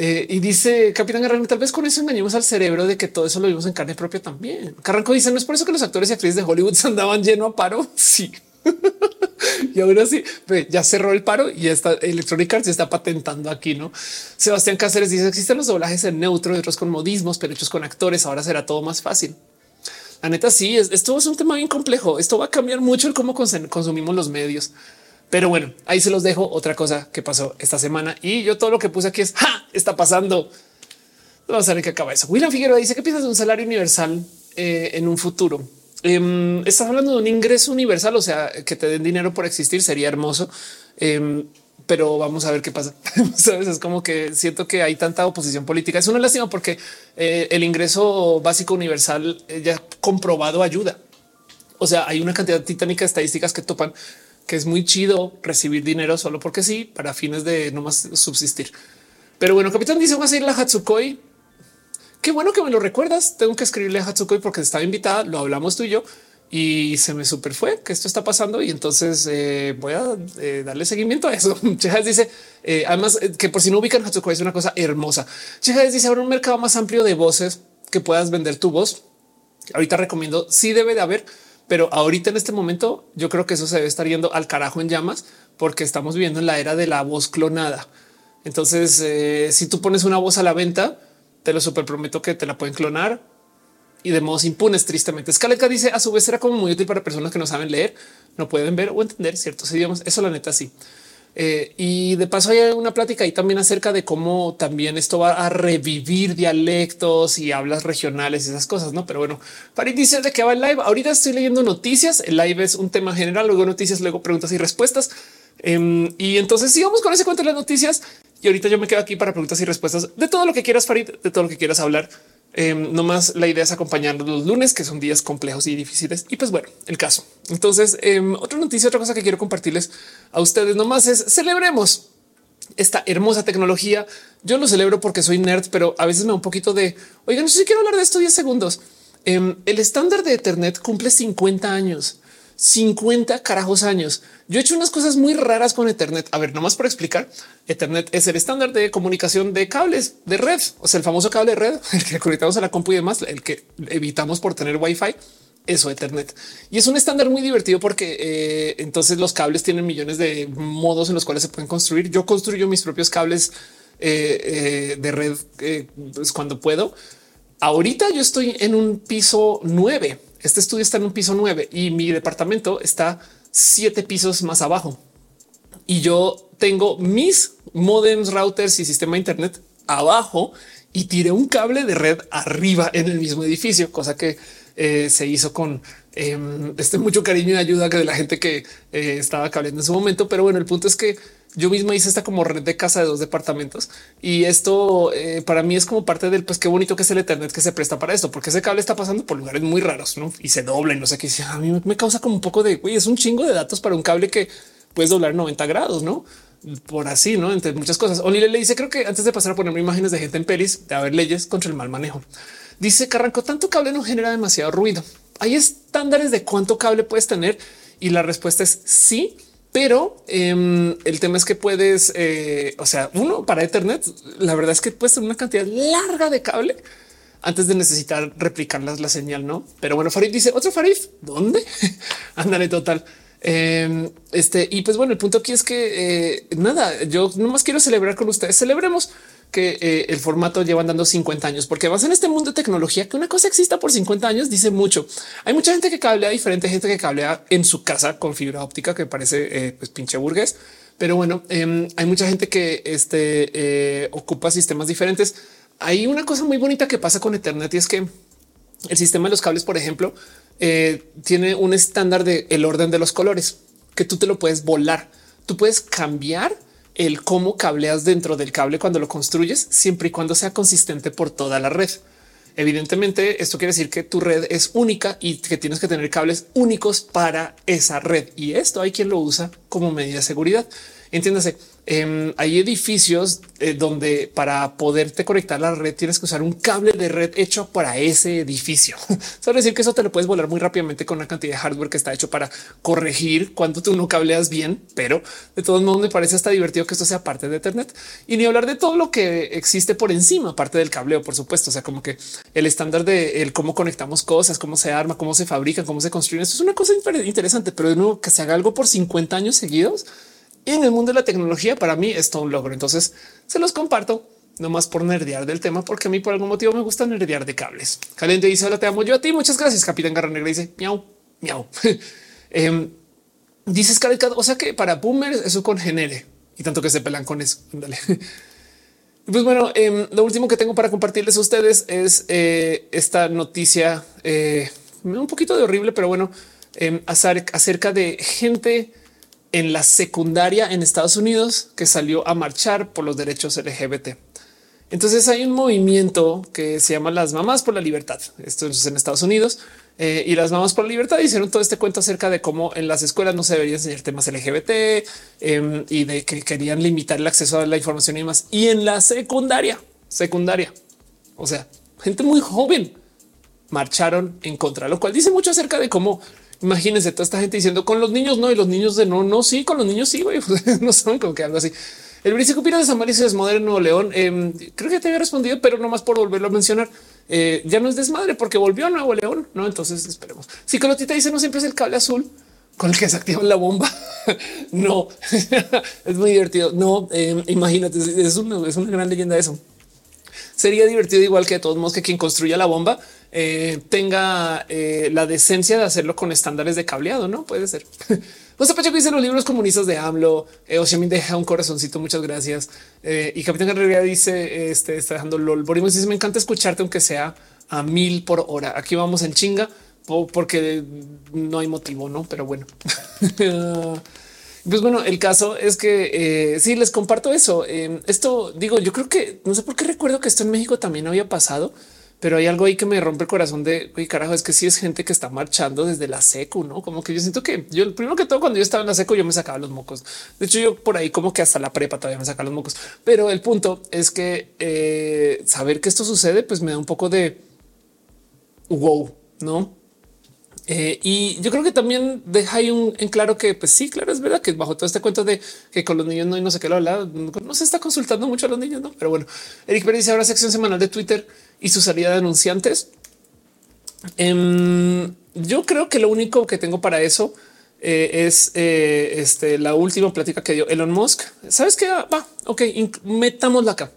Eh, y dice Capitán Garrano, tal vez con eso engañemos al cerebro de que todo eso lo vimos en carne propia también. Carranco dice, no es por eso que los actores y actrices de Hollywood se andaban lleno a paro. Sí. y ahora sí, ya cerró el paro y está Electronic Arts se está patentando aquí, ¿no? Sebastián Cáceres dice, existen los doblajes en neutro y otros con modismos, pero hechos con actores, ahora será todo más fácil. La neta, sí, esto es un tema bien complejo. Esto va a cambiar mucho el cómo consumimos los medios. Pero bueno, ahí se los dejo. Otra cosa que pasó esta semana y yo todo lo que puse aquí es está pasando. Vamos a ver qué acaba eso. William Figueroa dice que piensas de un salario universal eh, en un futuro. Em, estás hablando de un ingreso universal, o sea, que te den dinero por existir sería hermoso. Em, pero vamos a ver qué pasa. Sabes, es como que siento que hay tanta oposición política. Es una lástima porque eh, el ingreso básico universal eh, ya comprobado ayuda. O sea, hay una cantidad titánica de estadísticas que topan que es muy chido recibir dinero solo porque sí, para fines de no más subsistir. Pero bueno, capitán dice, vas a ir a la Hatsukoi. Qué bueno que me lo recuerdas. Tengo que escribirle a Hatsukoi porque estaba invitada. Lo hablamos tú y yo y se me super fue que esto está pasando y entonces eh, voy a eh, darle seguimiento a eso. Chejas dice eh, además que por si no ubican Hatsukoi es una cosa hermosa. Chejas dice ahora un mercado más amplio de voces que puedas vender tu voz. Ahorita recomiendo sí debe de haber, pero ahorita en este momento yo creo que eso se debe estar yendo al carajo en llamas porque estamos viviendo en la era de la voz clonada. Entonces, si tú pones una voz a la venta, te lo super prometo que te la pueden clonar y de modos impunes. Tristemente, Scaleca dice a su vez era como muy útil para personas que no saben leer, no pueden ver o entender ciertos idiomas. Eso la neta sí. Eh, y de paso hay una plática ahí también acerca de cómo también esto va a revivir dialectos y hablas regionales y esas cosas, no? Pero bueno, para dice de que va el live. Ahorita estoy leyendo noticias. El live es un tema general, luego noticias, luego preguntas y respuestas. Em, y entonces sigamos con ese cuento de las noticias. Y ahorita yo me quedo aquí para preguntas y respuestas de todo lo que quieras, Farid, de todo lo que quieras hablar. Eh, no más la idea es acompañar los lunes, que son días complejos y difíciles. Y pues bueno, el caso. Entonces, em, otra noticia, otra cosa que quiero compartirles a ustedes nomás es celebremos esta hermosa tecnología. Yo lo celebro porque soy nerd, pero a veces me da un poquito de oigan, si quiero hablar de esto 10 segundos. Em, el estándar de Ethernet cumple 50 años. 50 carajos años. Yo he hecho unas cosas muy raras con Ethernet. A ver, nomás para explicar, Ethernet es el estándar de comunicación de cables de red, o sea, el famoso cable de red, el que conectamos a la compu y demás, el que evitamos por tener Wi-Fi. Eso Ethernet y es un estándar muy divertido porque eh, entonces los cables tienen millones de modos en los cuales se pueden construir. Yo construyo mis propios cables eh, eh, de red pues cuando puedo. Ahorita yo estoy en un piso 9 este estudio está en un piso 9 y mi departamento está siete pisos más abajo. Y yo tengo mis modems, routers y sistema internet abajo y tiré un cable de red arriba en el mismo edificio, cosa que eh, se hizo con em, este mucho cariño y ayuda que de la gente que eh, estaba cableando en su momento. Pero bueno, el punto es que yo misma hice esta como red de casa de dos departamentos y esto eh, para mí es como parte del pues qué bonito que es el Ethernet que se presta para esto, porque ese cable está pasando por lugares muy raros y se dobla y no sé qué. A mí me causa como un poco de güey, es un chingo de datos para un cable que puedes doblar 90 grados, no? Por así, no entre muchas cosas. Olile le dice: Creo que antes de pasar a ponerme imágenes de gente en pelis, de haber leyes contra el mal manejo. Dice que arrancó tanto cable no genera demasiado ruido. Hay estándares de cuánto cable puedes tener y la respuesta es sí pero em, el tema es que puedes, eh, o sea, uno para Ethernet, la verdad es que puedes tener una cantidad larga de cable antes de necesitar replicar la, señal, no? Pero bueno, Farid dice otro Farid, ¿dónde? Ándale, total. Em, este, y pues bueno, el punto aquí es que eh, nada, yo nomás quiero celebrar con ustedes. Celebremos que eh, el formato lleva andando 50 años, porque vas en este mundo de tecnología que una cosa exista por 50 años dice mucho. Hay mucha gente que cablea diferente, gente que cablea en su casa con fibra óptica, que parece eh, pues pinche burgués. Pero bueno, em, hay mucha gente que este, eh, ocupa sistemas diferentes. Hay una cosa muy bonita que pasa con Ethernet y es que el sistema de los cables, por ejemplo, tiene un estándar de el orden de los colores que tú te lo puedes volar. Tú puedes cambiar el cómo cableas dentro del cable cuando lo construyes, siempre y cuando sea consistente por toda la red. Evidentemente, esto quiere decir que tu red es única y que tienes que tener cables únicos para esa red. Y esto hay quien lo usa como medida de seguridad. Entiéndase, Em, hay edificios eh, donde para poderte conectar a la red tienes que usar un cable de red hecho para ese edificio. Solo decir que eso te lo puedes volar muy rápidamente con una cantidad de hardware que está hecho para corregir cuando tú no cableas bien, pero de todos modos me parece hasta divertido que esto sea parte de Ethernet y ni hablar de todo lo que existe por encima, parte del cableo, por supuesto. O sea, como que el estándar de el cómo conectamos cosas, cómo se arma, cómo se fabrica, cómo se construyen. Esto es una cosa interesante, pero de nuevo que se haga algo por 50 años seguidos en el mundo de la tecnología para mí es todo un logro. Entonces se los comparto nomás por nerdear del tema, porque a mí por algún motivo me gusta nerdear de cables. Caliente dice hola, te amo yo a ti. Muchas gracias. Capitán Garra Negra dice miau, miau. eh, dice Scarlett, o sea que para boomers eso congenere y tanto que se pelan con eso. Dale. Pues bueno, eh, lo último que tengo para compartirles a ustedes es eh, esta noticia eh, un poquito de horrible, pero bueno, em, acerca de gente en la secundaria en Estados Unidos que salió a marchar por los derechos LGBT. Entonces hay un movimiento que se llama las mamás por la libertad. Esto es en Estados Unidos eh, y las mamás por la libertad hicieron todo este cuento acerca de cómo en las escuelas no se debería enseñar temas LGBT em, y de que querían limitar el acceso a la información y más. Y en la secundaria, secundaria, o sea, gente muy joven marcharon en contra, lo cual dice mucho acerca de cómo Imagínense toda esta gente diciendo con los niños no y los niños de no, no, sí, con los niños sí, güey. no saben cómo que algo así. El Brice Pira de San Mauricio Desmadre Nuevo León. Eh, creo que te había respondido, pero no más por volverlo a mencionar. Eh, ya no es desmadre porque volvió a Nuevo León. No, entonces esperemos. Si Colotita dice no siempre es el cable azul con el que se activa la bomba. no es muy divertido. No eh, imagínate, es una, es una gran leyenda eso. Sería divertido igual que de todos modos que quien construya la bomba eh, tenga eh, la decencia de hacerlo con estándares de cableado, no puede ser. José Pacheco dice los libros comunistas de AMLO. Eh, Oshamin deja un corazoncito. Muchas gracias. Eh, y Capitán Guerrero dice: Este está dejando LOL. Borimos dice: Me encanta escucharte, aunque sea a mil por hora. Aquí vamos en chinga porque no hay motivo, no? Pero bueno, pues bueno, el caso es que eh, sí les comparto eso. Eh, esto digo, yo creo que no sé por qué recuerdo que esto en México también había pasado pero hay algo ahí que me rompe el corazón de oye, carajo, es que si sí es gente que está marchando desde la secu, no como que yo siento que yo, el primero que todo, cuando yo estaba en la seco, yo me sacaba los mocos. De hecho, yo por ahí como que hasta la prepa todavía me sacaba los mocos, pero el punto es que eh, saber que esto sucede, pues me da un poco de wow, no? Eh, y yo creo que también deja ahí un en claro que, pues sí, claro, es verdad que bajo todo este cuento de que con los niños no y no sé qué lo habla, no se está consultando mucho a los niños, no? Pero bueno, Eric Pérez dice ahora sección semanal de Twitter y su salida de anunciantes. Em, yo creo que lo único que tengo para eso eh, es eh, este, la última plática que dio Elon Musk. Sabes que ah, va, ok, metámosla acá,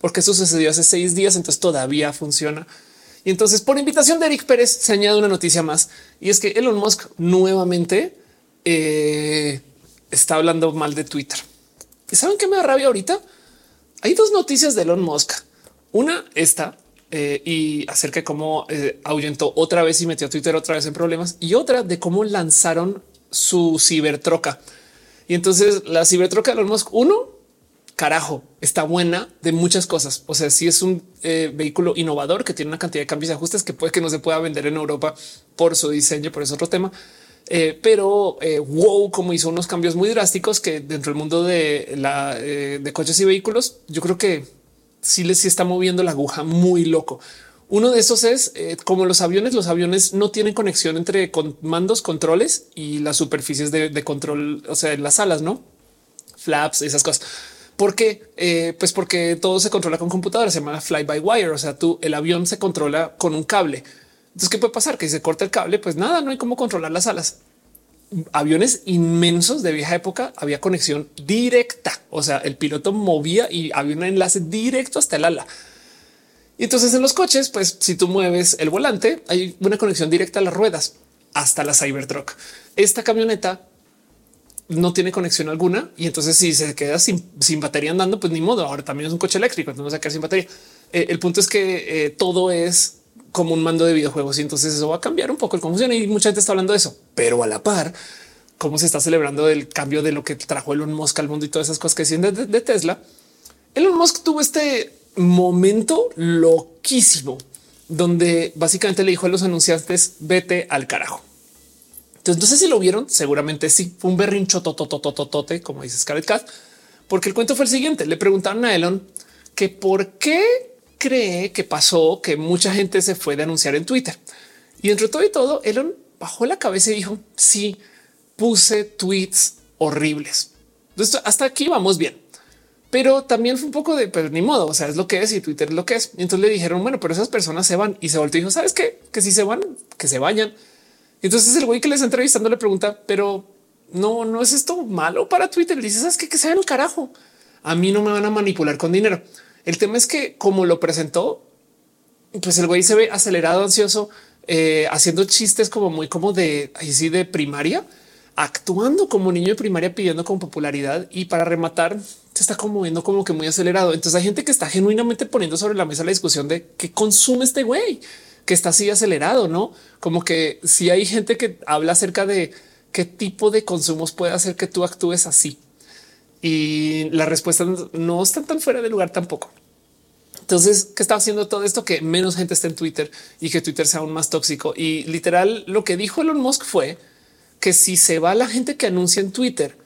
porque eso sucedió hace seis días, entonces todavía funciona. Y entonces, por invitación de Eric Pérez, se añade una noticia más y es que Elon Musk nuevamente eh, está hablando mal de Twitter. ¿Y saben qué me da rabia ahorita? Hay dos noticias de Elon Musk. Una, esta eh, y acerca de cómo eh, ahuyentó otra vez y metió a Twitter otra vez en problemas y otra de cómo lanzaron su cibertroca. Y entonces la cibertroca de Elon Musk, uno, carajo, está buena de muchas cosas. O sea, si es un eh, vehículo innovador que tiene una cantidad de cambios y ajustes que puede que no se pueda vender en Europa por su diseño, por eso otro tema. pero wow, como hizo unos cambios muy drásticos que dentro del mundo de la de coches y vehículos, yo creo que sí les está moviendo la aguja muy loco. Uno de esos es eh, como los aviones, los aviones no tienen conexión entre mandos, controles y las superficies de, control, o sea, en las alas, no flaps, esas cosas. ¿Por qué? Eh, pues porque todo se controla con computadoras, se llama fly by wire. O sea, tú el avión se controla con un cable. Entonces, ¿qué puede pasar? Que se corta el cable, pues nada, no hay cómo controlar las alas aviones inmensos de vieja época había conexión directa. O sea, el piloto movía y había un enlace directo hasta el ala. Y entonces en los coches, pues si tú mueves el volante, hay una conexión directa a las ruedas hasta la Cybertruck. Esta camioneta no tiene conexión alguna y entonces si se queda sin, batería andando, pues ni modo. Ahora también es un coche eléctrico, entonces no se queda sin batería. Eh, el punto es que eh, todo es como un mando de videojuegos y entonces eso va a cambiar un poco el cómo funciona y mucha gente está hablando de eso, pero a la par, cómo se está celebrando el cambio de lo que trajo Elon Musk al mundo y todas esas cosas que decían de, de Tesla. Elon Musk tuvo este momento loquísimo donde básicamente le dijo a los anunciantes vete al carajo. Entonces no sé si lo vieron, seguramente sí. Fue un berrincho tototototote, como dice Scarlett Cat, porque el cuento fue el siguiente. Le preguntaron a Elon que por qué cree que pasó que mucha gente se fue de anunciar en Twitter. Y entre todo y todo, Elon bajó la cabeza y dijo, sí, puse tweets horribles. Hasta aquí vamos bien. Pero también fue un poco de, pero ni modo, o sea, es lo que es y Twitter es lo que es. Y entonces le dijeron, bueno, pero esas personas se van y se volvió y dijo, ¿sabes qué? Que si se van, que se vayan. Entonces el güey que les entrevistando le pregunta, pero no, no es esto malo para Twitter. Le dice. Que sea el carajo. A mí no me van a manipular con dinero. El tema es que como lo presentó, pues el güey se ve acelerado, ansioso, eh, haciendo chistes como muy como de así de primaria, actuando como niño de primaria pidiendo con popularidad y para rematar se está como viendo como que muy acelerado. Entonces hay gente que está genuinamente poniendo sobre la mesa la discusión de qué consume este güey que está así acelerado, no como que si hay gente que habla acerca de qué tipo de consumos puede hacer que tú actúes así. Y la respuesta no está tan fuera de lugar tampoco. Entonces, ¿qué está haciendo todo esto? Que menos gente esté en Twitter y que Twitter sea aún más tóxico. Y literal, lo que dijo Elon Musk fue que si se va la gente que anuncia en Twitter,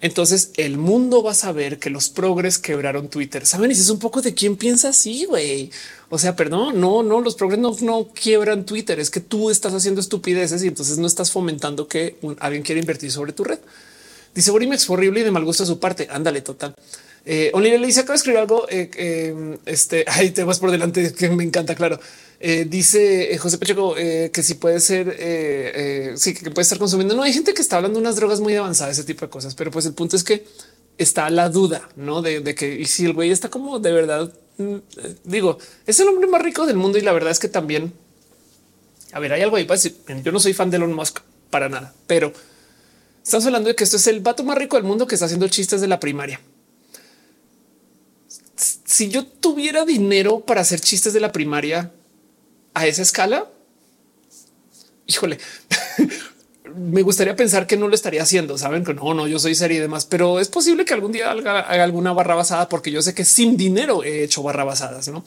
entonces el mundo va a saber que los progres quebraron Twitter. Saben, y es un poco de quién piensa así, güey. O sea, perdón, no, no, los progres no, no quiebran Twitter. Es que tú estás haciendo estupideces y entonces no estás fomentando que alguien quiera invertir sobre tu red. Dice Borimex fue horrible y de mal gusto a su parte. Ándale, total. Eh, le dice acaba de escribir algo. Eh, eh, este ahí te vas por delante que me encanta. Claro. Eh, dice José Pacheco que si puede ser, sí, que puede estar consumiendo. No hay gente que está hablando de unas drogas muy avanzadas, ese tipo de cosas, pero pues el punto es que está la duda no de, de que y si el güey está como de verdad, mm, digo, es el hombre más rico del mundo y la verdad es que también, a ver, hay algo ahí para decir. Yo no soy fan de Elon Musk para nada, pero estamos hablando de que esto es el vato más rico del mundo que está haciendo chistes de la primaria si yo tuviera dinero para hacer chistes de la primaria a esa escala, híjole, me gustaría pensar que no lo estaría haciendo. Saben que no, no, yo soy serie y demás, pero es posible que algún día haga, alguna barra basada porque yo sé que sin dinero he hecho barra basadas, no?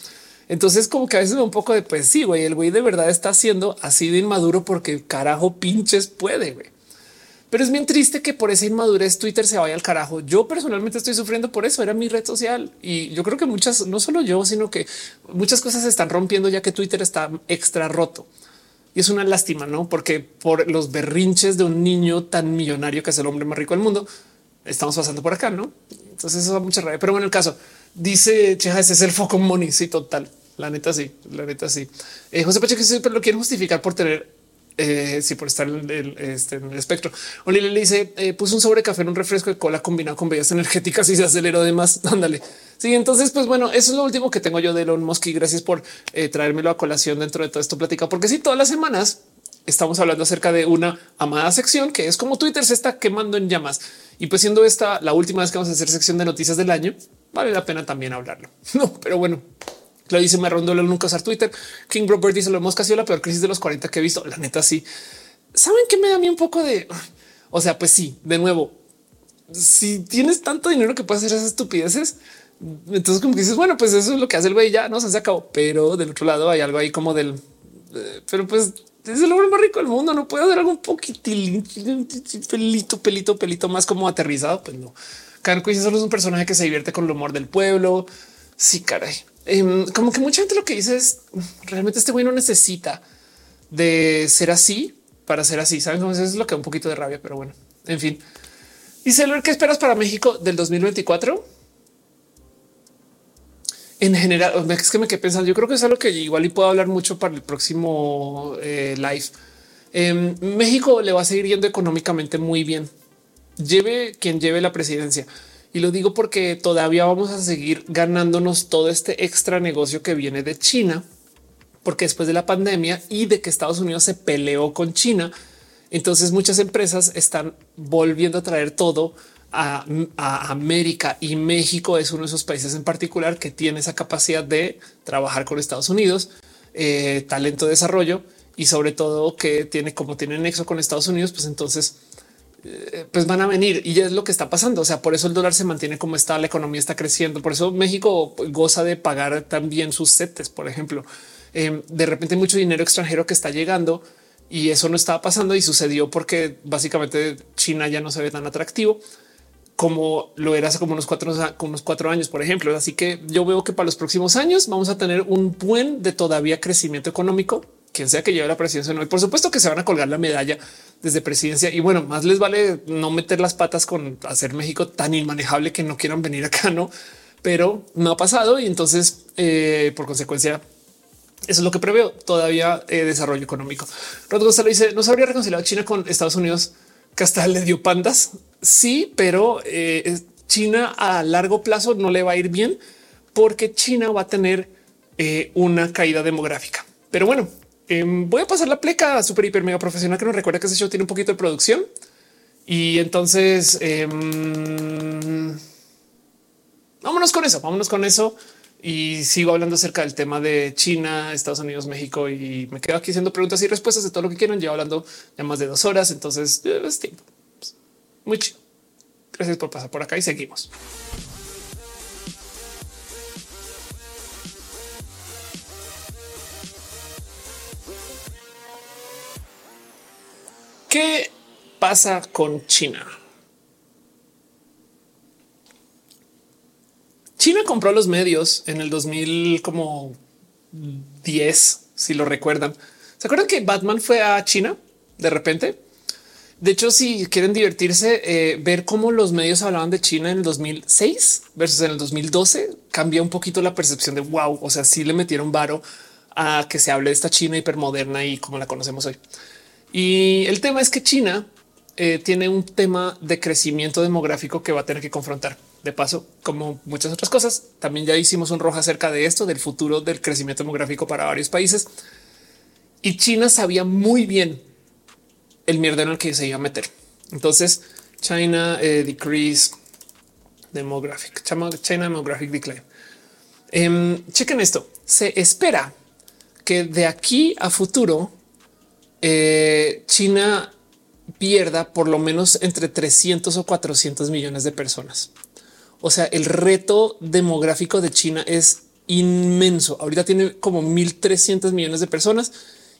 Entonces, como que a veces un poco de pues sí, güey, el güey de verdad está haciendo así de inmaduro porque carajo pinches puede. Güey. Pero es bien triste que por esa inmadurez Twitter se vaya al carajo. Yo personalmente estoy sufriendo por eso. Era mi red social y yo creo que muchas, no solo yo, sino que muchas cosas se están rompiendo ya que Twitter está extra roto. Y es una lástima, no? Porque por los berrinches de un niño tan millonario que es el hombre más rico del mundo, estamos pasando por acá, no? Entonces eso da mucha rabia. Pero bueno, el caso dice Cheja, ese es el foco money. Sí, total. La neta, sí, la neta, sí. Eh, José Pacheco siempre lo quieren justificar por tener eh, si por estar en el, este, espectro. Oli le dice eh, puso un sobre café en un refresco de cola combinado con bebidas energéticas y se aceleró de más. Ándale. Sí, entonces, pues bueno, eso es lo último que tengo yo de Elon Musk y gracias por eh, traérmelo a colación dentro de todo esto platicado, porque si todas las semanas estamos hablando acerca de una amada sección que es como Twitter se está quemando en llamas. Y pues siendo esta la última vez que vamos a hacer sección de noticias del año, vale la pena también hablarlo. No, pero bueno, dice me rondó nunca usar Twitter. King Robert dice lo hemos casi la peor crisis de los 40 que he visto. La neta, sí. Saben que me da a mí un poco de, o sea, pues sí, de nuevo, si tienes tanto dinero que puedes hacer esas estupideces, entonces como dices, bueno, pues eso es lo que hace el güey, ya no se acabó. Pero del otro lado hay algo ahí como del, eh, pero pues es el hombre más rico del mundo. No puede hacer algo un poquitín pelito, pelito, pelito más como aterrizado. Pues no. Carco solo es un personaje que se divierte con el humor del pueblo. Sí, caray. Em, como que mucha gente lo que dice es realmente este güey no necesita de ser así para ser así. Saben cómo es lo que da un poquito de rabia, pero bueno, en fin. Y ver qué esperas para México del 2024. En general, es que me quedé pensando. Yo creo que es algo que igual y puedo hablar mucho para el próximo eh, live. Em, México le va a seguir yendo económicamente muy bien. Lleve quien lleve la presidencia. Y lo digo porque todavía vamos a seguir ganándonos todo este extra negocio que viene de China, porque después de la pandemia y de que Estados Unidos se peleó con China, entonces muchas empresas están volviendo a traer todo a, América y México es uno de esos países en particular que tiene esa capacidad de trabajar con Estados Unidos, eh, talento de desarrollo y sobre todo que tiene como tiene nexo con Estados Unidos, pues entonces pues van a venir y es lo que está pasando. O sea, por eso el dólar se mantiene como está, la economía está creciendo. Por eso México goza de pagar también sus setes, por ejemplo. Em, de repente hay mucho dinero extranjero que está llegando y eso no estaba pasando y sucedió porque básicamente China ya no se ve tan atractivo como lo era hace como unos cuatro, unos cuatro años, por ejemplo. Así que yo veo que para los próximos años vamos a tener un buen de todavía crecimiento económico, quien sea que lleve la presidencia. No, y por supuesto que se van a colgar la medalla desde presidencia. Y bueno, más les vale no meter las patas con hacer México tan inmanejable que no quieran venir acá, no? Pero no ha pasado y entonces, eh, por consecuencia, eso es lo que preveo todavía eh, desarrollo económico. Rod Gonzalo dice: No se habría reconciliado China con Estados Unidos, que hasta le dio pandas. Sí, pero eh, China a largo plazo no le va a ir bien porque China va a tener una caída demográfica. Pero bueno, Em, voy a pasar la pleca super hiper mega profesional que nos recuerda que ese show tiene un poquito de producción. Y entonces em, vámonos con eso, vámonos con eso. Y sigo hablando acerca del tema de China, Estados Unidos, México y me quedo aquí haciendo preguntas y respuestas de todo lo que quieran. Llevo hablando ya más de dos horas. Entonces es tiempo. Muy chido. Gracias por pasar por acá y seguimos. ¿Qué pasa con China? China compró los medios en el 2000 como 10, si lo recuerdan. ¿Se acuerdan que Batman fue a China de repente? De hecho, si quieren divertirse, eh, ver cómo los medios hablaban de China en el 2006 versus en el 2012 cambia un poquito la percepción de wow. O sea, sí le metieron varo a que se hable de esta China hipermoderna y como la conocemos hoy. Y el tema es que China eh, tiene un tema de crecimiento demográfico que va a tener que confrontar. De paso, como muchas otras cosas, también ya hicimos un rojo acerca de esto, del futuro del crecimiento demográfico para varios países. Y China sabía muy bien el mierda en el que se iba a meter. Entonces, China eh, decrease demographic, China demographic decline. Em, chequen esto. Se espera que de aquí a futuro eh, China pierda por lo menos entre 300 o 400 millones de personas. O sea, el reto demográfico de China es inmenso. Ahorita tiene como 1300 millones de personas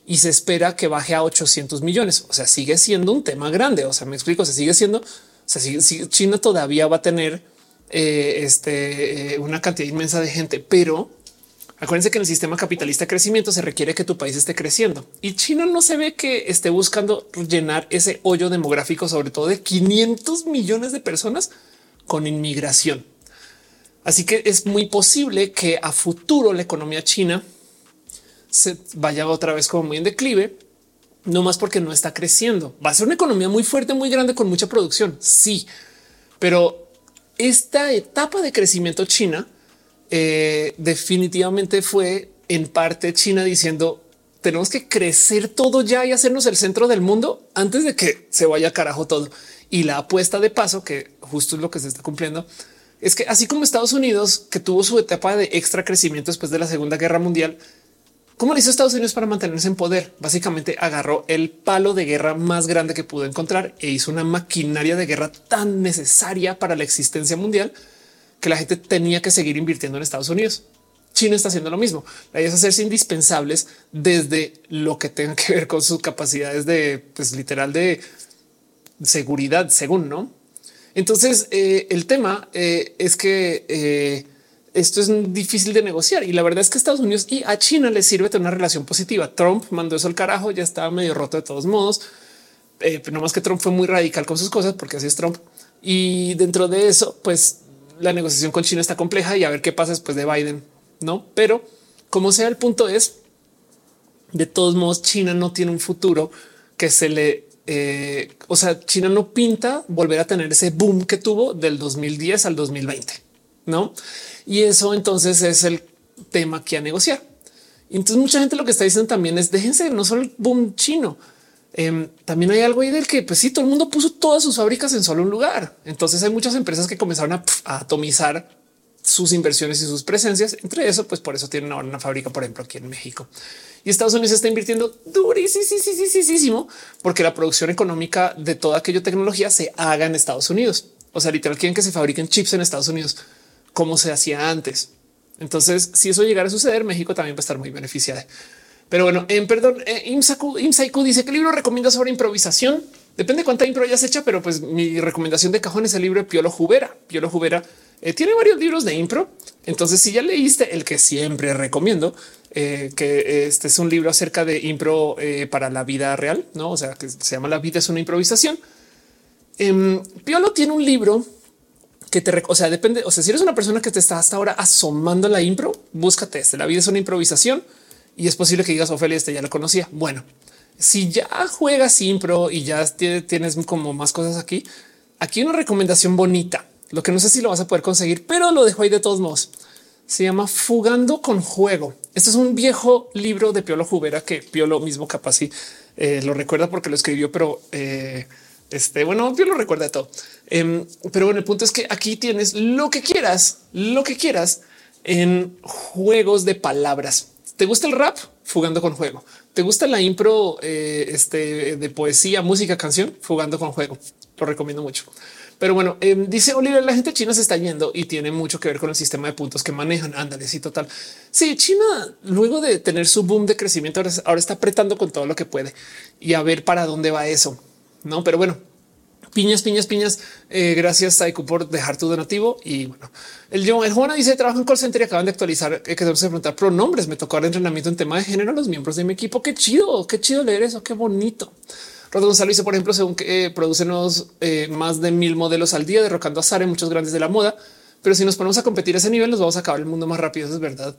y se espera que baje a 800 millones. O sea, sigue siendo un tema grande. O sea, me explico, se sigue siendo, o sea, China todavía va a tener eh, este, eh, una cantidad inmensa de gente, pero Acuérdense que en el sistema capitalista de crecimiento se requiere que tu país esté creciendo y China no se ve que esté buscando llenar ese hoyo demográfico, sobre todo de 500 millones de personas con inmigración. Así que es muy posible que a futuro la economía china se vaya otra vez como muy en declive, no más porque no está creciendo. Va a ser una economía muy fuerte, muy grande, con mucha producción. Sí, pero esta etapa de crecimiento china eh, definitivamente fue en parte China diciendo tenemos que crecer todo ya y hacernos el centro del mundo antes de que se vaya carajo todo. Y la apuesta de paso, que justo es lo que se está cumpliendo, es que así como Estados Unidos, que tuvo su etapa de extra crecimiento después de la Segunda Guerra Mundial, ¿cómo le hizo Estados Unidos para mantenerse en poder? Básicamente agarró el palo de guerra más grande que pudo encontrar e hizo una maquinaria de guerra tan necesaria para la existencia mundial que la gente tenía que seguir invirtiendo en Estados Unidos. China está haciendo lo mismo. La idea es hacerse indispensables desde lo que tenga que ver con sus capacidades de, pues literal de seguridad, según no. Entonces eh, el tema eh, es que eh, esto es difícil de negociar y la verdad es que Estados Unidos y a China le sirve tener una relación positiva. Trump mandó eso al carajo, ya estaba medio roto de todos modos. no más que Trump fue muy radical con sus cosas porque así es Trump. Y dentro de eso, pues la negociación con China está compleja y a ver qué pasa después de Biden, no? Pero como sea, el punto es de todos modos, China no tiene un futuro que se le, eh, o sea, China no pinta volver a tener ese boom que tuvo del 2010 al 2020, no? Y eso entonces es el tema que a negociar. Entonces mucha gente lo que está diciendo también es déjense no solo el boom chino, Em, también hay algo ahí del que, pues sí, todo el mundo puso todas sus fábricas en solo un lugar. Entonces hay muchas empresas que comenzaron a, atomizar sus inversiones y sus presencias. Entre eso, pues por eso tienen ahora una fábrica, por ejemplo, aquí en México. Y Estados Unidos está invirtiendo durísimo porque la producción económica de toda aquella tecnología se haga en Estados Unidos. O sea, literal quieren que se fabriquen chips en Estados Unidos como se hacía antes. Entonces, si eso llegara a suceder, México también va a estar muy beneficiado. Pero bueno, en perdón, eh, Imsaiku dice que libro recomienda sobre improvisación. Depende cuánta impro hayas hecha, pero pues mi recomendación de cajón es el libro de Piolo Jubera. Piolo Jubera eh, tiene varios libros de impro. Entonces, si ya leíste el que siempre recomiendo, eh, que este es un libro acerca de impro eh, para la vida real, no? O sea, que se llama La vida es una improvisación. Em, Piolo tiene un libro que te, o sea, depende. O sea, si eres una persona que te está hasta ahora asomando la impro, búscate este. La vida es una improvisación y es posible que digas Ophelia, este ya lo conocía. Bueno, si ya juegas impro y ya tienes como más cosas aquí, aquí una recomendación bonita. Lo que no sé si lo vas a poder conseguir, pero lo dejo ahí de todos modos. Se llama Fugando con Juego. Este es un viejo libro de Piolo Jubera que Piolo mismo capaz eh, lo recuerda porque lo escribió, pero eh, este, bueno, yo lo recuerda todo. Em, pero bueno, el punto es que aquí tienes lo que quieras, lo que quieras en juegos de palabras. ¿Te gusta el rap? Fugando con juego. ¿Te gusta la impro eh, este, de poesía, música, canción? Fugando con juego. Lo recomiendo mucho. Pero bueno, em, dice Oliver, la gente china se está yendo y tiene mucho que ver con el sistema de puntos que manejan. Ándale, sí, total. Sí, China, luego de tener su boom de crecimiento, ahora está apretando con todo lo que puede y a ver para dónde va eso. No, pero bueno, piñas, piñas, piñas. Eh, gracias Saiku por dejar tu donativo. Y bueno, el el Juana dice trabajo en call center y acaban de actualizar eh, que debemos preguntar pronombres. Me tocó el entrenamiento en tema de género a los miembros de mi equipo. Qué chido, qué chido leer eso. Qué bonito. Rodo Gonzalo dice, por ejemplo, según que eh, producen más de mil modelos al día, derrocando a Sara muchos grandes de la moda. Pero si nos ponemos a competir a ese nivel, nos vamos a acabar el mundo más rápido. Eso es verdad.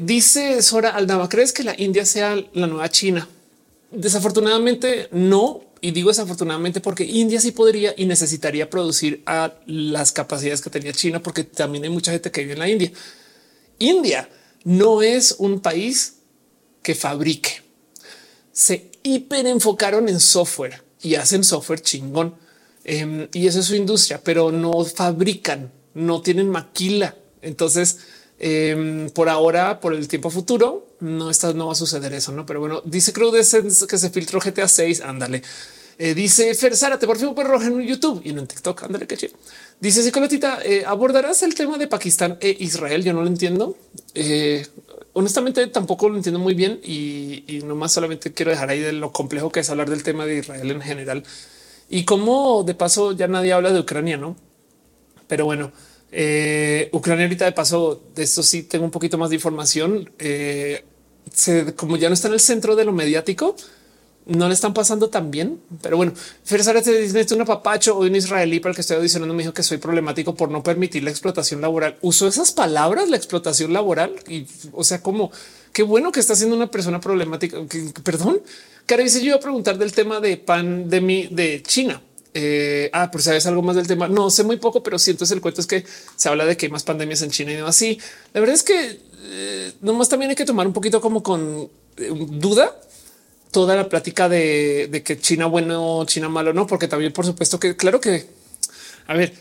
dice Sora Aldama, ¿crees que la India sea la nueva China? Desafortunadamente no, y digo desafortunadamente porque India sí podría y necesitaría producir a las capacidades que tenía China, porque también hay mucha gente que vive en la India. India no es un país que fabrique. Se hiper enfocaron en software y hacen software chingón. Em, y eso es su industria, pero no fabrican, no tienen maquila. Entonces, Em, por ahora, por el tiempo futuro, no está, no va a suceder eso, no? Pero bueno, dice Cruz que se filtró GTA 6. Ándale. Eh, dice Fer Zárate, por fin por roja en YouTube y no en TikTok. Ándale, que chido. Dice Psicolotita, eh, abordarás el tema de Pakistán e Israel. Yo no lo entiendo. Eh, honestamente, tampoco lo entiendo muy bien y, y nomás solamente quiero dejar ahí de lo complejo que es hablar del tema de Israel en general y cómo de paso ya nadie habla de Ucrania, no? Pero bueno, eh, Ucrania ahorita de paso de esto sí tengo un poquito más de información. Eh, como ya no está en el centro de lo mediático, no le están pasando tan bien. Pero bueno, Fer te dice una papacho o un israelí para el que estoy audicionando me dijo que soy problemático por no permitir la explotación laboral. Uso esas palabras, la explotación laboral y o sea, como qué bueno que está siendo una persona problemática. perdón, que dice yo iba a preguntar del tema de pan de mi de China eh, ah, por sabes algo más del tema. No sé muy poco, pero siento es el cuento es que se habla de que hay más pandemias en China y no así. La verdad es que eh, nomás también hay que tomar un poquito como con eh, duda toda la plática de, que China bueno, China malo, no, porque también por supuesto que claro que a ver,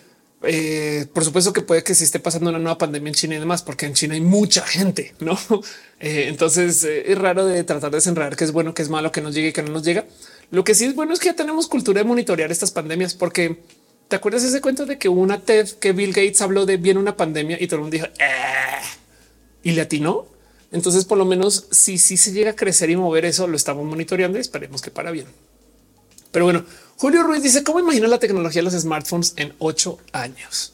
por supuesto que puede que se esté pasando una nueva pandemia en China y demás, porque en China hay mucha gente, no? entonces es raro de tratar de desenredar que es bueno, que es malo, que nos llegue, que no nos llega. Lo que sí es bueno es que ya tenemos cultura de monitorear estas pandemias, porque te acuerdas ese cuento de que una TED que Bill Gates habló de bien una pandemia y todo el mundo dijo eh", y le atinó. Entonces, por lo menos, si sí se llega a crecer y mover eso, lo estamos monitoreando y esperemos que para bien. Pero bueno, Julio Ruiz dice cómo imagina la tecnología de los smartphones en ocho años.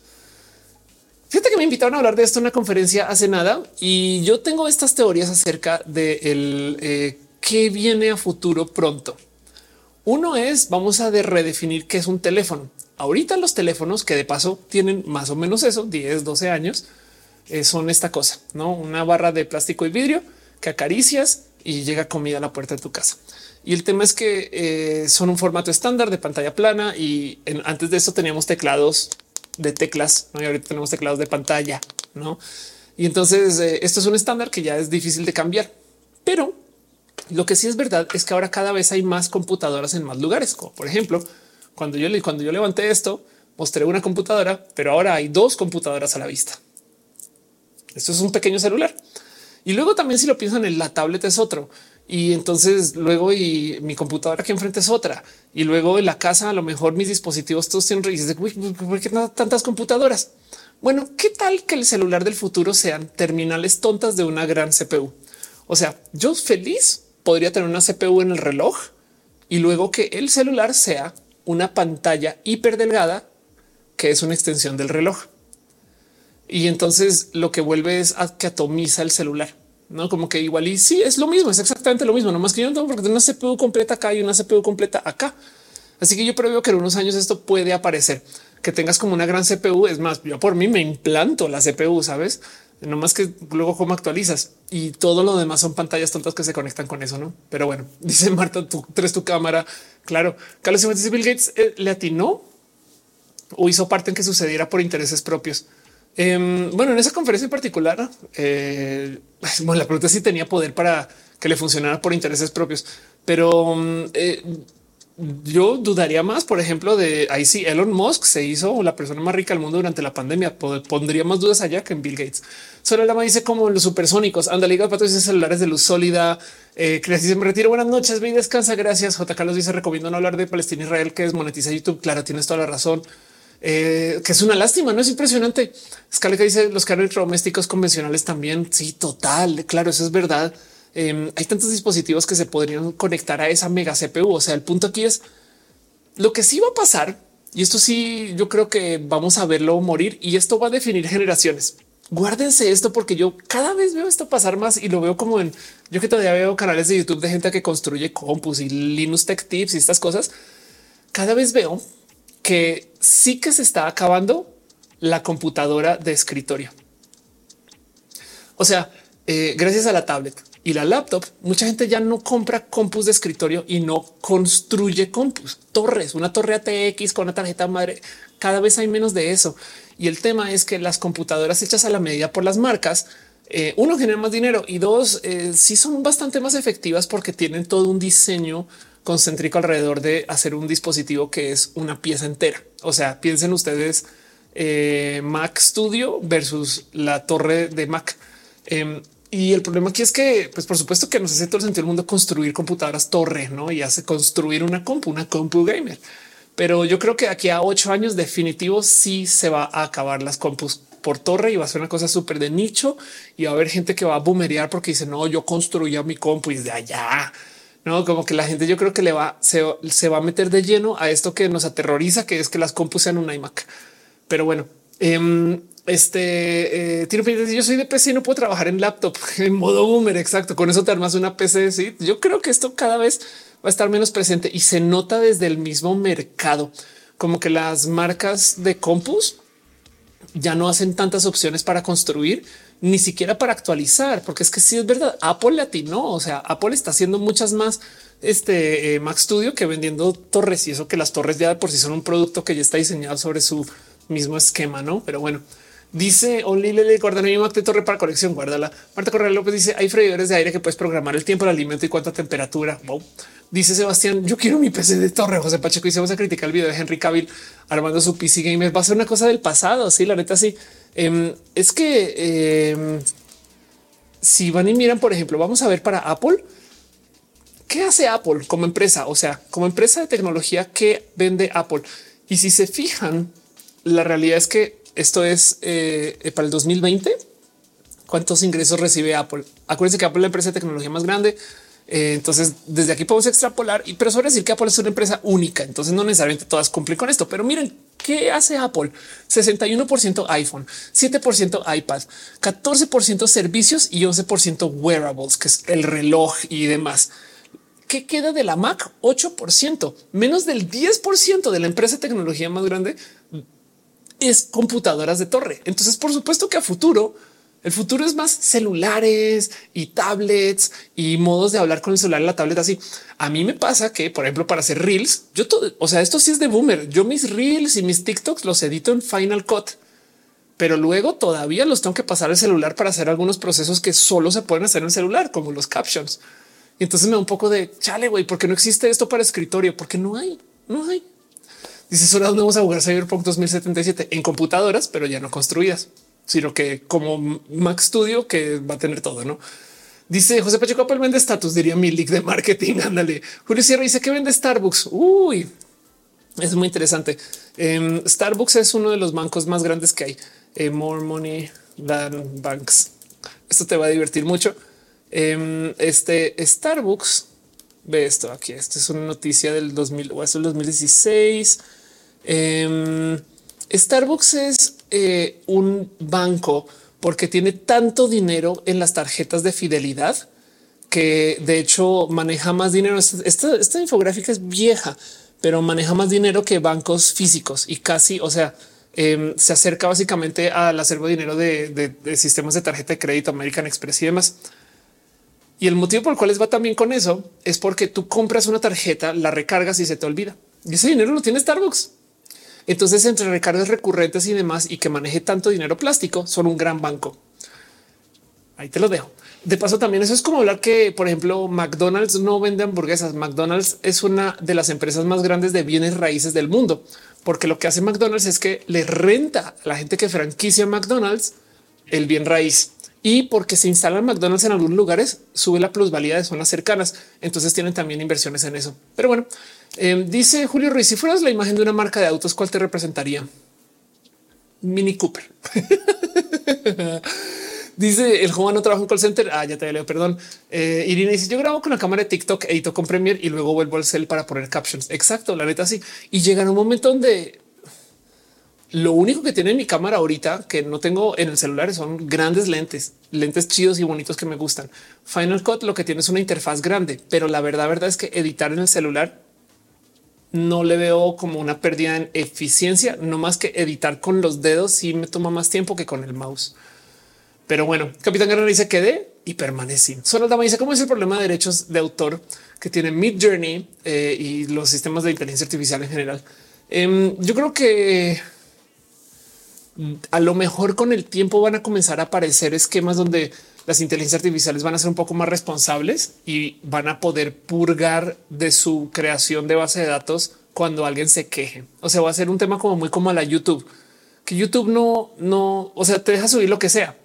Fíjate que me invitaron a hablar de esto en una conferencia hace nada y yo tengo estas teorías acerca de el eh, qué viene a futuro pronto. Uno es vamos a redefinir qué es un teléfono. Ahorita los teléfonos que de paso tienen más o menos eso, 10, 12 años, eh, son esta cosa, no una barra de plástico y vidrio que acaricias y llega comida a la puerta de tu casa. Y el tema es que eh, son un formato estándar de pantalla plana y antes de eso teníamos teclados de teclas y ahorita tenemos teclados de pantalla, no? Y entonces eh, esto es un estándar que ya es difícil de cambiar, pero lo que sí es verdad es que ahora cada vez hay más computadoras en más lugares, como por ejemplo, cuando yo, cuando yo levanté esto, mostré una computadora, pero ahora hay dos computadoras a la vista. Esto es un pequeño celular. Y luego también si lo piensan, en la tablet es otro. Y entonces luego y mi computadora aquí enfrente es otra. Y luego en la casa a lo mejor mis dispositivos todos tienen raíces ¿por qué tantas computadoras? Bueno, ¿qué tal que el celular del futuro sean terminales tontas de una gran CPU? O sea, yo feliz podría tener una CPU en el reloj y luego que el celular sea una pantalla hiper delgada que es una extensión del reloj. Y entonces lo que vuelve es a que atomiza el celular. No como que igual y sí es lo mismo, es exactamente lo mismo, no más que yo no tengo porque tengo una CPU completa acá y una CPU completa acá. Así que yo preveo que en unos años esto puede aparecer, que tengas como una gran CPU. Es más, yo por mí me implanto la CPU, sabes? No más que luego cómo actualizas y todo lo demás son pantallas tontas que se conectan con eso, no? Pero bueno, dice Marta, tú traes tu cámara. Claro, Carlos Bill Gates eh, le atinó o hizo parte en que sucediera por intereses propios. Em, bueno, en esa conferencia en particular, eh, bueno, la pregunta es si tenía poder para que le funcionara por intereses propios, pero mm, eh, yo dudaría más, por ejemplo, de ahí sí, Elon Musk se hizo la persona más rica del mundo durante la pandemia. Pondría más dudas allá que en Bill Gates. Solo la dice como los supersónicos. Anda, liga dice celulares de luz sólida. Eh, se me retiro. Buenas noches, ve descansa. Gracias. J. Carlos dice recomiendo no hablar de Palestina Israel, que desmonetiza YouTube. Claro, tienes toda la razón. Eh, que es una lástima, no es impresionante. Que dice los carros electrodomésticos convencionales también. Sí, total. Claro, eso es verdad. Em, hay tantos dispositivos que se podrían conectar a esa mega CPU. O sea, el punto aquí es lo que sí va a pasar. Y esto sí, yo creo que vamos a verlo morir y esto va a definir generaciones. Guárdense esto porque yo cada vez veo esto pasar más y lo veo como en yo que todavía veo canales de YouTube de gente que construye compus y Linux Tech Tips y estas cosas. Cada vez veo que sí que se está acabando la computadora de escritorio. O sea, eh, gracias a la tablet, y la laptop, mucha gente ya no compra compus de escritorio y no construye compus, torres, una torre ATX con una tarjeta madre. Cada vez hay menos de eso. Y el tema es que las computadoras hechas a la medida por las marcas, eh, uno genera más dinero y dos, eh, sí son bastante más efectivas porque tienen todo un diseño concéntrico alrededor de hacer un dispositivo que es una pieza entera. O sea, piensen ustedes eh, Mac Studio versus la torre de Mac. Em, y el problema aquí es que, pues por supuesto que nos hace todo el sentido del mundo construir computadoras torre, ¿no? Y hace construir una compu, una compu gamer. Pero yo creo que aquí a ocho años definitivo sí se va a acabar las compus por torre y va a ser una cosa súper de nicho y va a haber gente que va a boomerear porque dice no, yo construía mi compu y de allá. No, como que la gente yo creo que le va, se, se va a meter de lleno a esto que nos aterroriza, que es que las compus sean un iMac. Pero bueno, eh, este eh, tiene yo soy de PC y no puedo trabajar en laptop en modo boomer. Exacto. Con eso te armas una PC. Sí, yo creo que esto cada vez va a estar menos presente y se nota desde el mismo mercado, como que las marcas de compus ya no hacen tantas opciones para construir, ni siquiera para actualizar, porque es que sí es verdad. Apple latino, o sea, Apple está haciendo muchas más este eh, Mac Studio que vendiendo torres y eso que las torres ya por sí son un producto que ya está diseñado sobre su mismo esquema, no? Pero bueno, Dice Only Lele guarda mi Mac de torre para colección. Guárdala. Marta Correa López dice hay freidores de aire que puedes programar el tiempo, el alimento y cuánta temperatura. Dice Sebastián, yo quiero mi PC de torre. José Pacheco dice vamos a criticar el video de Henry Cavill armando su PC gamer. Va a ser una cosa del pasado. Sí, la neta, sí. Em, es que em, si van y miran, por ejemplo, vamos a ver para Apple. ¿Qué hace Apple como empresa? O sea, como empresa de tecnología que vende Apple. Y si se fijan, la realidad es que esto es eh, para el 2020. ¿Cuántos ingresos recibe Apple? Acuérdense que Apple es la empresa de tecnología más grande. Eh, entonces, desde aquí podemos extrapolar, y pero sobre decir que Apple es una empresa única. Entonces, no necesariamente todas cumplen con esto, pero miren qué hace Apple: 61% iPhone, 7% iPad, 14% servicios y 11% wearables, que es el reloj y demás. ¿Qué queda de la Mac? 8%, menos del 10% de la empresa de tecnología más grande es computadoras de torre. Entonces, por supuesto que a futuro, el futuro es más celulares y tablets y modos de hablar con el celular en la tableta. Así a mí me pasa que, por ejemplo, para hacer reels, yo todo, o sea, esto sí es de boomer. Yo mis reels y mis TikToks los edito en Final Cut, pero luego todavía los tengo que pasar al celular para hacer algunos procesos que solo se pueden hacer en el celular, como los captions. Y entonces me da un poco de chale, güey, porque no existe esto para escritorio, porque no hay, no hay. Dice solo vamos a jugar Cyberpunk 2077 en computadoras, pero ya no construidas, sino que como Mac Studio que va a tener todo, no? Dice José Pacheco Apple vende status, diría mi leak de marketing. Ándale. Julio Sierra dice que vende Starbucks. Uy, es muy interesante. Em, Starbucks es uno de los bancos más grandes que hay. Eh, more money than banks. Esto te va a divertir mucho. Em, este Starbucks Ve esto aquí. Esto es una noticia del 2000 o es el 2016. Em, Starbucks es eh, un banco porque tiene tanto dinero en las tarjetas de fidelidad que de hecho maneja más dinero. Esta, esta infográfica es vieja, pero maneja más dinero que bancos físicos y casi, o sea, em, se acerca básicamente al acervo de dinero de, sistemas de tarjeta de crédito, American Express y demás. Y el motivo por el cual les va también con eso es porque tú compras una tarjeta, la recargas y se te olvida. Y ese dinero lo tiene Starbucks. Entonces, entre recargas recurrentes y demás, y que maneje tanto dinero plástico, son un gran banco. Ahí te lo dejo. De paso, también eso es como hablar que, por ejemplo, McDonald's no vende hamburguesas. McDonald's es una de las empresas más grandes de bienes raíces del mundo, porque lo que hace McDonald's es que le renta a la gente que franquicia McDonald's el bien raíz y porque se instalan McDonald's en algunos lugares, sube la plusvalía de zonas cercanas. Entonces tienen también inversiones en eso. Pero bueno, em, dice Julio Ruiz, si fueras la imagen de una marca de autos, ¿cuál te representaría? Mini Cooper. dice el joven no trabaja en call center. Ah, ya te leo, perdón. Eh, Irina dice yo grabo con la cámara de TikTok, edito con Premiere y luego vuelvo al cel para poner captions. Exacto, la neta sí. Y llega un momento donde lo único que tiene mi cámara ahorita que no tengo en el celular son grandes lentes, lentes chidos y bonitos que me gustan. Final Cut lo que tiene es una interfaz grande, pero la verdad, verdad es que editar en el celular no le veo como una pérdida en eficiencia, no más que editar con los dedos sí me toma más tiempo que con el mouse. Pero bueno, Capitán Guerrero dice quedé y permanecí. Solo dama dice cómo es el problema de derechos de autor que tiene Mid Journey eh, y los sistemas de inteligencia artificial en general. Em, yo creo que a lo mejor con el tiempo van a comenzar a aparecer esquemas donde las inteligencias artificiales van a ser un poco más responsables y van a poder purgar de su creación de base de datos cuando alguien se queje. O sea, va a ser un tema como muy como a la YouTube, que YouTube no, no, o sea, te deja subir lo que sea.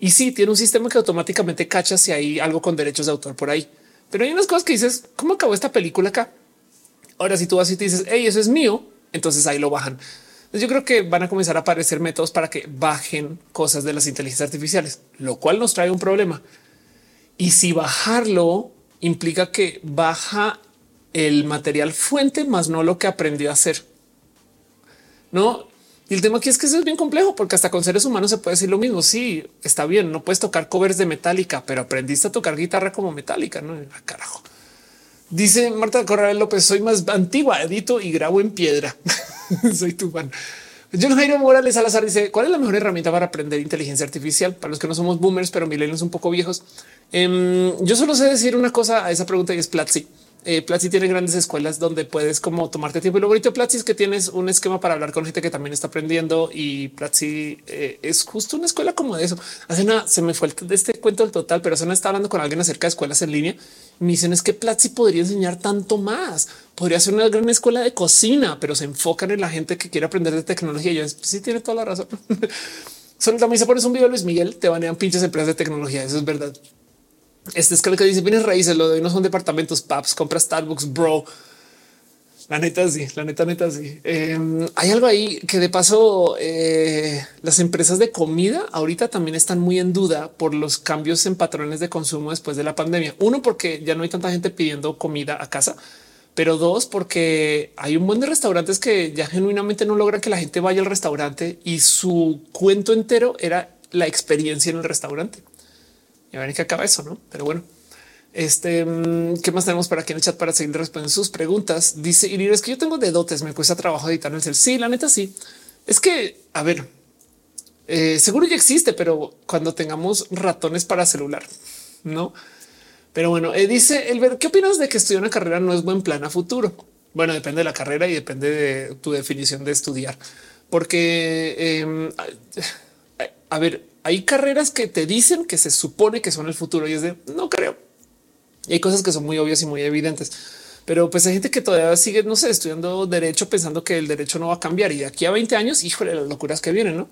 Y sí, tiene un sistema que automáticamente cacha si hay algo con derechos de autor por ahí. Pero hay unas cosas que dices, ¿cómo acabó esta película acá? Ahora, si tú vas y te dices, hey, eso es mío, entonces ahí lo bajan. Yo creo que van a comenzar a aparecer métodos para que bajen cosas de las inteligencias artificiales, lo cual nos trae un problema. Y si bajarlo implica que baja el material fuente más no lo que aprendió a hacer. No, y el tema aquí es que eso es bien complejo porque hasta con seres humanos se puede decir lo mismo. Sí, está bien, no puedes tocar covers de metálica, pero aprendiste a tocar guitarra como metálica. No, ah, carajo. Dice Marta Corral López, soy más antigua, edito y grabo en piedra. soy tu fan. John Jairo Morales Salazar dice cuál es la mejor herramienta para aprender inteligencia artificial para los que no somos boomers, pero milenios un poco viejos. Em, yo solo sé decir una cosa a esa pregunta y es Platzi. Eh, Platzi tiene grandes escuelas donde puedes como tomarte tiempo. Y lo bonito de Platzi es que tienes un esquema para hablar con gente que también está aprendiendo y Platzi eh, es justo una escuela como de eso. Hace una se me fue de este cuento del total, pero se me está hablando con alguien acerca de escuelas en línea. Me dicen es que Platzi podría enseñar tanto más. Podría ser una gran escuela de cocina, pero se enfocan en la gente que quiere aprender de tecnología. Y yo sí tiene toda la razón. Solo también se pones un video de Luis Miguel, te banean pinches empresas de tecnología. Eso es verdad. Este es que dice bienes raíces, lo de no son departamentos, paps, compra Starbucks, bro. La neta sí, la neta, neta sí. Em, hay algo ahí que de paso eh, las empresas de comida ahorita también están muy en duda por los cambios en patrones de consumo después de la pandemia. Uno, porque ya no hay tanta gente pidiendo comida a casa, pero dos, porque hay un buen de restaurantes que ya genuinamente no logran que la gente vaya al restaurante y su cuento entero era la experiencia en el restaurante. Y a ver en qué acaba eso, no? Pero bueno, este mm, qué más tenemos para aquí en el chat para seguir respondiendo sus preguntas. Dice y es que yo tengo de dotes, me cuesta trabajo editar el cel. Sí, la neta, sí. Es que a ver, eh, seguro ya existe, pero cuando tengamos ratones para celular, no? Pero bueno, eh, dice el ver qué opinas de que estudiar una carrera no es buen plan a futuro. Bueno, depende de la carrera y depende de tu definición de estudiar, porque em, a ver, hay carreras que te dicen que se supone que son el futuro y es de no creo. Y hay cosas que son muy obvias y muy evidentes, pero pues hay gente que todavía sigue, no sé, estudiando derecho pensando que el derecho no va a cambiar y de aquí a 20 años, híjole, las locuras que vienen, no?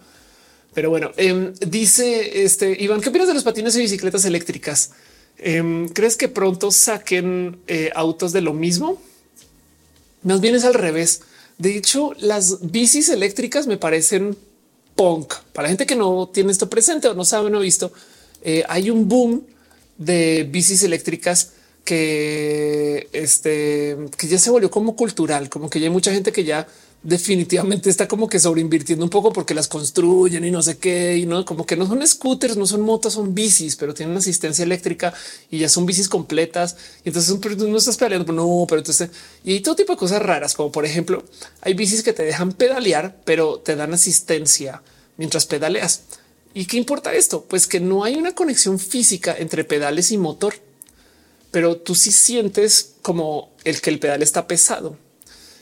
Pero bueno, em, dice este Iván, ¿qué opinas de los patines y bicicletas eléctricas? Em, ¿Crees que pronto saquen eh, autos de lo mismo? Más bien es al revés. De hecho, las bicis eléctricas me parecen punk. Para la gente que no tiene esto presente o no sabe, no ha visto, eh, hay un boom de bicis eléctricas que este que ya se volvió como cultural, como que ya hay mucha gente que ya definitivamente está como que sobreinvirtiendo un poco porque las construyen y no sé qué, y no como que no son scooters, no son motos, son bicis, pero tienen asistencia eléctrica y ya son bicis completas. Y entonces no estás pedaleando, no, pero entonces y todo tipo de cosas raras, como por ejemplo, hay bicis que te dejan pedalear, pero te dan asistencia mientras pedaleas. ¿Y qué importa esto? Pues que no hay una conexión física entre pedales y motor, pero tú sí sientes como el que el pedal está pesado.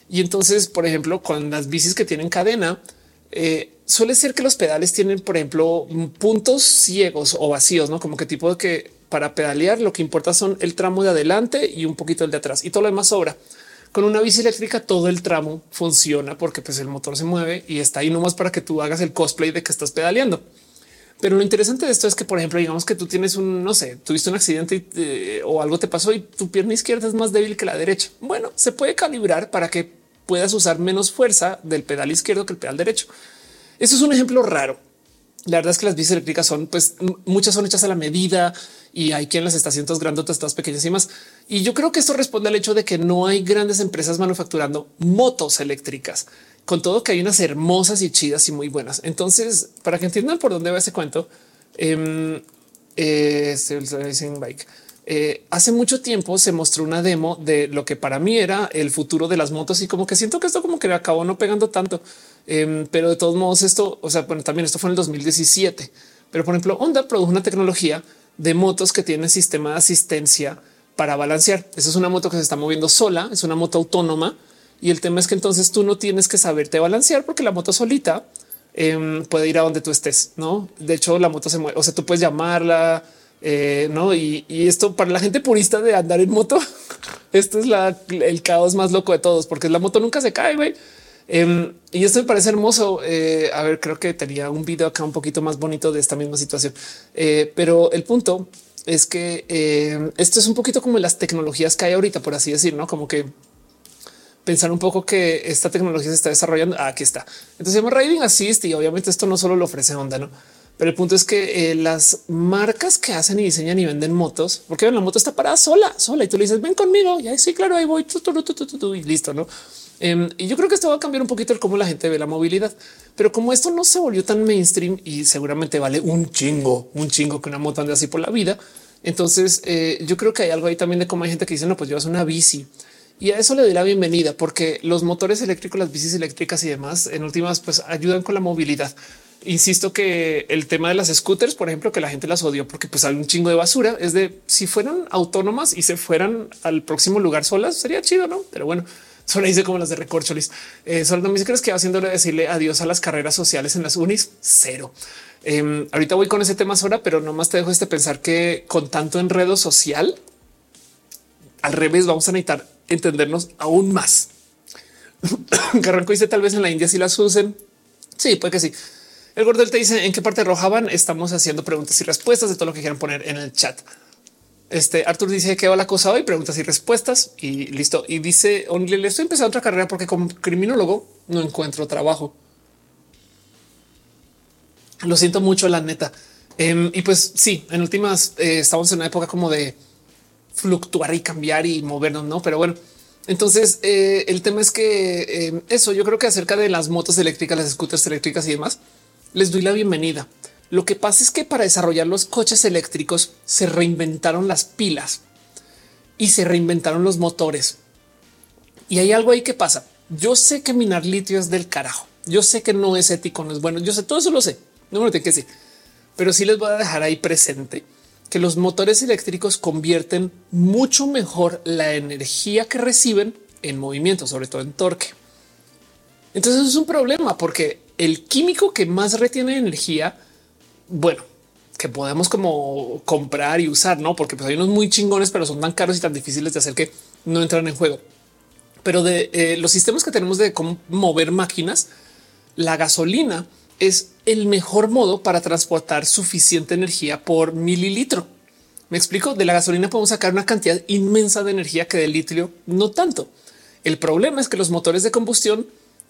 Y entonces, por ejemplo, con las bicis que tienen cadena, eh, suele ser que los pedales tienen, por ejemplo, puntos ciegos o vacíos, no como que tipo de que para pedalear lo que importa son el tramo de adelante y un poquito el de atrás y todo lo demás sobra. Con una bici eléctrica todo el tramo funciona porque pues el motor se mueve y está ahí nomás para que tú hagas el cosplay de que estás pedaleando. Pero lo interesante de esto es que, por ejemplo, digamos que tú tienes un, no sé, tuviste un accidente o algo te pasó y tu pierna izquierda es más débil que la derecha. Bueno, se puede calibrar para que puedas usar menos fuerza del pedal izquierdo que el pedal derecho. Eso es un ejemplo raro. La verdad es que las bicis eléctricas son, pues muchas son hechas a la medida y hay quien las estaciones grandotas, todas pequeñas y más. Y yo creo que esto responde al hecho de que no hay grandes empresas manufacturando motos eléctricas con todo que hay unas hermosas y chidas y muy buenas. Entonces, para que entiendan por dónde va ese cuento, eh, bike. Eh, hace mucho tiempo se mostró una demo de lo que para mí era el futuro de las motos y como que siento que esto como que acabó no pegando tanto, em, pero de todos modos esto, o sea, bueno, también esto fue en el 2017, pero por ejemplo, Honda produjo una tecnología de motos que tiene sistema de asistencia para balancear. Esa es una moto que se está moviendo sola, es una moto autónoma y el tema es que entonces tú no tienes que saberte balancear porque la moto solita em, puede ir a donde tú estés. No, de hecho, la moto se mueve. O sea, tú puedes llamarla, eh, no? Y, esto para la gente purista de andar en moto, esto es el caos más loco de todos, porque la moto nunca se cae. güey. Em, y esto me parece hermoso. Eh, a ver, creo que tenía un video acá un poquito más bonito de esta misma situación, eh, pero el punto es que esto es un poquito como las tecnologías que hay ahorita, por así decir, no como que pensar un poco que esta tecnología se está desarrollando. aquí está. Entonces llama Riding Assist y obviamente esto no solo lo ofrece Honda, no? Pero el punto es que eh, las marcas que hacen y diseñan y venden motos, porque la moto está parada sola, sola y tú le dices ven conmigo. Y ahí sí, claro, ahí voy y listo, no? Em, y yo creo que esto va a cambiar un poquito el cómo la gente ve la movilidad, pero como esto no se volvió tan mainstream y seguramente vale un chingo, un chingo que una moto ande así por la vida. Entonces eh, yo creo que hay algo ahí también de cómo hay gente que dice no, pues llevas una bici y a eso le doy la bienvenida porque los motores eléctricos, las bicis eléctricas y demás en últimas pues ayudan con la movilidad. Insisto que el tema de las scooters, por ejemplo, que la gente las odió porque pues hay un chingo de basura, es de si fueran autónomas y se fueran al próximo lugar solas, sería chido, ¿no? Pero bueno, solo dice como las de recorcholis. Eh, solo me crees que va haciéndole decirle adiós a las carreras sociales en las unis, cero. Em, ahorita voy con ese tema sola, pero nomás te dejo este pensar que con tanto enredo social, al revés, vamos a necesitar entendernos aún más. Carranco dice tal vez en la India si las usen. Sí, puede que sí. El Gordel te dice en qué parte roja van. Estamos haciendo preguntas y respuestas de todo lo que quieran poner en el chat. Este Arthur dice que va la cosa hoy, preguntas y respuestas y listo. Y dice le estoy empezando otra carrera porque como criminólogo no encuentro trabajo. Lo siento mucho, la neta. Em, y pues sí, en últimas eh, estamos en una época como de fluctuar y cambiar y movernos, no? Pero bueno, entonces eh, el tema es que em, eso yo creo que acerca de las motos eléctricas, las scooters eléctricas y demás, les doy la bienvenida. Lo que pasa es que para desarrollar los coches eléctricos se reinventaron las pilas y se reinventaron los motores. Y hay algo ahí que pasa. Yo sé que minar litio es del carajo. Yo sé que no es ético, no es bueno. Yo sé todo eso lo sé. No me lo tengo que decir, pero sí les voy a dejar ahí presente que los motores eléctricos convierten mucho mejor la energía que reciben en movimiento, sobre todo en torque. Entonces es un problema porque el químico que más retiene energía, bueno, que podemos como comprar y usar, no? Porque pues hay unos muy chingones, pero son tan caros y tan difíciles de hacer que no entran en juego. Pero de eh, los sistemas que tenemos de cómo mover máquinas, la gasolina es el mejor modo para transportar suficiente energía por mililitro. Me explico. De la gasolina podemos sacar una cantidad inmensa de energía que del litio no tanto. El problema es que los motores de combustión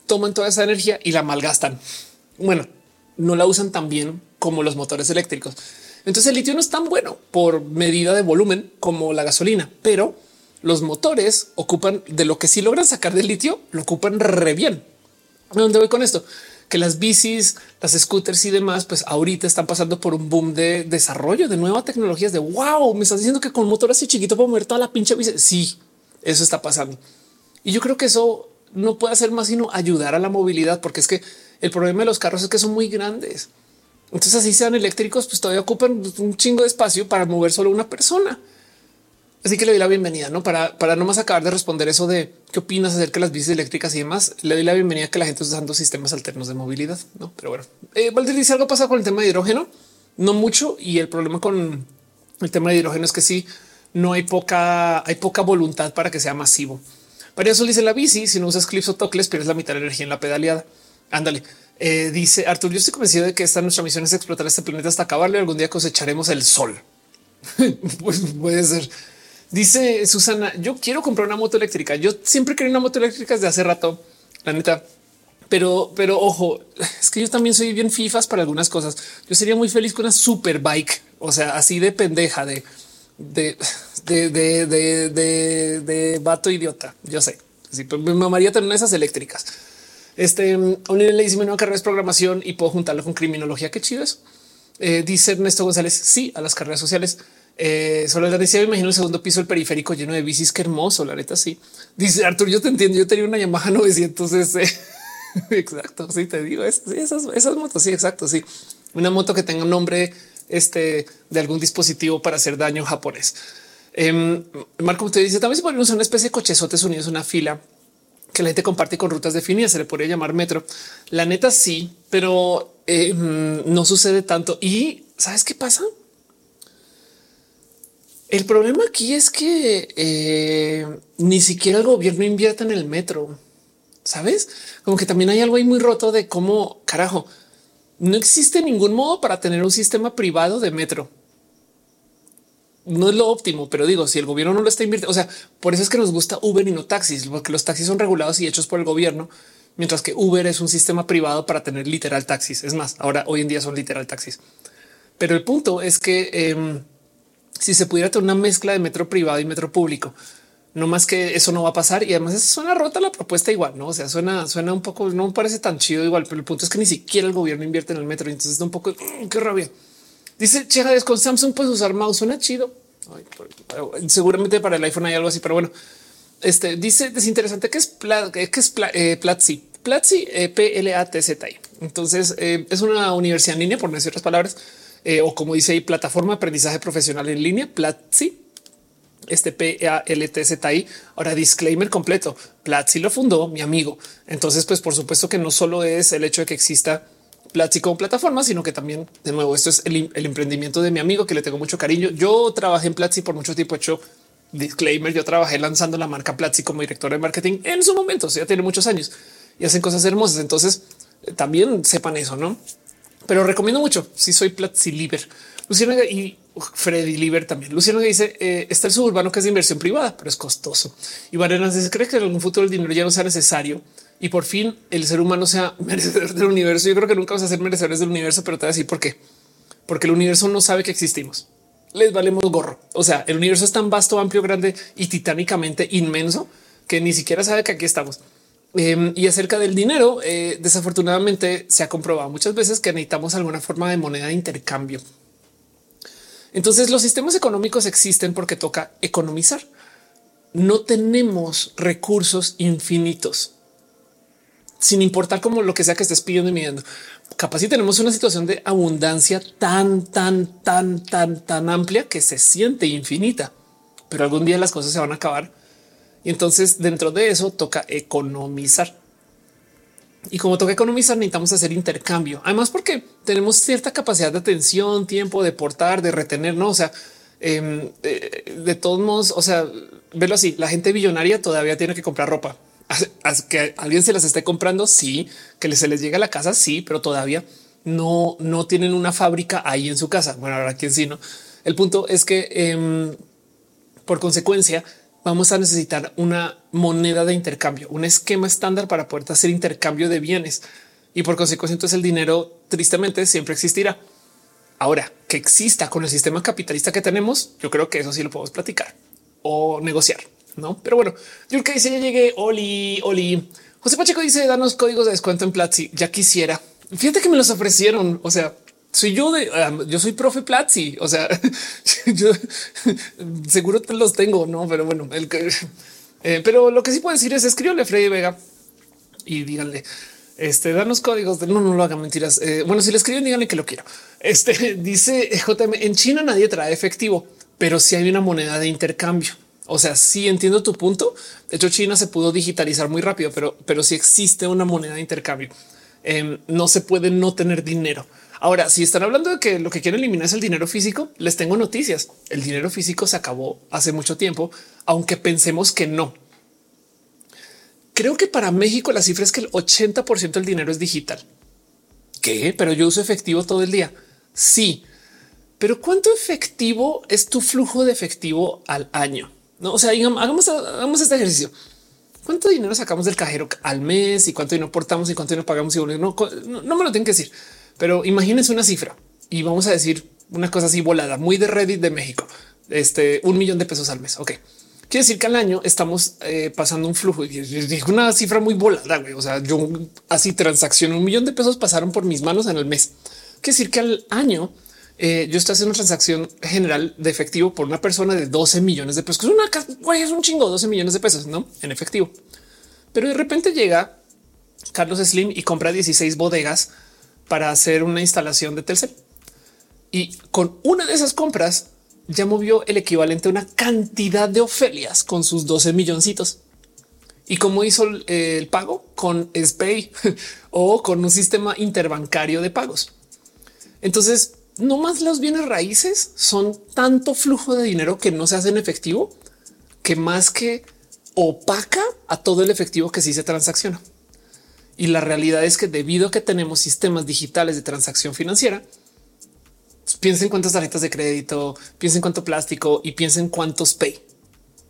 toman toda esa energía y la malgastan. Bueno, no la usan tan bien como los motores eléctricos. Entonces el litio no es tan bueno por medida de volumen como la gasolina, pero los motores ocupan de lo que sí logran sacar del litio, lo ocupan re bien. ¿A dónde voy con esto? Que las bicis, las scooters y demás, pues ahorita están pasando por un boom de desarrollo de nuevas tecnologías de wow, me estás diciendo que con motor así chiquito puedo mover toda la pinche bici. Sí, eso está pasando. Y yo creo que eso no puede hacer más sino ayudar a la movilidad, porque es que el problema de los carros es que son muy grandes. Entonces así sean eléctricos, pues todavía ocupan un chingo de espacio para mover solo una persona. Así que le doy la bienvenida, no para, para no más acabar de responder eso de qué opinas acerca de las bicis eléctricas y demás. Le doy la bienvenida a que la gente está usando sistemas alternos de movilidad. No, pero bueno, eh, Valdir dice algo pasa con el tema de hidrógeno, no mucho. Y el problema con el tema de hidrógeno es que sí, no hay poca, hay poca voluntad para que sea masivo. Para eso dice la bici. Si no usas clips o tocles, pierdes la mitad de energía en la pedaleada. Ándale. Eh, dice Artur, yo estoy convencido de que esta nuestra misión es explotar este planeta hasta acabarlo y algún día cosecharemos el sol. pues puede ser. Dice Susana, yo quiero comprar una moto eléctrica. Yo siempre quería una moto eléctrica desde hace rato, la neta. Pero, pero ojo, es que yo también soy bien fifas para algunas cosas. Yo sería muy feliz con una super bike, o sea, así de pendeja, de, de, de, de, de, de, vato idiota. Yo sé. Sí, pero me mamaría tener esas eléctricas. Este un le dice una carrera de programación y puedo juntarlo con criminología. Qué chido es. Eh, dice Ernesto González. Sí, a las carreras sociales. Eh, la decía, me imagino el segundo piso del periférico lleno de bicis. Qué hermoso, la neta. Sí, dice Artur. Yo te entiendo. Yo tenía una Yamaha 900 exacto. Sí, te digo es, esas, motos. Sí, exacto. Sí, una moto que tenga un nombre este de algún dispositivo para hacer daño japonés. Eh, Marco te dice también se usar una especie de cochezotes unidos, una fila que la gente comparte con rutas definidas. Se le podría llamar metro. La neta sí, pero eh, no sucede tanto. Y sabes qué pasa? El problema aquí es que eh, ni siquiera el gobierno invierta en el metro. Sabes como que también hay algo ahí muy roto de cómo carajo no existe ningún modo para tener un sistema privado de metro. No es lo óptimo, pero digo, si el gobierno no lo está invirtiendo, o sea, por eso es que nos gusta Uber y no taxis, porque los taxis son regulados y hechos por el gobierno, mientras que Uber es un sistema privado para tener literal taxis. Es más, ahora hoy en día son literal taxis. Pero el punto es que eh, si se pudiera tener una mezcla de metro privado y metro público, no más que eso no va a pasar. Y además suena rota la propuesta igual, no? O sea, suena, suena un poco, no parece tan chido igual, pero el punto es que ni siquiera el gobierno invierte en el metro. Entonces está un poco mm, qué rabia. Dice Cheja, con Samsung puedes usar mouse, suena chido. seguramente para el iPhone hay algo así, pero bueno, este dice es interesante que es, que es eh, Platzi, Platzi, eh, P L A T Z I. Entonces eh, es una universidad en línea, por no decir otras palabras eh, o como dice ahí, plataforma aprendizaje profesional en línea, Platzi. Este P A L T Z I. Ahora disclaimer completo. Platzi lo fundó mi amigo. Entonces, pues por supuesto que no solo es el hecho de que exista Platzi como plataforma, sino que también de nuevo esto es el, emprendimiento de mi amigo que le tengo mucho cariño. Yo trabajé en Platzi por mucho tiempo. Hecho disclaimer. Yo trabajé lanzando la marca Platzi como director de marketing en su momento. O ya tiene muchos años y hacen cosas hermosas. Entonces también sepan eso, no? Pero recomiendo mucho. Si soy Platzi Liber, Luciana y Freddy Liber también. Luciano dice eh, está el suburbano que es de inversión privada, pero es costoso. Y Varenas dice cree que en algún futuro el dinero ya no sea necesario y por fin el ser humano sea merecedor del universo. Yo creo que nunca vamos a ser merecedores del universo, pero te voy a decir por qué. Porque el universo no sabe que existimos. Les valemos gorro. O sea, el universo es tan vasto, amplio, grande y titánicamente inmenso que ni siquiera sabe que aquí estamos. Em, y acerca del dinero, eh, desafortunadamente se ha comprobado muchas veces que necesitamos alguna forma de moneda de intercambio. Entonces los sistemas económicos existen porque toca economizar. No tenemos recursos infinitos, sin importar como lo que sea que estés pidiendo y midiendo. Capaz si tenemos una situación de abundancia tan, tan, tan, tan, tan amplia que se siente infinita, pero algún día las cosas se van a acabar y entonces dentro de eso toca economizar. Y como toca economizar, necesitamos hacer intercambio. Además, porque tenemos cierta capacidad de atención, tiempo de portar, de retener, no? O sea, em, de, todos modos, o sea, verlo así. La gente billonaria todavía tiene que comprar ropa. que alguien se las esté comprando. Sí, que se les llega a la casa. Sí, pero todavía no, no tienen una fábrica ahí en su casa. Bueno, ahora quién sí, no. El punto es que em, por consecuencia, vamos a necesitar una moneda de intercambio, un esquema estándar para poder hacer intercambio de bienes y por consecuencia entonces el dinero tristemente siempre existirá. Ahora, que exista con el sistema capitalista que tenemos, yo creo que eso sí lo podemos platicar o negociar, no? Pero bueno, que dice ya llegué. Oli, Oli. José Pacheco dice danos códigos de descuento en Platzi. Ya quisiera. Fíjate que me los ofrecieron. O sea, soy yo de yo soy profe Platzi. O sea, yo seguro los tengo, no? Pero bueno, el que, eh, pero lo que sí puedo decir es escríbele a Freddy Vega y díganle este, danos códigos de no, no lo hagan mentiras. Eh, bueno, si le escriben, díganle que lo quiero. Este dice JM en China nadie trae efectivo, pero si hay una moneda de intercambio. O sea, sí entiendo tu punto. De hecho, China se pudo digitalizar muy rápido, pero, pero si existe una moneda de intercambio, em, no se puede no tener dinero. Ahora, si están hablando de que lo que quieren eliminar es el dinero físico, les tengo noticias. El dinero físico se acabó hace mucho tiempo, aunque pensemos que no. Creo que para México la cifra es que el 80% del dinero es digital. ¿Qué? Pero yo uso efectivo todo el día. Sí, pero ¿cuánto efectivo es tu flujo de efectivo al año? No, o sea, hagamos, hagamos este ejercicio. ¿Cuánto dinero sacamos del cajero al mes y cuánto dinero portamos y cuánto dinero pagamos? Y no, no, no me lo tengo que decir, pero imagínense una cifra y vamos a decir una cosa así volada, muy de Reddit de México, este un millón de pesos al mes. Ok. Quiere decir que al año estamos eh, pasando un flujo y una cifra muy volada. O sea, yo así transacción un millón de pesos pasaron por mis manos en el mes. Quiere decir que al año eh, yo estoy haciendo una transacción general de efectivo por una persona de 12 millones de pesos, que es una es un chingo, 12 millones de pesos, no en efectivo. Pero de repente llega Carlos Slim y compra 16 bodegas para hacer una instalación de Telcel. Y con una de esas compras ya movió el equivalente a una cantidad de Ofelias con sus 12 milloncitos. ¿Y cómo hizo el pago? Con SPAY o con un sistema interbancario de pagos. Entonces, no más los bienes raíces son tanto flujo de dinero que no se hace en efectivo que más que opaca a todo el efectivo que sí se transacciona. Y la realidad es que debido a que tenemos sistemas digitales de transacción financiera, piensen cuántas tarjetas de crédito, piensen cuánto plástico y piensen cuántos pay.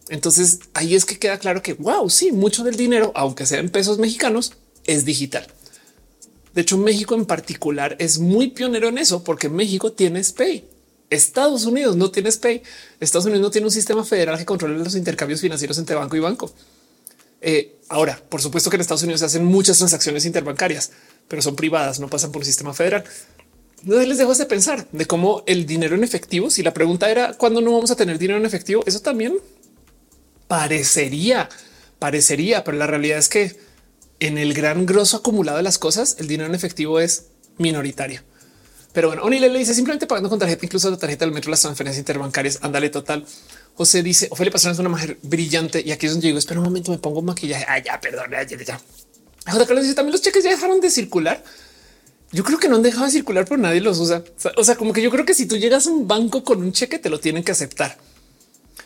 Entonces ahí es que queda claro que wow, sí, mucho del dinero, aunque sea en pesos mexicanos, es digital. De hecho, México en particular es muy pionero en eso porque México tiene SPAY. Estados Unidos no tiene SPAY. Estados Unidos no tiene un sistema federal que controle los intercambios financieros entre banco y banco. Eh, ahora, por supuesto que en Estados Unidos se hacen muchas transacciones interbancarias, pero son privadas, no pasan por un sistema federal. No les dejo de pensar de cómo el dinero en efectivo, si la pregunta era cuándo no vamos a tener dinero en efectivo, eso también parecería, parecería, pero la realidad es que en el gran grosso acumulado de las cosas, el dinero en efectivo es minoritario. Pero bueno, Oni le dice simplemente pagando con tarjeta, incluso la tarjeta del metro, las transferencias interbancarias. Ándale total. José dice Ophelia Pastrana es una mujer brillante y aquí es donde digo, espera un momento, me pongo maquillaje. Ah, ya, perdón, ya, ya, ya. J. Carlos dice también los cheques ya dejaron de circular. Yo creo que no han dejado de circular, pero nadie los usa. O sea, como que yo creo que si tú llegas a un banco con un cheque, te lo tienen que aceptar.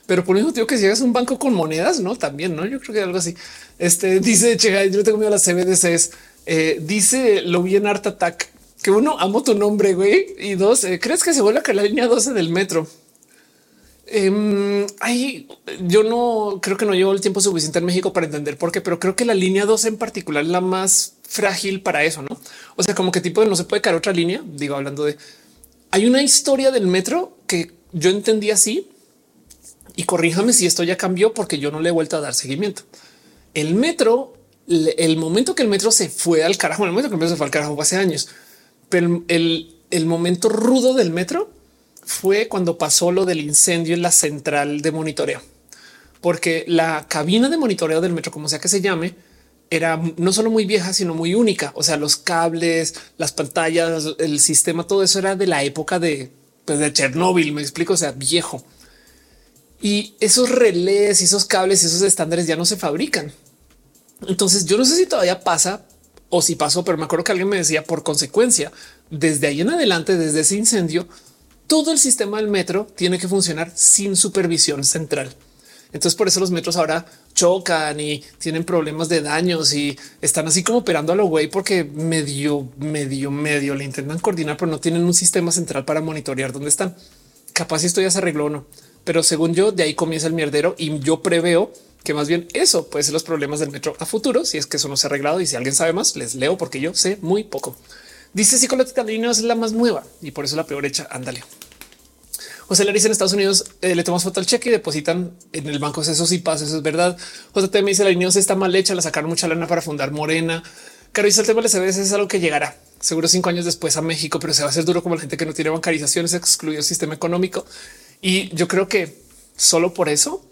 Pero por eso digo que si llegas a un banco con monedas, no también, no? Yo creo que algo así. Este dice Chega, yo tengo miedo a las CBDCs. Eh, dice lo vi en Art Attack que uno amo tu nombre, güey. Y dos, eh, crees que se vuelve a la línea 12 del metro. Eh, ahí yo no creo que no llevo el tiempo suficiente en México para entender por qué, pero creo que la línea 12 en particular es la más frágil para eso, no? O sea, como que tipo de no se puede caer otra línea. Digo, hablando de hay una historia del metro que yo entendí así y corríjame si esto ya cambió porque yo no le he vuelto a dar seguimiento. El metro, el momento que el metro se fue al carajo, el momento que el metro se fue al carajo fue hace años, pero el, el momento rudo del metro fue cuando pasó lo del incendio en la central de monitoreo, porque la cabina de monitoreo del metro, como sea que se llame, era no solo muy vieja, sino muy única. O sea, los cables, las pantallas, el sistema, todo eso era de la época de, pues, de Chernóbil. Me explico, o sea, viejo. Y esos relés esos cables y esos estándares ya no se fabrican. Entonces yo no sé si todavía pasa o si pasó, pero me acuerdo que alguien me decía por consecuencia, desde ahí en adelante, desde ese incendio, todo el sistema del metro tiene que funcionar sin supervisión central. Entonces por eso los metros ahora chocan y tienen problemas de daños y están así como operando a lo güey porque medio, medio, medio le intentan coordinar, pero no tienen un sistema central para monitorear dónde están. Capaz si esto ya se arregló o no pero según yo, de ahí comienza el mierdero y yo preveo que más bien eso puede ser los problemas del metro a futuro. Si es que eso no se ha arreglado y si alguien sabe más, les leo porque yo sé muy poco. Dice psicológica línea es la más nueva y por eso la peor hecha. Ándale. José dice en Estados Unidos eh, le tomas foto al cheque y depositan en el banco. Eso sí pasa, eso es verdad. José me dice la línea está mal hecha, la sacaron mucha lana para fundar Morena. Dice el tema de CBS es algo que llegará seguro cinco años después a México, pero se va a hacer duro como la gente que no tiene bancarizaciones, excluido el sistema económico. Y yo creo que solo por eso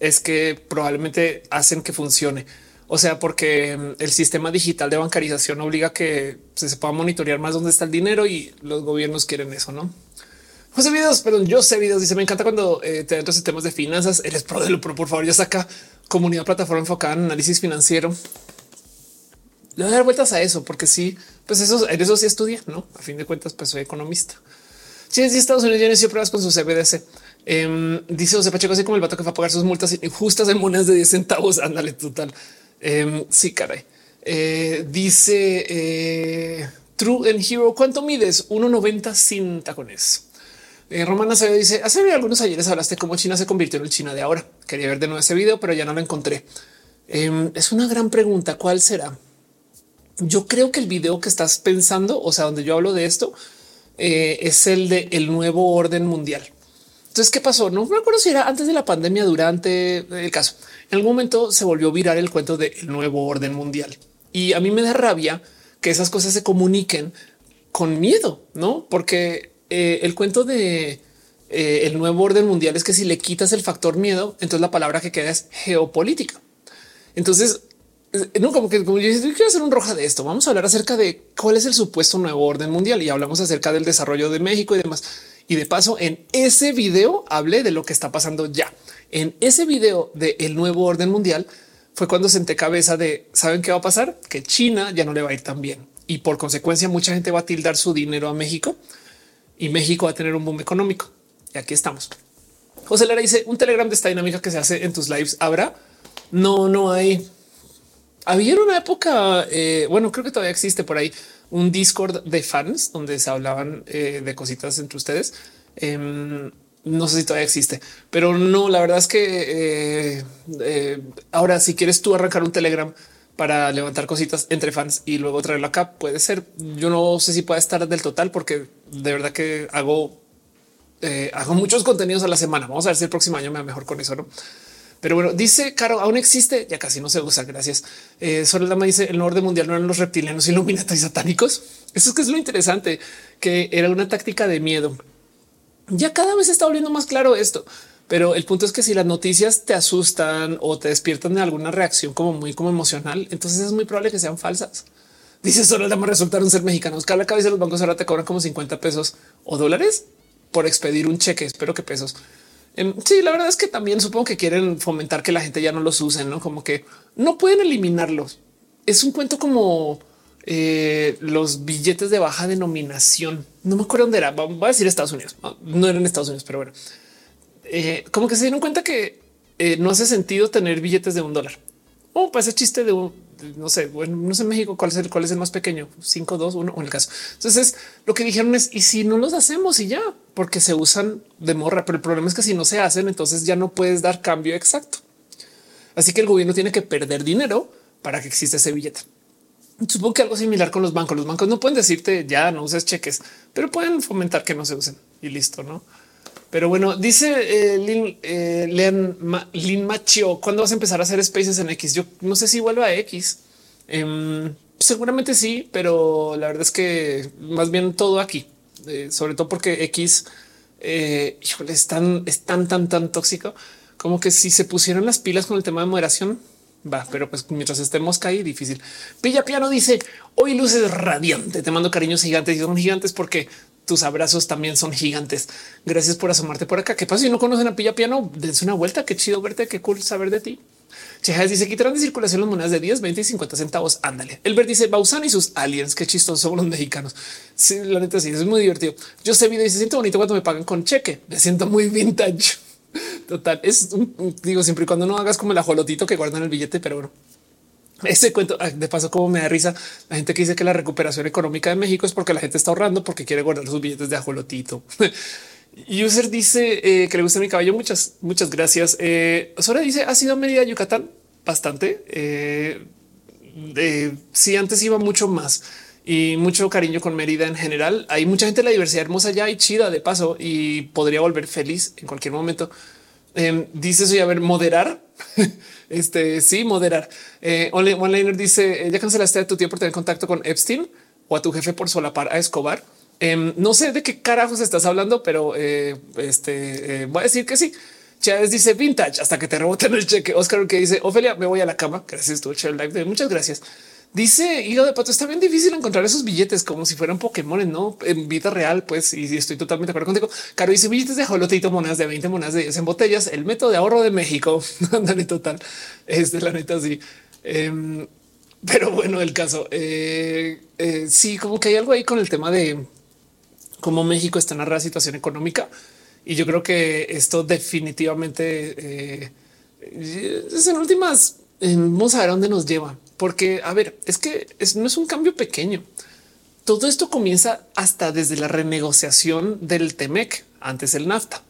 es que probablemente hacen que funcione. O sea, porque mm, el sistema digital de bancarización obliga a que se pueda monitorear más dónde está el dinero y los gobiernos quieren eso, ¿no? José Videos, perdón, yo sé videos. Dice: Me encanta cuando eh, te entras en temas de finanzas. Eres pro de lo, pero por favor, ya saca comunidad plataforma enfocada en análisis financiero. Le voy a dar vueltas a eso, porque sí, pues eso, en eso sí estudia, no? A fin de cuentas, pues soy economista. Es de Estados Unidos ya inició pruebas con su CBDC. Em, dice José Pacheco, así como el vato que va a pagar sus multas injustas en monedas de 10 centavos. Ándale, total. Em, sí, caray. Eh, dice eh, True en Hero. ¿Cuánto mides? 1.90 sin tacones. Eh, Romana se dice hace algunos ayeres hablaste cómo China se convirtió en el China de ahora. Quería ver de nuevo ese video, pero ya no lo encontré. Em, es una gran pregunta. ¿Cuál será? Yo creo que el video que estás pensando, o sea, donde yo hablo de esto, es el de el nuevo orden mundial. Entonces, ¿qué pasó? No me acuerdo si era antes de la pandemia, durante el caso. En algún momento se volvió viral el cuento del nuevo orden mundial. Y a mí me da rabia que esas cosas se comuniquen con miedo, ¿no? Porque eh, el cuento de eh, el nuevo orden mundial es que si le quitas el factor miedo, entonces la palabra que queda es geopolítica. Entonces, eh, no como que como yo, quiero hacer un roja de esto. Vamos a hablar acerca de cuál es el supuesto nuevo orden mundial y hablamos acerca del desarrollo de México y demás. Y de paso, en ese video hablé de lo que está pasando ya. En ese video de el nuevo orden mundial fue cuando senté cabeza de saben qué va a pasar, que China ya no le va a ir tan bien y por consecuencia mucha gente va a tildar su dinero a México y México va a tener un boom económico. Y aquí estamos. José Lara dice un Telegram de esta dinámica que se hace en tus lives. Habrá no, no hay. Había una época, eh, bueno, creo que todavía existe por ahí un Discord de fans donde se hablaban eh, de cositas entre ustedes. Em, no sé si todavía existe, pero no, la verdad es que eh, ahora si quieres tú arrancar un Telegram para levantar cositas entre fans y luego traerlo acá, puede ser. Yo no sé si puede estar del total porque de verdad que hago, hago muchos contenidos a la semana. Vamos a ver si el próximo año me va mejor con eso, ¿no? Pero bueno, dice Caro, aún existe, ya casi no se usa. Gracias. Eh, Solo Dama dice el orden mundial no eran los reptilianos iluminatos y satánicos. Eso es que es lo interesante, que era una táctica de miedo. Ya cada vez está volviendo más claro esto. Pero el punto es que si las noticias te asustan o te despiertan de alguna reacción como muy como emocional, entonces es muy probable que sean falsas. Dice solo Dama resultaron ser mexicanos. Cada cabeza de los bancos ahora te cobran como 50 pesos o dólares por expedir un cheque. Espero que pesos. Em, sí, la verdad es que también supongo que quieren fomentar que la gente ya no los use, no como que no pueden eliminarlos. Es un cuento como eh, los billetes de baja denominación. No me acuerdo dónde era. Voy a decir Estados Unidos. No era en Estados Unidos, pero bueno, eh, como que se dieron cuenta que eh, no hace sentido tener billetes de un dólar. O oh, para ese chiste de un, no sé, bueno, no sé en México cuál es el, cuál es el más pequeño, 5, 2, 1 o en el caso. Entonces lo que dijeron es y si no los hacemos y ya, porque se usan de morra, pero el problema es que si no se hacen, entonces ya no puedes dar cambio exacto. Así que el gobierno tiene que perder dinero para que exista ese billete. Supongo que algo similar con los bancos. Los bancos no pueden decirte ya no uses cheques, pero pueden fomentar que no se usen y listo, no? Pero bueno, dice eh, Lin, eh, Lin Machio, ¿cuándo vas a empezar a hacer spaces en X? Yo no sé si vuelva a X. Em, seguramente sí, pero la verdad es que más bien todo aquí, eh, sobre todo porque X eh, tan, es tan, tan, tan tóxico como que si se pusieran las pilas con el tema de moderación, va, pero pues mientras estemos ahí, difícil. Pilla Piano dice hoy luces radiante. Te mando cariños gigantes y son gigantes porque tus abrazos también son gigantes. Gracias por asomarte por acá. ¿Qué pasa si no conocen a Pilla Piano? Dense una vuelta. Qué chido verte. Qué cool saber de ti. Chejas dice quitarán de circulación las monedas de 10, 20 y 50 centavos. Ándale. El verde dice Bausan y sus aliens. Qué chistosos somos los mexicanos. Sí, la neta sí, es muy divertido. Yo sé video y se siente bonito cuando me pagan con cheque. Me siento muy vintage. Total. Es digo siempre y cuando no hagas como el ajolotito que guardan el billete, pero bueno. Ese cuento de paso, como me da risa la gente que dice que la recuperación económica de México es porque la gente está ahorrando porque quiere guardar sus billetes de ajolotito. User dice eh, que le gusta mi cabello. Muchas, muchas gracias. Eh, Sora dice ha sido medida Yucatán bastante. Eh, si antes iba mucho más y mucho cariño con Mérida en general. Hay mucha gente de la diversidad hermosa ya y chida de paso y podría volver feliz en cualquier momento. Eh, dice eso y a ver, moderar. este sí, moderar. Eh, One dice ya cancelaste a tu tío por tener contacto con Epstein o a tu jefe por solapar a Escobar. Em, no sé de qué carajos estás hablando, pero eh, este eh, voy a decir que sí. Chávez dice vintage hasta que te reboten el cheque. Oscar que dice Ofelia, me voy a la cama. Gracias, tu live. Muchas gracias. Dice Hijo de Pato, está bien difícil encontrar esos billetes como si fueran Pokémon, no en vida real. Pues y estoy totalmente de acuerdo contigo. Caro dice billetes de jolotito, monedas de 20 monedas de 10 en botellas. El método de ahorro de México. Dale total. Es de la neta. Sí. Em, pero bueno, el caso eh, eh, sí, como que hay algo ahí con el tema de cómo México está en una situación económica. Y yo creo que esto definitivamente eh, es en últimas. Vamos a ver dónde nos lleva porque, a ver, es que no es un cambio pequeño. Todo esto comienza hasta desde la renegociación del TEMEC, antes el NAFTA,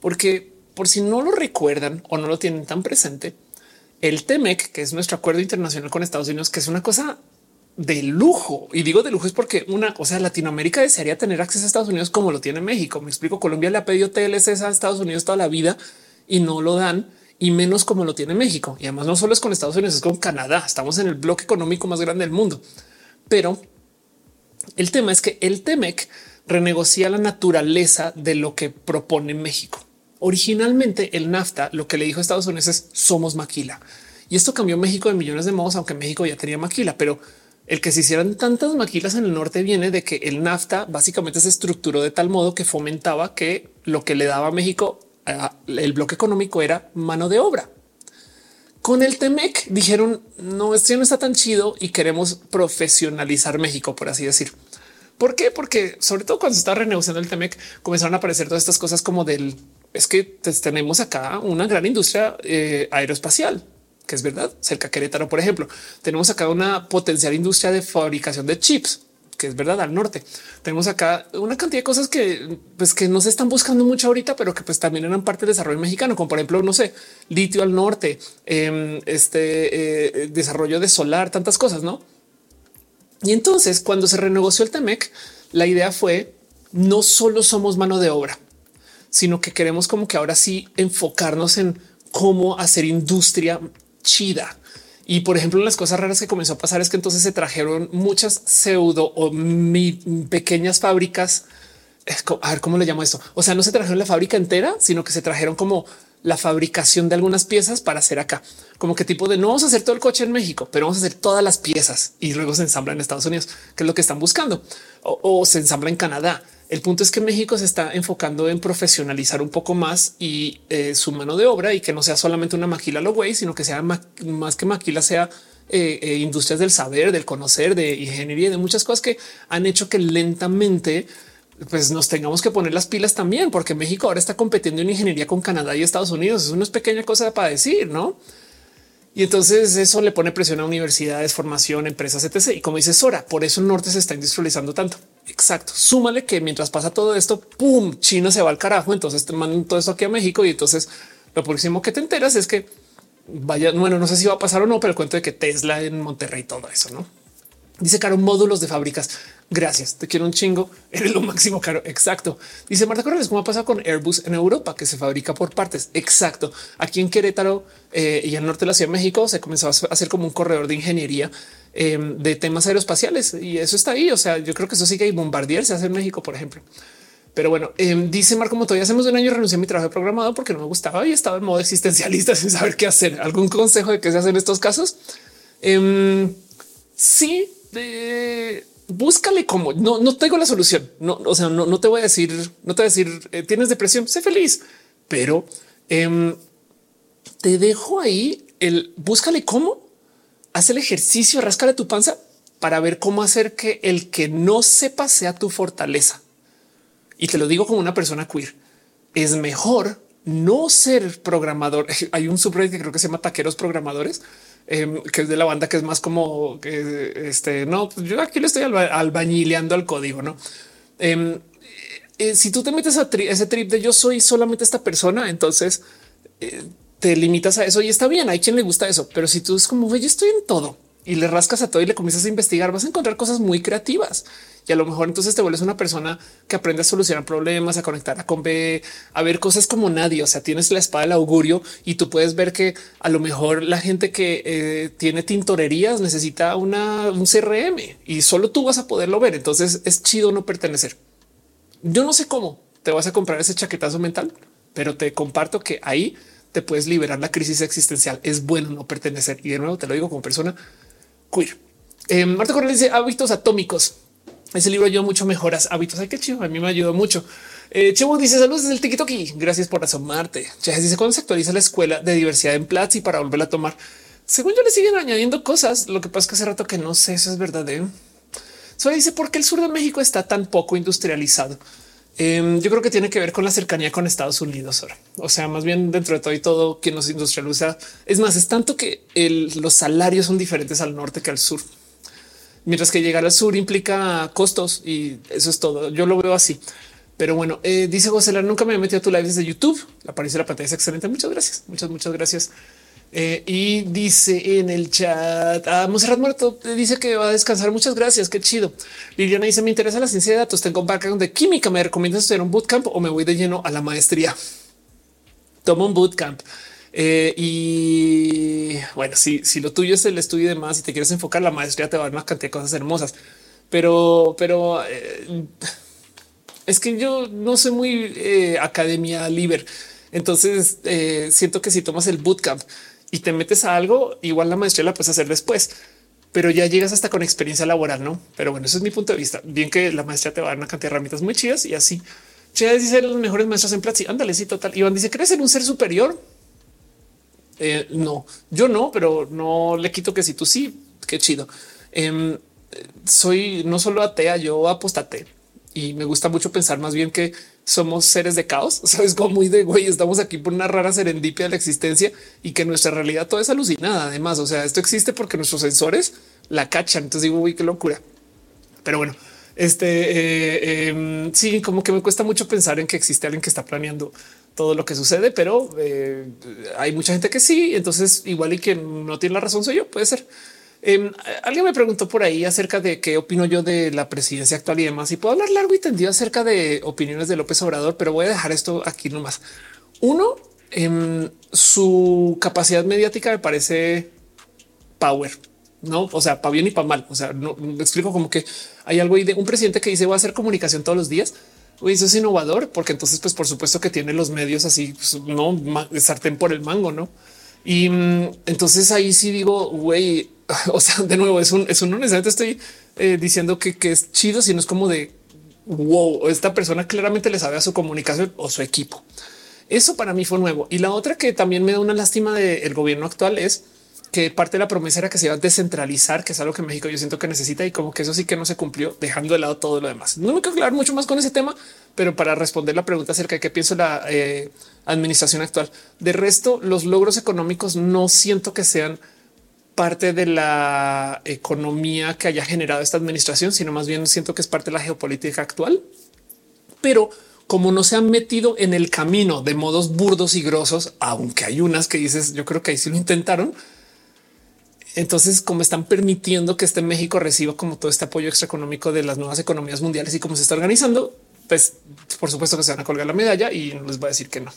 porque por si no lo recuerdan o no lo tienen tan presente, el TEMEC, que es nuestro acuerdo internacional con Estados Unidos, que es una cosa de lujo. Y digo de lujo es porque una cosa Latinoamérica desearía tener acceso a Estados Unidos como lo tiene México. Me explico. Colombia le ha pedido TLC a Estados Unidos toda la vida y no lo dan y menos como lo tiene México. Y además no solo es con Estados Unidos, es con Canadá. Estamos en el bloque económico más grande del mundo. Pero el tema es que el TEMEC renegocia la naturaleza de lo que propone México. Originalmente el NAFTA lo que le dijo a Estados Unidos es somos maquila. Y esto cambió México de millones de modos, aunque México ya tenía maquila, pero el que se hicieran tantas maquilas en el norte viene de que el NAFTA básicamente se estructuró de tal modo que fomentaba que lo que le daba a México el bloque económico era mano de obra. Con el Temec dijeron no, esto no está tan chido y queremos profesionalizar México, por así decir. ¿Por qué? Porque sobre todo cuando se está renegociando el Temec comenzaron a aparecer todas estas cosas como del es que tenemos acá una gran industria eh, aeroespacial, que es verdad, cerca Querétaro, por ejemplo. Tenemos acá una potencial industria de fabricación de chips que es verdad al norte. Tenemos acá una cantidad de cosas que pues que no se están buscando mucho ahorita, pero que pues también eran parte del desarrollo mexicano, como por ejemplo, no sé, litio al norte, em, este eh, desarrollo de solar, tantas cosas, ¿no? Y entonces cuando se renegoció el Temec, la idea fue no solo somos mano de obra, sino que queremos como que ahora sí enfocarnos en cómo hacer industria chida y por ejemplo, las cosas raras que comenzó a pasar es que entonces se trajeron muchas pseudo o pequeñas fábricas. A ver cómo le llamo esto. O sea, no se trajeron la fábrica entera, sino que se trajeron como la fabricación de algunas piezas para hacer acá. Como que tipo de no vamos a hacer todo el coche en México, pero vamos a hacer todas las piezas y luego se ensambla en Estados Unidos, que es lo que están buscando o, o se ensambla en Canadá. El punto es que México se está enfocando en profesionalizar un poco más y eh, su mano de obra y que no sea solamente una maquila lo güey, sino que sea más que maquila, sea eh, eh, industrias del saber, del conocer, de ingeniería, de muchas cosas que han hecho que lentamente pues nos tengamos que poner las pilas también, porque México ahora está compitiendo en ingeniería con Canadá y Estados Unidos. Es pequeña cosa para decir, no? Y entonces eso le pone presión a universidades, formación, empresas, etc. Y como dice Sora, por eso el norte se está industrializando tanto. Exacto. Súmale que mientras pasa todo esto, pum, China se va al carajo. Entonces te mandan todo esto aquí a México y entonces lo próximo que te enteras es que vaya, bueno, no sé si va a pasar o no, pero el cuento de que Tesla en Monterrey, todo eso, no? Dice Caro, módulos de fábricas. Gracias, te quiero un chingo. Eres lo máximo, Caro. Exacto. Dice Marta Corrales, ¿cómo ha pasado con Airbus en Europa, que se fabrica por partes? Exacto. Aquí en Querétaro eh, y al norte de la Ciudad de México se comenzó a hacer como un corredor de ingeniería em, de temas aeroespaciales y eso está ahí. O sea, yo creo que eso hay bombardier se hace en México, por ejemplo. Pero bueno, em, dice Marco todavía hacemos un año renuncié a mi trabajo de programado porque no me gustaba y estaba en modo existencialista sin saber qué hacer. ¿Algún consejo de qué se hace en estos casos? Em, sí, búscale cómo no, no tengo la solución. No, o sea, no, no te voy a decir, no te voy a decir eh, tienes depresión, sé feliz, pero em, te dejo ahí el búscale cómo haz el ejercicio, rascale tu panza para ver cómo hacer que el que no sepa sea tu fortaleza. Y te lo digo como una persona queer. Es mejor no ser programador. Hay un subreddit que creo que se llama taqueros programadores Em, que es de la banda que es más como que este no, pues yo aquí le estoy albañileando al código, no? Em, eh, si tú te metes a ese trip de yo soy solamente esta persona, entonces eh, te limitas a eso y está bien. Hay quien le gusta eso, pero si tú es como yo estoy en todo y le rascas a todo y le comienzas a investigar, vas a encontrar cosas muy creativas y a lo mejor entonces te vuelves una persona que aprende a solucionar problemas, a conectar a con B, a ver cosas como nadie. O sea, tienes la espada del augurio y tú puedes ver que a lo mejor la gente que eh, tiene tintorerías necesita una, un CRM y solo tú vas a poderlo ver. Entonces es chido no pertenecer. Yo no sé cómo te vas a comprar ese chaquetazo mental, pero te comparto que ahí te puedes liberar la crisis existencial. Es bueno no pertenecer. Y de nuevo te lo digo como persona queer. Eh, Marta Correa dice hábitos atómicos. Ese libro ayudó mucho mejoras hábitos. Ay, qué chido. A mí me ayudó mucho. Eh, Chevo dice saludos desde el TikTok y gracias por asomarte. Ya dice cuando se actualiza la escuela de diversidad en Platzi para volver a tomar. Según yo le siguen añadiendo cosas. Lo que pasa es que hace rato que no sé, eso es verdad. ¿eh? Solo dice por qué el sur de México está tan poco industrializado. Em, yo creo que tiene que ver con la cercanía con Estados Unidos ahora. O sea, más bien dentro de todo y todo quien nos industrializa. Es más, es tanto que los salarios son diferentes al norte que al sur. Mientras que llegar al sur implica costos y eso es todo. Yo lo veo así. Pero bueno, eh, dice José, nunca me he metido a tu live desde YouTube. De la pantalla es excelente. Muchas gracias. Muchas, muchas gracias. Eh, y dice en el chat a Monserrat Muerto dice que va a descansar. Muchas gracias. Qué chido. Liliana dice: Me interesa la ciencia de datos. Tengo un background de química. Me recomiendas estudiar un bootcamp o me voy de lleno a la maestría. Tomo un bootcamp. Eh, y bueno, si, si lo tuyo es el estudio de más y te quieres enfocar, la maestría te va a dar una cantidad de cosas hermosas, pero, pero eh, es que yo no soy muy academia libre. Entonces siento que si tomas el bootcamp y te metes a algo, igual la maestría la puedes hacer después, pero ya llegas hasta con experiencia laboral, no? Pero bueno, ese es mi punto de vista. Bien que la maestría te va a dar una cantidad de herramientas muy chidas y así. Chávez dice los mejores maestros en Platzi. Ándale, sí, total. Iván dice: ¿Crees en un ser superior? Eh, no, yo no, pero no le quito que si tú sí, qué chido. Em, soy no solo atea, yo apostate y me gusta mucho pensar más bien que somos seres de caos. Sabes como muy de güey, estamos aquí por una rara serendipia de la existencia y que nuestra realidad toda es alucinada. Además, o sea, esto existe porque nuestros sensores la cachan. Entonces digo, uy, qué locura. Pero bueno, este eh, em, sí, como que me cuesta mucho pensar en que existe alguien que está planeando todo lo que sucede, pero eh, hay mucha gente que sí. Entonces, igual y quien no tiene la razón soy yo, puede ser. Em, alguien me preguntó por ahí acerca de qué opino yo de la presidencia actual y demás. Y puedo hablar largo y tendido acerca de opiniones de López Obrador, pero voy a dejar esto aquí nomás. Uno, em, su capacidad mediática me parece power, no? O sea, para bien y para mal. O sea, no me explico como que hay algo ahí de un presidente que dice voy a hacer comunicación todos los días. Uy, eso es innovador porque entonces, pues por supuesto que tiene los medios así, pues, no sartén por el mango, no? Y mm, entonces ahí sí digo, güey, o sea, de nuevo, es un, es un no necesariamente estoy eh, diciendo que, que, es chido, sino es como de wow, esta persona claramente le sabe a su comunicación o su equipo. Eso para mí fue nuevo. Y la otra que también me da una lástima del gobierno actual es que parte de la promesa era que se iba a descentralizar, que es algo que México yo siento que necesita y como que eso sí que no se cumplió, dejando de lado todo lo demás. No me quiero hablar mucho más con ese tema, pero para responder la pregunta acerca de qué pienso la eh, administración actual. De resto, los logros económicos no siento que sean parte de la economía que haya generado esta administración, sino más bien siento que es parte de la geopolítica actual. Pero como no se han metido en el camino de modos burdos y grosos, aunque hay unas que dices, yo creo que ahí sí lo intentaron. Entonces, como están permitiendo que este México reciba como todo este apoyo extraeconómico de las nuevas economías mundiales y cómo se está organizando, pues por supuesto que se van a colgar la medalla y no les voy a decir que no.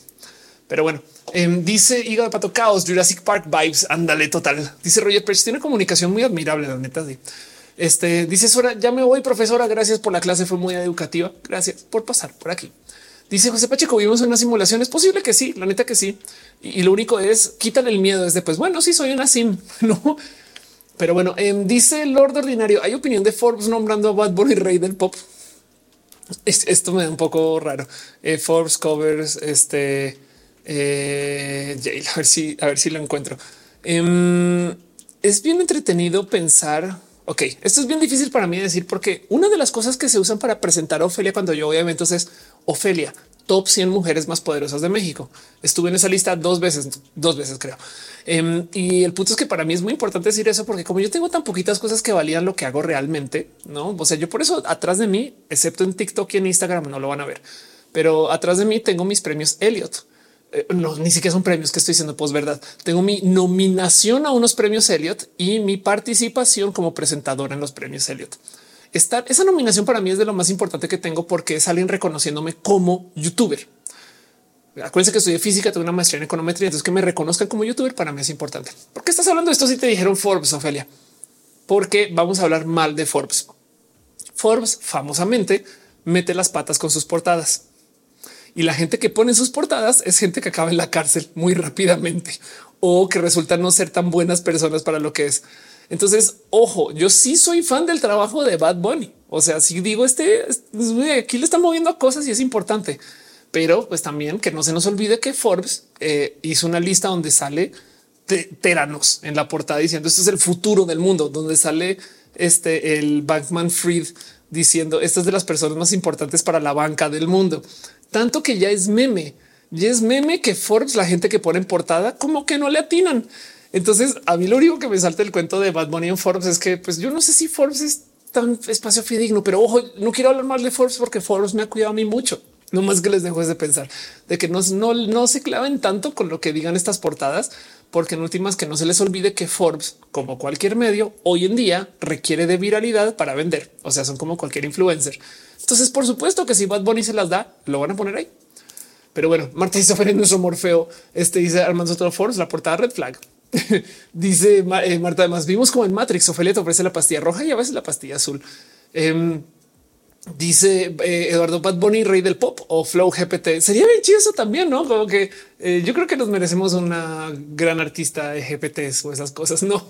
Pero bueno, em, dice Hígado de Pato Caos, Jurassic Park vibes. Ándale, total. Dice Roger Pérez, tiene comunicación muy admirable, la neta. De este dice Sora, ya me voy, profesora. Gracias por la clase, fue muy educativa. Gracias por pasar por aquí. Dice José Pacheco, vimos una simulación. Es posible que sí, la neta que sí. Y, lo único es quítale el miedo. Es de pues bueno, sí soy una sim, no? Pero bueno, em, dice Lord Ordinario. Hay opinión de Forbes nombrando a Bad Bunny rey del pop. esto me da un poco raro. Eh, Forbes covers este eh, a ver si, a ver si lo encuentro. Em, es bien entretenido pensar. Ok, esto es bien difícil para mí decir porque una de las cosas que se usan para presentar a Ofelia cuando yo voy a eventos es Ofelia, top 100 mujeres más poderosas de México. Estuve en esa lista dos veces, dos veces creo. Em, y el punto es que para mí es muy importante decir eso porque como yo tengo tan poquitas cosas que valían lo que hago realmente, no? O sea, yo por eso atrás de mí, excepto en TikTok y en Instagram, no lo van a ver, pero atrás de mí tengo mis premios Elliot eh, no, ni siquiera son premios que estoy diciendo pues verdad. Tengo mi nominación a unos premios Elliot y mi participación como presentadora en los premios Elliot. Esta, esa nominación para mí es de lo más importante que tengo porque es alguien reconociéndome como youtuber. Acuérdense que estudié física, tengo una maestría en econometría, entonces que me reconozcan como youtuber para mí es importante. ¿Por qué estás hablando de esto si te dijeron Forbes, Ofelia? Porque vamos a hablar mal de Forbes. Forbes famosamente mete las patas con sus portadas. Y la gente que pone sus portadas es gente que acaba en la cárcel muy rápidamente o que resulta no ser tan buenas personas para lo que es. Entonces, ojo, yo sí soy fan del trabajo de Bad Bunny. O sea, si digo este, aquí le están moviendo a cosas y es importante, pero pues también que no se nos olvide que Forbes eh, hizo una lista donde sale Teranos en la portada diciendo esto es el futuro del mundo, donde sale este el Bankman Fried diciendo estas de las personas más importantes para la banca del mundo, tanto que ya es meme, ya es meme que Forbes, la gente que pone en portada, como que no le atinan. Entonces, a mí lo único que me salta el cuento de Bad Bunny en Forbes es que, pues yo no sé si Forbes es tan espacio fidedigno, pero ojo, no quiero hablar más de Forbes porque Forbes me ha cuidado a mí mucho. No más que les dejo de pensar de que no, no, no se claven tanto con lo que digan estas portadas, porque en últimas que no se les olvide que Forbes, como cualquier medio, hoy en día requiere de viralidad para vender. O sea, son como cualquier influencer. Entonces, por supuesto que si Bad Bunny se las da, lo van a poner ahí. Pero bueno, Marta Isofel en nuestro Morfeo, este dice Armando otro Forbes, la portada red flag. Dice eh, Marta, además vimos como en Matrix, Ofelia te ofrece la pastilla roja y a veces la pastilla azul. Em, dice eh, Eduardo Bad Bunny, rey del pop o Flow GPT. Sería bien chido eso también, ¿no? Como que eh, yo creo que nos merecemos una gran artista de GPTs o esas cosas. No,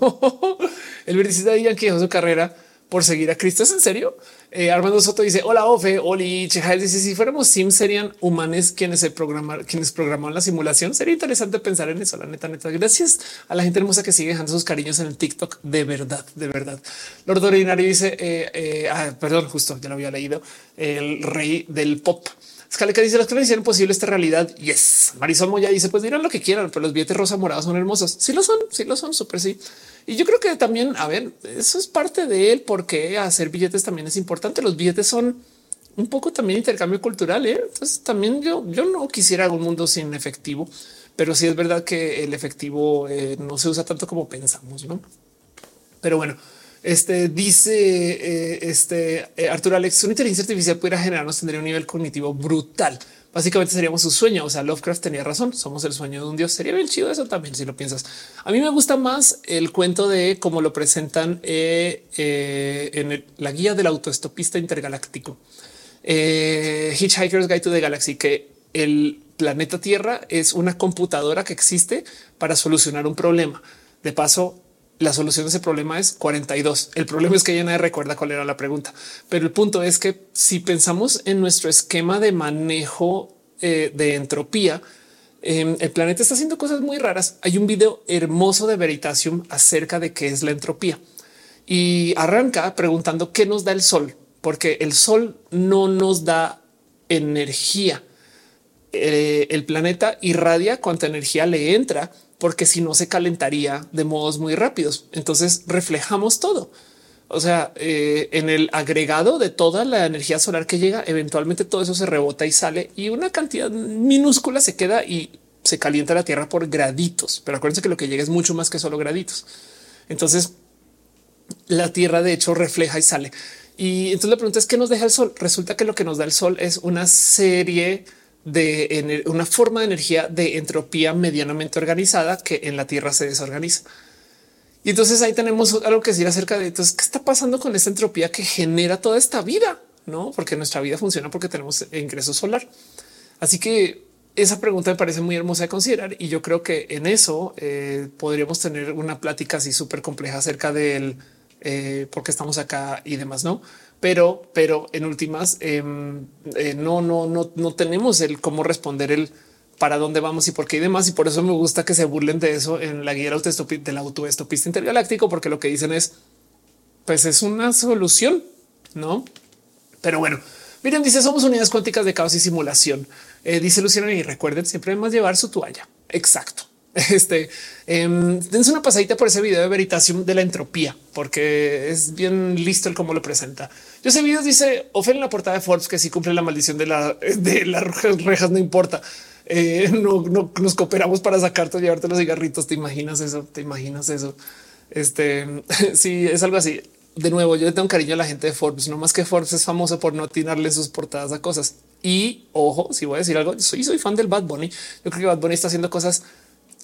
el verticista de Yankee dejó su carrera por seguir a Cristo. ¿Es en serio? Eh, Armando Soto dice hola Ofe, Oli Chejal dice si fuéramos Sims serían humanos quienes se programar, quienes programaron la simulación. Sería interesante pensar en eso. La neta, neta. Gracias a la gente hermosa que sigue dejando sus cariños en el TikTok. De verdad, de verdad. Lord Ordinario dice eh, eh, ah, perdón, justo ya lo había leído. El rey del pop. Scaleca dice las cosas hicieron posible esta realidad. Yes. Marisol Moya dice pues dirán lo que quieran, pero los billetes rosa morados son hermosos. Sí lo son, sí lo son, súper sí. Y yo creo que también, a ver, eso es parte de él, porque hacer billetes también es importante. Los billetes son un poco también intercambio cultural. ¿eh? Entonces también yo, yo no quisiera un mundo sin efectivo, pero sí es verdad que el efectivo eh, no se usa tanto como pensamos, ¿no? Pero bueno, este dice eh, este Arturo Alex, una inteligencia artificial pudiera generarnos tendría un nivel cognitivo brutal básicamente seríamos su sueño. O sea, Lovecraft tenía razón. Somos el sueño de un dios. Sería bien chido eso también. Si lo piensas, a mí me gusta más el cuento de cómo lo presentan eh, eh, en la guía del autoestopista intergaláctico. Eh, Hitchhiker's Guide to the Galaxy, que el planeta Tierra es una computadora que existe para solucionar un problema. De paso, la solución de ese problema es 42. El problema es que ya nadie recuerda cuál era la pregunta, pero el punto es que si pensamos en nuestro esquema de manejo eh, de entropía, em, el planeta está haciendo cosas muy raras. Hay un video hermoso de Veritasium acerca de qué es la entropía y arranca preguntando qué nos da el sol, porque el sol no nos da energía. Eh, el planeta irradia cuánta energía le entra porque si no se calentaría de modos muy rápidos. Entonces reflejamos todo. O sea, eh, en el agregado de toda la energía solar que llega, eventualmente todo eso se rebota y sale y una cantidad minúscula se queda y se calienta la tierra por graditos. Pero acuérdense que lo que llega es mucho más que solo graditos. Entonces la tierra de hecho refleja y sale. Y entonces la pregunta es qué nos deja el sol. Resulta que lo que nos da el sol es una serie una forma de energía de entropía medianamente organizada que en la Tierra se desorganiza. Y entonces ahí tenemos algo que decir acerca de entonces qué está pasando con esta entropía que genera toda esta vida, no? Porque nuestra vida funciona porque tenemos ingreso solar. Así que esa pregunta me parece muy hermosa de considerar y yo creo que en eso eh, podríamos tener una plática así súper compleja acerca del eh, por qué estamos acá y demás, no? Pero, pero en últimas em, eh, no, no, no, no tenemos el cómo responder el para dónde vamos y por qué y demás. Y por eso me gusta que se burlen de eso en la guía del autoestopista intergaláctico, porque lo que dicen es, pues es una solución, no? Pero bueno, miren, dice somos unidades cuánticas de caos y simulación. Eh, dice Luciana y recuerden siempre más llevar su toalla. Exacto. Este um, dense una pasadita por ese video de veritación de la entropía, porque es bien listo el cómo lo presenta. Yo ese video dice Ofen en la portada de Forbes que si cumple la maldición de, la, de las rejas, no importa. eh, no, no, nos cooperamos para sacarte, llevarte los cigarritos. ¿Te imaginas eso? ¿Te imaginas eso? Este sí es algo así. De nuevo, yo le tengo cariño a la gente de Forbes, no más que Forbes es famoso por no atinarle sus portadas a cosas. Y ojo, si voy a decir algo, soy, soy fan del Bad Bunny. Yo creo que Bad Bunny está haciendo cosas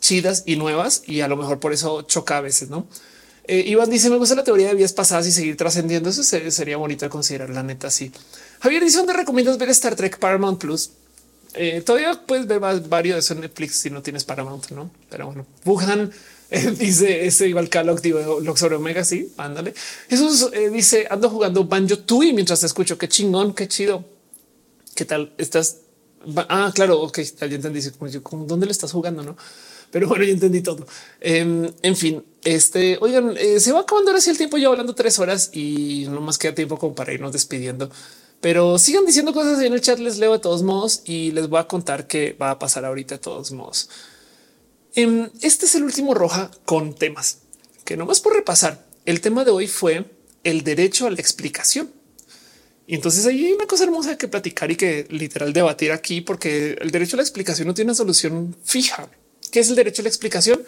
chidas y nuevas y a lo mejor por eso choca a veces, no? Eh, Iván dice: Me gusta la teoría de vías pasadas y seguir trascendiendo. Eso sería bonito de considerar. La neta, sí. Javier dice: ¿Dónde recomiendas ver Star Trek Paramount Plus? Eh, todavía puedes ver varios de eso en Netflix si no tienes Paramount, no? Pero bueno, Wuhan eh, dice ese igual que sobre Omega. Sí, ándale. Eso eh, dice: Ando jugando Banjo Tui mientras te escucho. Qué chingón, qué chido. ¿Qué tal? Estás? Ah, claro. Ok, ya entendí. ¿Dónde le estás jugando? No, pero bueno, ya entendí todo. Em, en fin, este, oigan, eh, se va acabando ahora sí el tiempo, ya hablando tres horas y no más queda tiempo como para irnos despidiendo. Pero sigan diciendo cosas en el chat, les leo de todos modos y les voy a contar qué va a pasar ahorita de todos modos. Em, este es el último roja con temas que nomás por repasar. El tema de hoy fue el derecho a la explicación. Y entonces hay una cosa hermosa que platicar y que literal debatir aquí, porque el derecho a la explicación no tiene una solución fija. ¿Qué es el derecho a la explicación?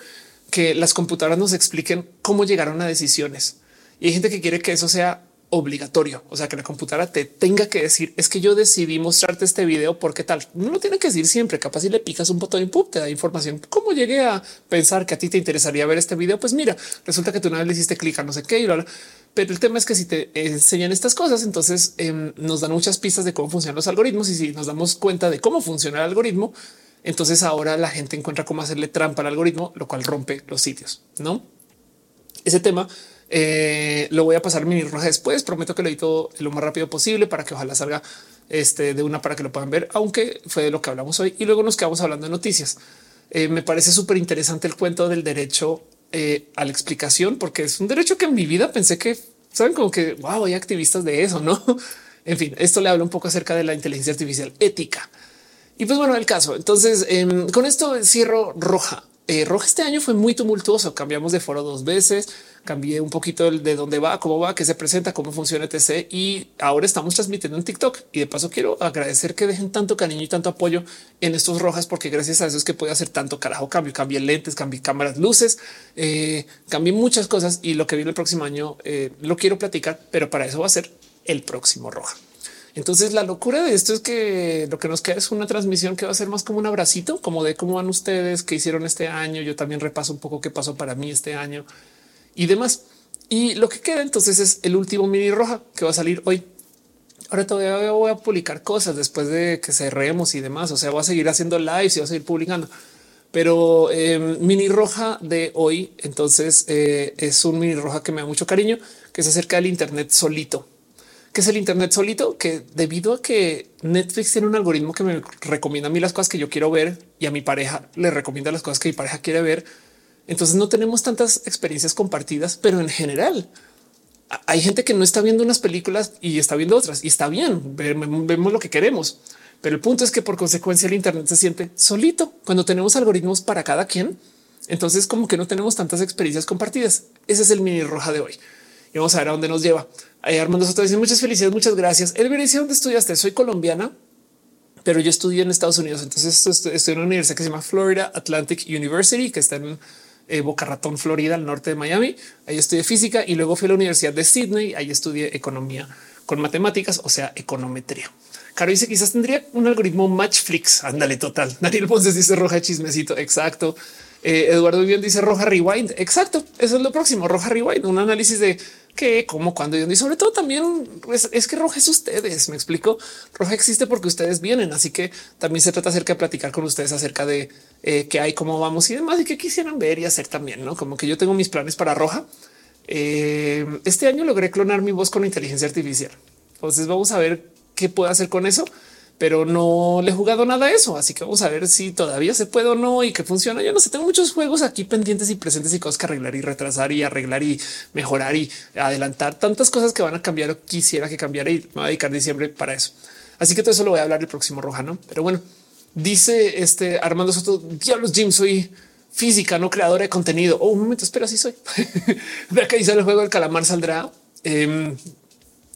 que las computadoras nos expliquen cómo llegaron a decisiones. Y hay gente que quiere que eso sea obligatorio, o sea, que la computadora te tenga que decir es que yo decidí mostrarte este video porque tal. No lo tiene que decir siempre. Capaz si le picas un botón y ¡pum! te da información. ¿Cómo llegué a pensar que a ti te interesaría ver este video? Pues mira, resulta que tú una vez le hiciste clic a no sé qué y Pero el tema es que si te enseñan estas cosas, entonces em, nos dan muchas pistas de cómo funcionan los algoritmos y si nos damos cuenta de cómo funciona el algoritmo, entonces ahora la gente encuentra cómo hacerle trampa al algoritmo, lo cual rompe los sitios. No ese tema eh, lo voy a pasar mini roja después. Prometo que lo edito lo más rápido posible para que ojalá salga este de una para que lo puedan ver, aunque fue de lo que hablamos hoy y luego nos quedamos hablando de noticias. Eh, me parece súper interesante el cuento del derecho eh, a la explicación, porque es un derecho que en mi vida pensé que saben como que wow, hay activistas de eso, no? En fin, esto le habla un poco acerca de la inteligencia artificial ética. Y pues bueno, el caso. Entonces, em, con esto cierro roja. Eh, roja este año fue muy tumultuoso. Cambiamos de foro dos veces, cambié un poquito de dónde va, cómo va, qué se presenta, cómo funciona etc. Y ahora estamos transmitiendo en TikTok. Y de paso quiero agradecer que dejen tanto cariño y tanto apoyo en estos rojas, porque gracias a eso es que puede hacer tanto carajo cambio. Cambié lentes, cambié cámaras, luces, eh, cambié muchas cosas y lo que viene el próximo año eh, lo quiero platicar, pero para eso va a ser el próximo roja. Entonces la locura de esto es que lo que nos queda es una transmisión que va a ser más como un abracito, como de cómo van ustedes, qué hicieron este año. Yo también repaso un poco qué pasó para mí este año y demás. Y lo que queda entonces es el último mini roja que va a salir hoy. Ahora todavía voy a publicar cosas después de que cerremos y demás. O sea, voy a seguir haciendo lives y voy a seguir publicando. Pero em, mini roja de hoy, entonces eh, es un mini roja que me da mucho cariño, que es acerca del Internet solito que es el Internet solito, que debido a que Netflix tiene un algoritmo que me recomienda a mí las cosas que yo quiero ver y a mi pareja le recomienda las cosas que mi pareja quiere ver. Entonces no tenemos tantas experiencias compartidas, pero en general hay gente que no está viendo unas películas y está viendo otras y está bien, vemos lo que queremos. Pero el punto es que por consecuencia el Internet se siente solito cuando tenemos algoritmos para cada quien. Entonces como que no tenemos tantas experiencias compartidas. Ese es el mini roja de hoy y vamos a ver a dónde nos lleva. Armando Soto dice muchas felicidades, muchas gracias. El dice dónde estudiaste. Soy colombiana, pero yo estudié en Estados Unidos. Entonces estoy en una universidad que se llama Florida Atlantic University, que está en eh, Boca Ratón, Florida, al norte de Miami. Ahí estudié física y luego fui a la Universidad de Sydney. Ahí estudié economía con matemáticas, o sea, econometría. Caro dice quizás tendría un algoritmo Matchflix. Ándale, total. Daniel Ponce dice roja chismecito. Exacto. Eh, Eduardo Vivian dice roja rewind. Exacto. Eso es lo próximo. Roja rewind, un análisis de qué, cómo, cuándo y sobre todo también pues, es que roja es ustedes. Me explico. Roja existe porque ustedes vienen. Así que también se trata acerca de platicar con ustedes acerca de eh, qué hay, cómo vamos y demás y qué quisieran ver y hacer también. No como que yo tengo mis planes para roja. Eh, este año logré clonar mi voz con inteligencia artificial. Entonces vamos a ver qué puedo hacer con eso pero no le he jugado nada a eso. Así que vamos a ver si todavía se puede o no y que funciona. Yo no sé, tengo muchos juegos aquí pendientes y presentes y cosas que arreglar y retrasar y arreglar y mejorar y adelantar tantas cosas que van a cambiar o quisiera que cambiara y me voy a dedicar diciembre para eso. Así que todo eso lo voy a hablar el próximo Rojano. Pero bueno, dice este Armando Soto, diablos Jim, soy física, no creadora de contenido. Oh, un momento, espera, sí soy. de acá dice el juego del calamar saldrá. Eh,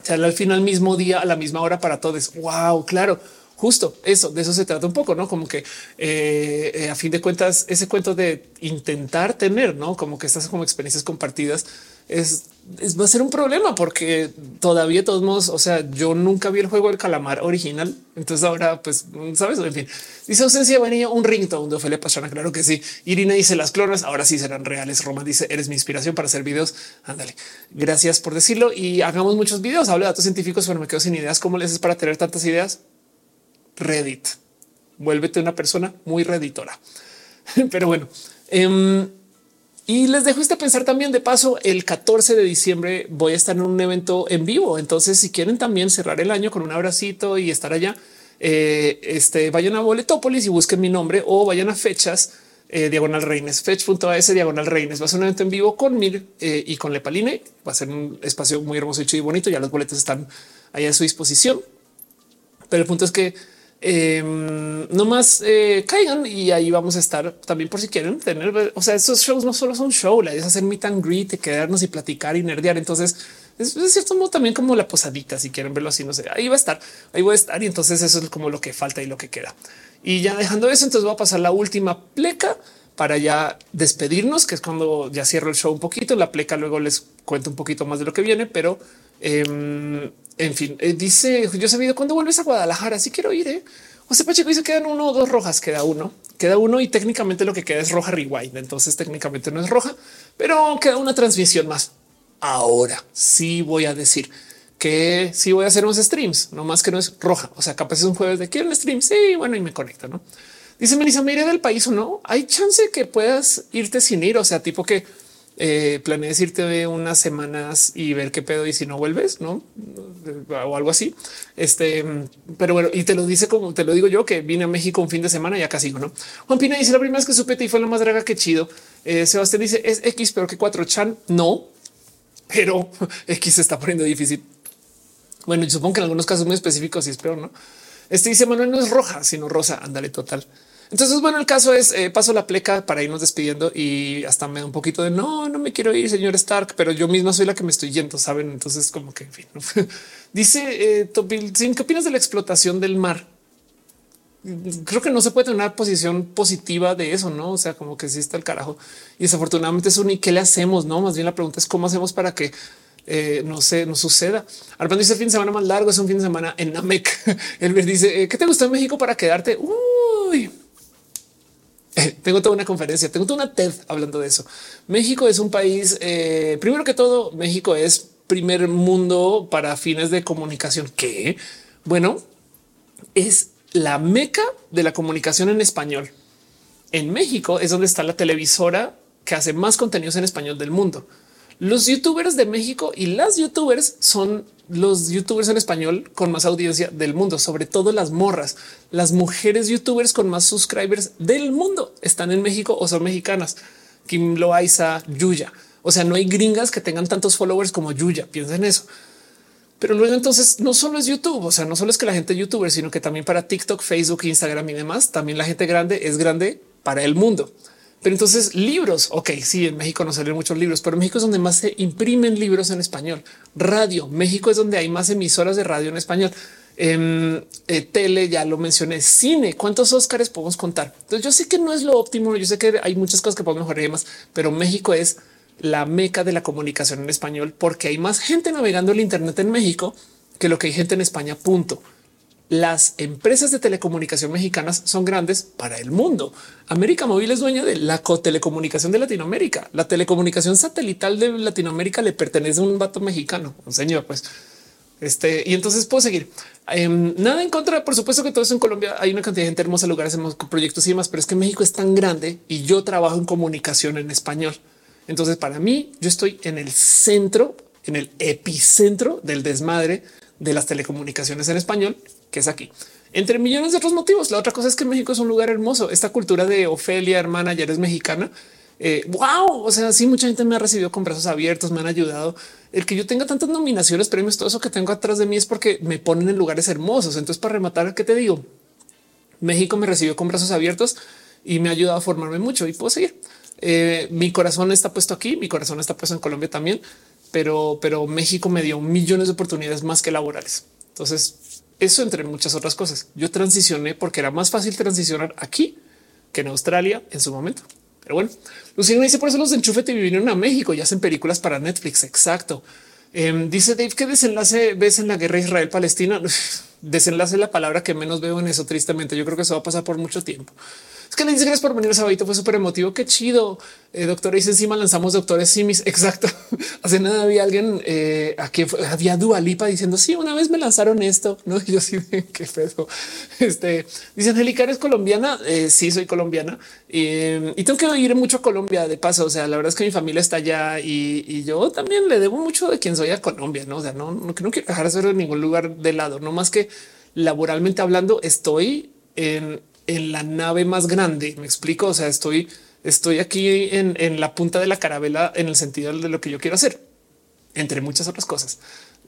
Sale al final mismo día a la misma hora para todos. Wow, claro. justo eso, de eso se trata un poco, no como que eh, eh, a fin de cuentas, ese cuento de intentar tener, no como que estas como experiencias compartidas es, va a ser un problema porque todavía todos modos, o sea, yo nunca vi el juego del calamar original. Entonces ahora, pues, sabes, en fin, dice ausencia venía un ringtone de Ofelia Pastrana. Claro que sí. Irina dice las clonas ahora sí serán reales. Roma dice eres mi inspiración para hacer videos. Ándale. Gracias por decirlo y hagamos muchos videos. Hablo de datos científicos, pero me quedo sin ideas. ¿Cómo le haces para tener tantas ideas? Reddit. Vuélvete una persona muy redditora. pero bueno, eh, y les dejo este pensar también de paso, el 14 de diciembre voy a estar en un evento en vivo. Entonces, si quieren también cerrar el año con un abracito y estar allá, eh, este, vayan a Boletópolis y busquen mi nombre o vayan a fechas eh, diagonal reines, fetch.as diagonal reines. Va a ser un evento en vivo con Mir eh, y con Lepaline. Va a ser un espacio muy hermoso, hecho y bonito. Ya los boletos están ahí a su disposición. Pero el punto es que eh, no más eh, caigan y ahí vamos a estar también por si quieren tener. O sea, estos shows no solo son show, la es hacer meet and greet, quedarnos y platicar y nerdear. Entonces es de cierto modo también como la posadita. Si quieren verlo así, no sé, ahí va a estar, ahí voy a estar. Y entonces eso es como lo que falta y lo que queda. Y ya dejando eso, entonces voy a pasar la última pleca para ya despedirnos, que es cuando ya cierro el show un poquito. La pleca luego les cuento un poquito más de lo que viene, pero eh, en fin, eh, dice yo sabido cuándo vuelves a Guadalajara. Si quiero ir. ¿eh? Sea, Pacheco dice quedan uno o dos rojas, queda uno, queda uno y técnicamente lo que queda es roja rewind. Entonces técnicamente no es roja, pero queda una transmisión más. Ahora sí voy a decir que sí voy a hacer unos streams, no más que no es roja. O sea, capaz es un jueves de quiero un stream. Sí, bueno, y me conecto. No dice Melissa, me iré del país o no. Hay chance que puedas irte sin ir. O sea, tipo que eh, planees irte unas semanas y ver qué pedo y si no vuelves, no o algo así. Este, pero bueno, y te lo dice como te lo digo yo que vine a México un fin de semana y acá sigo. No, Juan Pina dice la primera vez que supe y fue la más draga que chido. Eh, Sebastián dice es X, pero que cuatro chan no, pero X se está poniendo difícil. Bueno, yo supongo que en algunos casos muy específicos sí es peor, no? Este dice Manuel no es roja, sino rosa. Ándale, total. Entonces, bueno, el caso es eh, paso la pleca para irnos despidiendo y hasta me da un poquito de no, no me quiero ir, señor Stark, pero yo misma soy la que me estoy yendo. Saben? Entonces, como que en fin, dice eh, ¿qué opinas de la explotación del mar? Creo que no se puede tener una posición positiva de eso, no? O sea, como que sí está el carajo y desafortunadamente es un y qué le hacemos, no? Más bien la pregunta es cómo hacemos para que eh, no sé, no suceda. Armando dice fin de semana más largo es un fin de semana en Namek. Me dice ¿qué te gustó en México para quedarte? Uy, tengo toda una conferencia, tengo toda una TED hablando de eso. México es un país, eh, primero que todo, México es primer mundo para fines de comunicación. Que bueno, es la meca de la comunicación en español. En México es donde está la televisora que hace más contenidos en español del mundo. Los youtubers de México y las youtubers son los youtubers en español con más audiencia del mundo, sobre todo las morras. Las mujeres youtubers con más subscribers del mundo están en México o son mexicanas. Kim Loaiza, Yuya. O sea, no hay gringas que tengan tantos followers como Yuya. Piensa en eso. Pero luego entonces no solo es YouTube, o sea, no solo es que la gente youtuber, sino que también para TikTok, Facebook, Instagram y demás, también la gente grande es grande para el mundo. Pero entonces libros, ok, sí, en México no salen muchos libros, pero México es donde más se imprimen libros en español. Radio, México es donde hay más emisoras de radio en español. En eh, tele, ya lo mencioné, cine, ¿cuántos Óscares podemos contar? Entonces yo sé que no es lo óptimo, yo sé que hay muchas cosas que podemos mejorar más, pero México es la meca de la comunicación en español porque hay más gente navegando el Internet en México que lo que hay gente en España, punto las empresas de telecomunicación mexicanas son grandes para el mundo. América Móvil es dueña de la telecomunicación de Latinoamérica. La telecomunicación satelital de Latinoamérica le pertenece a un vato mexicano, un señor, pues. Este, y entonces puedo seguir. Em, nada en contra, por supuesto que todo eso en Colombia hay una cantidad de gente hermosa, lugares, proyectos y demás, pero es que México es tan grande y yo trabajo en comunicación en español. Entonces, para mí, yo estoy en el centro, en el epicentro del desmadre de las telecomunicaciones en español que es aquí. Entre millones de otros motivos. La otra cosa es que México es un lugar hermoso. Esta cultura de Ofelia, hermana, ya eres mexicana. Eh, wow. O sea, sí, mucha gente me ha recibido con brazos abiertos, me han ayudado. El que yo tenga tantas nominaciones, premios, todo eso que tengo atrás de mí es porque me ponen en lugares hermosos. Entonces, para rematar, ¿qué te digo? México me recibió con brazos abiertos y me ha ayudado a formarme mucho y puedo seguir. Eh, mi corazón está puesto aquí, mi corazón está puesto en Colombia también, pero, pero México me dio millones de oportunidades más que laborales. Entonces, Eso entre muchas otras cosas. Yo transicioné porque era más fácil transicionar aquí que en Australia en su momento. Pero bueno, Luciano dice por eso los de enchufe te vinieron a México y hacen películas para Netflix. Exacto. Em, dice Dave, ¿qué desenlace ves en la guerra Israel-Palestina? desenlace la palabra que menos veo en eso, tristemente. Yo creo que eso va a pasar por mucho tiempo. Es que le dice gracias por venir sabadito. Fue súper emotivo. Qué chido. Eh, doctora dice encima lanzamos doctores simis. Exacto. Hace nada había alguien eh, aquí había Dualipa diciendo sí, una vez me lanzaron esto. No, y yo sí, qué pedo. Este dice Angélica, eres colombiana. Eh, sí, soy colombiana y tengo que ir mucho a Colombia de paso. O sea, la verdad es que mi familia está allá y, yo también le debo mucho de quien soy a Colombia. No, o sea, no, no, no quiero dejar de ser en ningún lugar de lado, no más que laboralmente hablando, estoy en en la nave más grande. Me explico. O sea, estoy, estoy aquí en, la punta de la carabela en el sentido de lo que yo quiero hacer, entre muchas otras cosas.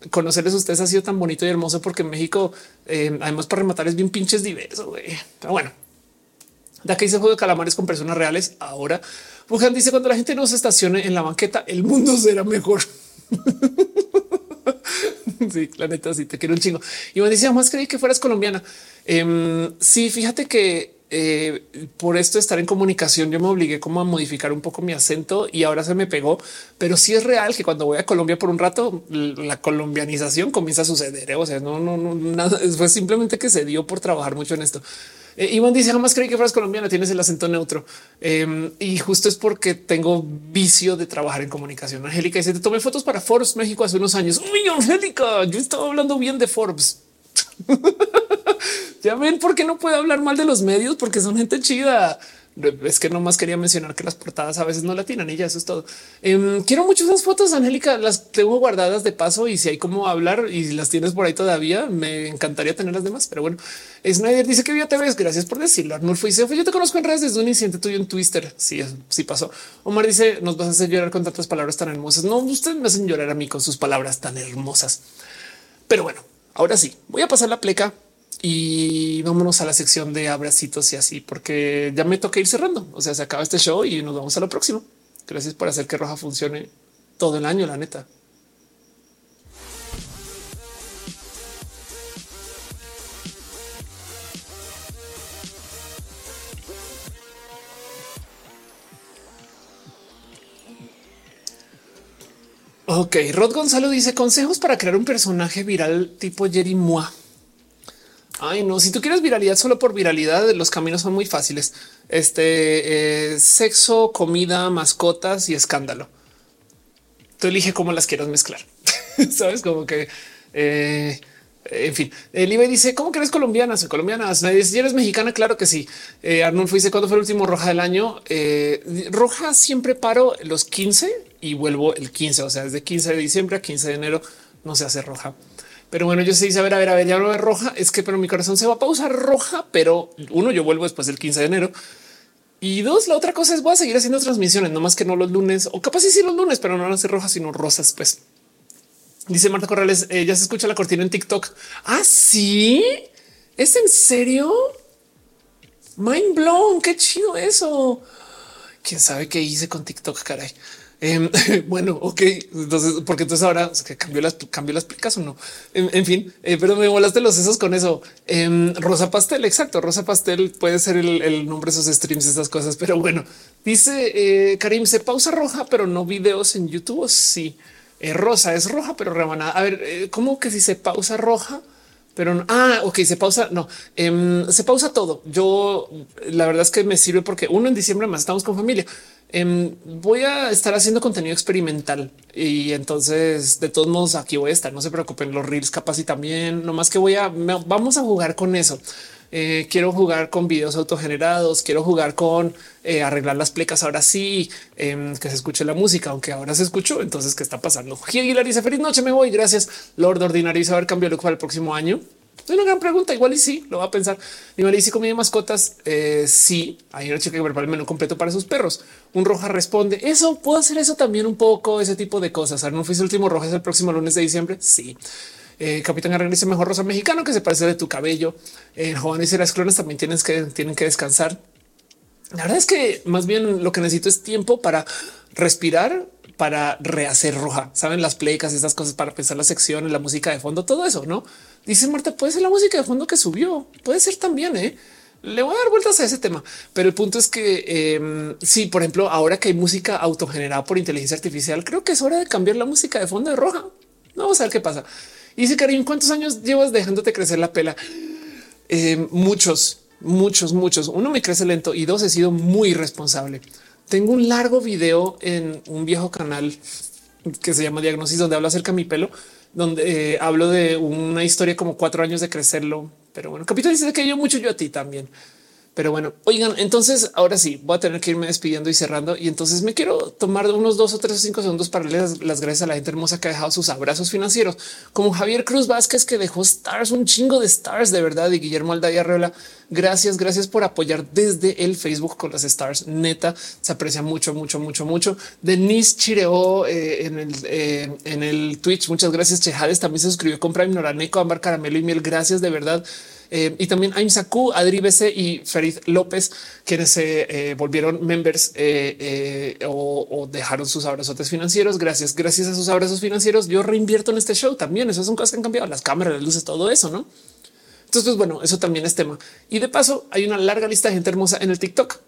Conocerles a ustedes ha sido tan bonito y hermoso porque en México, eh, además, para rematar, es bien pinches diverso. güey. Pero bueno, de aquí se juego de calamares con personas reales. Ahora, Wuhan dice cuando la gente no se estacione en la banqueta, el mundo será mejor. sí, la neta, sí te quiero un chingo. Y me decía más creí que fueras colombiana. Em, sí, fíjate que eh, por esto de estar en comunicación, yo me obligué como a modificar un poco mi acento y ahora se me pegó. Pero sí es real que cuando voy a Colombia por un rato, la colombianización comienza a suceder. ¿eh? O sea, no, no, no, nada. Fue simplemente que se dio por trabajar mucho en esto. Eh, Iván dice jamás creí que fueras colombiana, tienes el acento neutro em, y justo es porque tengo vicio de trabajar en comunicación. Angélica dice te tomé fotos para Forbes México hace unos años. Uy, Angélica, yo estaba hablando bien de Forbes. ya ven por qué no puedo hablar mal de los medios porque son gente chida. Es que nomás quería mencionar que las portadas a veces no la tienen y ya eso es todo. Em, quiero mucho esas fotos, Angélica, las tengo guardadas de paso y si hay como hablar y las tienes por ahí todavía, me encantaría tener las demás. Pero bueno, Snyder dice que bien te ves. Gracias por decirlo. Arnulfo dice yo te conozco en redes desde un incidente tuyo en Twitter. Sí, sí pasó. Omar dice nos vas a hacer llorar con tantas palabras tan hermosas. No, ustedes me hacen llorar a mí con sus palabras tan hermosas. Pero bueno, ahora sí voy a pasar la pleca y vámonos a la sección de abracitos y así, porque ya me toca ir cerrando. O sea, se acaba este show y nos vamos a lo próximo. Gracias por hacer que Roja funcione todo el año, la neta. Ok, Rod Gonzalo dice consejos para crear un personaje viral tipo Jerry Moa. Ay, no, si tú quieres viralidad solo por viralidad, los caminos son muy fáciles. Este eh, sexo, comida, mascotas y escándalo. Tú elige cómo las quieras mezclar. Sabes como que eh, en fin, el IBE dice cómo que eres colombiana? Soy colombiana. Si eres mexicana, claro que sí. Eh, Arnulfo dice cuándo fue el último roja del año. Roja siempre paro los 15 y vuelvo el 15. O sea, desde 15 de diciembre a 15 de enero no se hace roja. Pero bueno, yo se dice, a ver, a ver, a ver, ya no es roja, es que pero mi corazón se va a pausar roja, pero uno, yo vuelvo después del 15 de enero. Y dos, la otra cosa es voy a seguir haciendo transmisiones, no más que no los lunes o capaz sí los lunes, pero no van a ser rojas, sino rosas. Pues dice Marta Corrales, eh, ya se escucha la cortina en TikTok. Ah, sí, es en serio. Mind blown. Qué chido eso. Quién sabe qué hice con TikTok, caray. Em, bueno, ok, entonces, porque entonces ahora que cambió las, cambió las plicas o no. En, fin, eh, pero me volaste los sesos con eso. Em, Rosa Pastel, exacto. Rosa Pastel puede ser el, nombre de esos streams, estas cosas. Pero bueno, dice eh, Karim, se pausa roja, pero no videos en YouTube. Sí, eh, rosa es roja, pero rebanada. A ver, ¿cómo que si se pausa roja? Pero no. ah, ok, se pausa. No, em, se pausa todo. Yo la verdad es que me sirve porque uno en diciembre más estamos con familia. Em, voy a estar haciendo contenido experimental y entonces de todos modos aquí voy a estar. No se preocupen, los reels capaz y también, no más que voy a vamos a jugar con eso. Eh, quiero jugar con videos autogenerados, quiero jugar con eh, arreglar las plecas ahora sí, em, que se escuche la música, aunque ahora se escuchó. Entonces, ¿qué está pasando? Aguilar dice feliz noche, me voy. Gracias. Lord Ordinario y saber cambiar el para el próximo año. Es una gran pregunta. Igual y sí, lo va a pensar. Y me dice comida mascotas. Eh, sí, hay una chica que prepara el menú completo para sus perros. Un roja responde eso. Puedo hacer eso también un poco, ese tipo de cosas. No fuiste el último roja es el próximo lunes de diciembre. Sí. Eh, Capitán Arreglista dice mejor rosa mexicano que se parece de tu cabello. Eh, Juan dice las clones también tienes que tienen que descansar. La verdad es que más bien lo que necesito es tiempo para respirar, para rehacer roja. Saben las playcas, estas cosas para pensar las secciones, la música de fondo, todo eso, no? Dice Marta, puede ser la música de fondo que subió, puede ser también. ¿eh? Le voy a dar vueltas a ese tema, pero el punto es que eh, sí, por ejemplo, ahora que hay música autogenerada por inteligencia artificial, creo que es hora de cambiar la música de fondo de roja. Vamos a ver qué pasa. Y dice Karim, ¿cuántos años llevas dejándote crecer la pela? Eh, muchos, muchos, muchos. Uno me crece lento y dos he sido muy responsable. Tengo un largo video en un viejo canal que se llama Diagnosis, donde hablo acerca de mi pelo, donde eh, hablo de una historia como cuatro años de crecerlo. Pero bueno, Capitán dice que yo mucho yo a ti también. Pero bueno, oigan, entonces ahora sí voy a tener que irme despidiendo y cerrando. Y entonces me quiero tomar unos dos o tres o cinco segundos para darles las gracias a la gente hermosa que ha dejado sus abrazos financieros, como Javier Cruz Vázquez, que dejó stars, un chingo de stars de verdad, y Guillermo Aldaya Arreola. Gracias, gracias por apoyar desde el Facebook con las stars. Neta, se aprecia mucho, mucho, mucho, mucho. Denise Chireo eh, en el eh, en el Twitch. Muchas gracias. Chejades también se suscribió con Prime Noraneco, Ámbar Caramelo y Miel. Gracias de verdad. Eh, y también Aim Saku, Adri BC y Ferid López, quienes se eh, volvieron members eh, o, dejaron sus abrazotes financieros. Gracias, gracias a sus abrazos financieros. Yo reinvierto en este show también. Esas son cosas que han cambiado las cámaras, las luces, todo eso, no? Entonces, pues bueno, eso también es tema. Y de paso, hay una larga lista de gente hermosa en el TikTok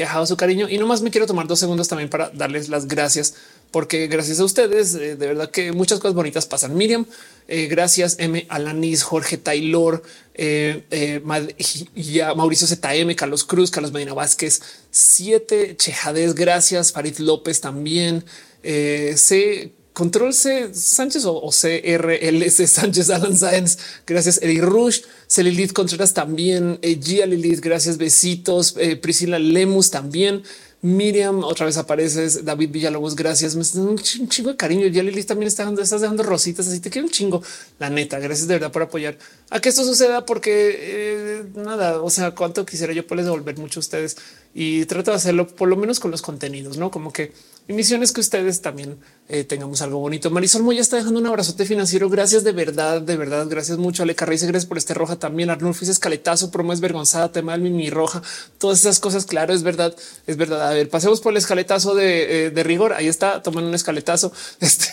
que dejado su cariño y nomás me quiero tomar dos segundos también para darles las gracias porque gracias a ustedes, de verdad que muchas cosas bonitas pasan. Miriam, eh, gracias M. Alanis, Jorge Taylor, eh, eh, Mauricio ZM, Carlos Cruz, Carlos Medina Vázquez, siete Chejades, gracias. Farid López también. C. Control C Sánchez o, o CRLS Sánchez Alan Sáenz. Gracias. Eddie Rush, Celilith Contreras también. Gia Lilith, gracias. Besitos. Priscila Lemus también. Miriam, otra vez apareces. David Villalobos, gracias. Me un chingo de cariño. Ya Lili también está dando, estás dejando rositas. Así te quiero un chingo. La neta, gracias de verdad por apoyar a que esto suceda, porque eh, nada, o sea, cuánto quisiera yo poderles devolver mucho a ustedes y trato de hacerlo por lo menos con los contenidos, no como que mi misión es que ustedes también eh, tengamos algo bonito. Marisol Moya está dejando un abrazote financiero. Gracias de verdad, de verdad. Gracias mucho. Ale Carriz, gracias por este roja también. Arnulfo escaletazo, promo es vergonzada, tema del mini roja, todas esas cosas. Claro, es verdad, es verdad. A ver, pasemos por el escaletazo de, eh, rigor. Ahí está, toman un escaletazo. Este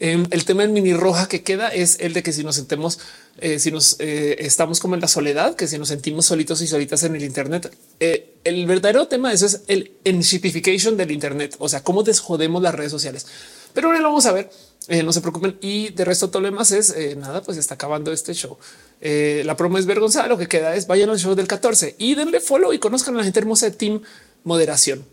Em, el tema del mini roja que queda es el de que si nos sentemos, eh, si nos eh, estamos como en la soledad, que si nos sentimos solitos y solitas en el Internet, eh, el verdadero tema de eso es el enshipification del Internet, o sea, cómo desjodemos las redes sociales. Pero ahora lo vamos a ver. no se preocupen. Y de resto, todo lo demás es nada, pues está acabando este show. la promo es vergonzada. Lo que queda es vayan al show del 14 y denle follow y conozcan a la gente hermosa de Team Moderación.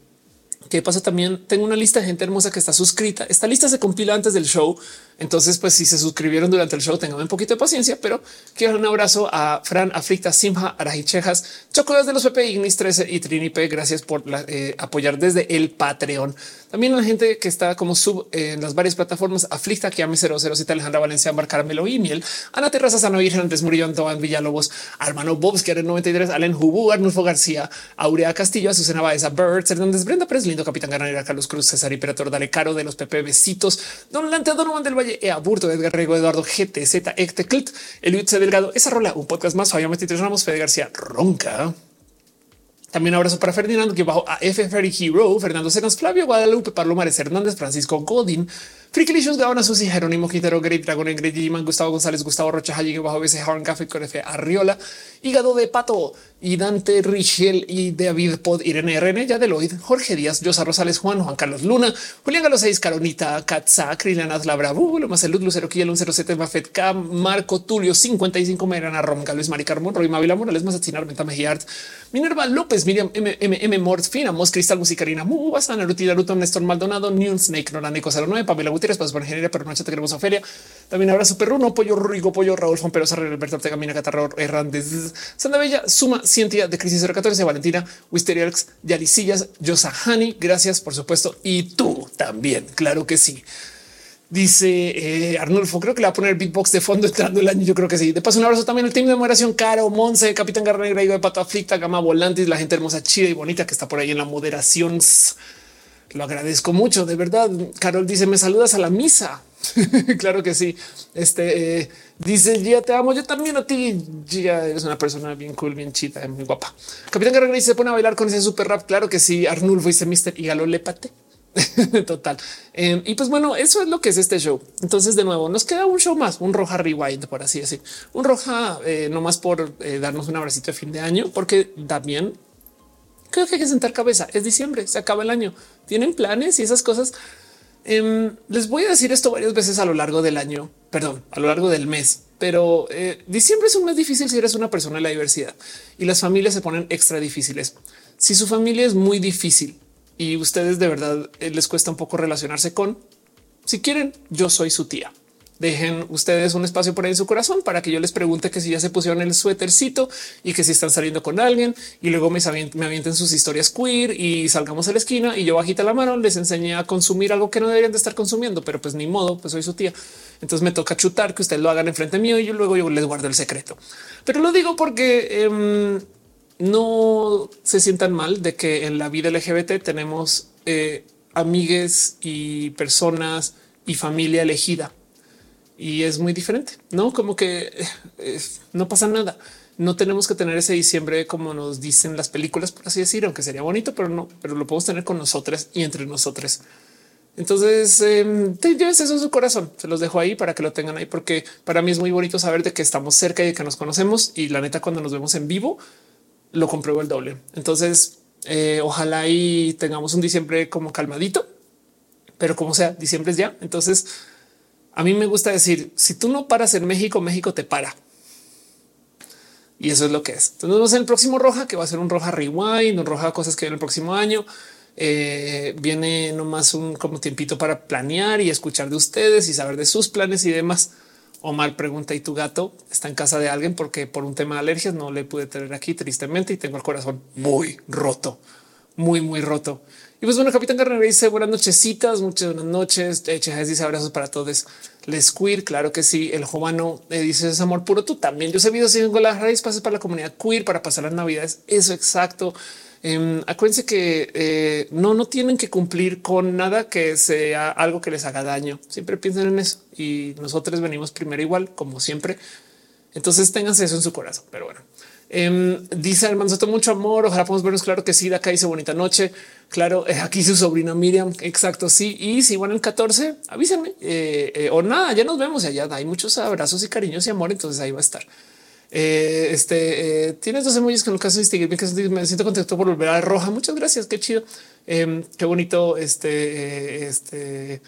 ¿Qué pasa? También tengo una lista de gente hermosa que está suscrita. Esta lista se compila antes del show entonces, pues si se suscribieron durante el show, tengan un poquito de paciencia, pero quiero dar un abrazo a Fran, Aflicta, Simha, Arajichejas, Chocolas de los PP, Ignis 13 y Trinipe. Gracias por eh, apoyar desde el Patreon. También a la gente que está como sub en las varias plataformas, Aflicta, Kiame 007, Alejandra Valencia, Mar Caramelo y Miel, Ana Terraza, Sano Virgen, Andrés Murillo, Antoine Villalobos, Armano Bobs, que 93, Allen Hubu, Arnulfo García, Aurea Castillo, Azucena Baeza, Birds, Hernández Brenda Pérez, Lindo, Capitán Ganadera, Carlos Cruz, César Imperator, Dale Caro de los PP, besitos, Don Lante, Don Juan del Valle, Ea Burto, Edgar Rego, Eduardo GTZ, Ecteclt, Eliud Delgado, esa rola, un podcast más, Fabián Metitres Ramos, Fede García, Ronca. También abrazo para Ferdinando, que bajo a F Ferry Hero, Fernando Senas, Flavio Guadalupe, Pablo Mares Hernández, Francisco Godín, Frikilicious, Gabana Susi, Jerónimo Quintero, Great Dragon, Ingrid Gustavo González, Gustavo Rocha, Halle, bajo BC, Horn Café, Corefe, Arriola, Hígado de Pato, y Dante Richel y David Pod, Irene RN, Yadeloid, Jorge Díaz, Yosa Rosales, Juan, Juan Carlos Luna, Julián Galo 6, Caronita, Katza, Kriliana Labrabu, Lo Salud, Lucero Kiel, 107, Mafet K, Marco Tulio, 55, Merana Rom, Luis Mari Carmón, Roy Mavila Morales, Mazacinar, Menta Mejiart, Minerva López, Miriam M. M. M. Mort, Fina, Mos, Cristal, Musicarina, Mubasana, Ruti, Naruto, Néstor Maldonado, Neon Snake, Noraneco 09, Pamela Gutiérrez, Paz por Ingeniería, pero noche te queremos Ofelia. También abrazo Perruno, Pollo Rigo, Pollo Raúl, Juan Sarre, Alberto Ortega, Mina Catarro, Hernández, Santa Bella, Suma, Cientia de Crisis 014, Valentina, Wisterialx, Yaricillas, Yosahani, gracias por supuesto. Y tú también, claro que sí. Dice eh, Arnulfo, creo que le va a poner beatbox de fondo entrando el año. Yo creo que sí. De paso, un abrazo también al team de moderación Caro, Monse, Capitán Garra Negra, de Pato Aflicta, Gama Volantis, la gente hermosa, chida y bonita que está por ahí en la moderación. Lo agradezco mucho, de verdad. Carol dice: Me saludas a la misa. claro que sí. Este eh, dice: Ya te amo. Yo también a ti. Ya eres una persona bien cool, bien chita, muy guapa. Capitán Guerrero se pone a bailar con ese super rap. Claro que sí. Arnulfo dice: Mister y Galo lépate. Total. Em, y pues bueno, eso es lo que es este show. Entonces, de nuevo, nos queda un show más, un roja rewind, por así decir, un roja, eh, no más por eh, darnos un abracito de fin de año, porque también creo que hay que sentar cabeza. Es diciembre, se acaba el año. Tienen planes y esas cosas. Em, les voy a decir esto varias veces a lo largo del año, perdón, a lo largo del mes, pero eh, diciembre es un mes difícil si eres una persona de la diversidad y las familias se ponen extra difíciles. Si su familia es muy difícil y ustedes de verdad eh, les cuesta un poco relacionarse con, si quieren, yo soy su tía dejen ustedes un espacio por ahí en su corazón para que yo les pregunte que si ya se pusieron el suétercito y que si están saliendo con alguien y luego me, avienten sus historias queer y salgamos a la esquina y yo bajita la mano les enseñé a consumir algo que no deberían de estar consumiendo, pero pues ni modo, pues soy su tía. Entonces me toca chutar que ustedes lo hagan enfrente mío y yo luego yo les guardo el secreto. Pero lo digo porque em, no se sientan mal de que en la vida LGBT tenemos eh, amigues y personas y familia elegida y es muy diferente, no como que eh, no pasa nada. No tenemos que tener ese diciembre como nos dicen las películas, por así decir, aunque sería bonito, pero no, pero lo podemos tener con nosotras y entre nosotros. Entonces, eh, lleves eso en su corazón. Se los dejo ahí para que lo tengan ahí, porque para mí es muy bonito saber de que estamos cerca y de que nos conocemos. Y la neta, cuando nos vemos en vivo, lo compruebo el doble. Entonces, eh, ojalá y tengamos un diciembre como calmadito, pero como sea, diciembre es ya. Entonces, a mí me gusta decir, si tú no paras en México, México te para. Y eso es lo que es. Entonces nos vemos en el próximo Roja, que va a ser un Roja Rewind, un Roja cosas que vienen el próximo año. Eh, viene nomás un como tiempito para planear y escuchar de ustedes y saber de sus planes y demás. Omar pregunta y tu gato está en casa de alguien porque por un tema de alergias no le pude tener aquí tristemente y tengo el corazón muy roto, muy, muy roto. Y pues bueno, Capitán Carrera dice buenas nochecitas, muchas buenas noches. Chejas dice abrazos para todos. Les queer, claro que sí. El Jovano eh, dice es amor puro. Tú también. Yo sé videos con las raíces pases para la comunidad queer para pasar las navidades. Eso exacto. Eh, acuérdense que eh, no, no tienen que cumplir con nada que sea algo que les haga daño. Siempre piensen en eso y nosotros venimos primero igual, como siempre. Entonces ténganse eso en su corazón. Pero bueno, Em, dice el manzato mucho amor. Ojalá podamos vernos. Claro que sí. De acá dice bonita noche. Claro, eh, aquí su sobrina Miriam. Exacto. Sí. Y si van el 14, avísenme eh, eh, o nada. Ya nos vemos allá. Hay muchos abrazos y cariños y amor. Entonces ahí va a estar. este tienes dos emojis con el caso distinguir que me siento contento por volver a roja. Muchas gracias. Qué chido. Em, qué bonito. Este, este,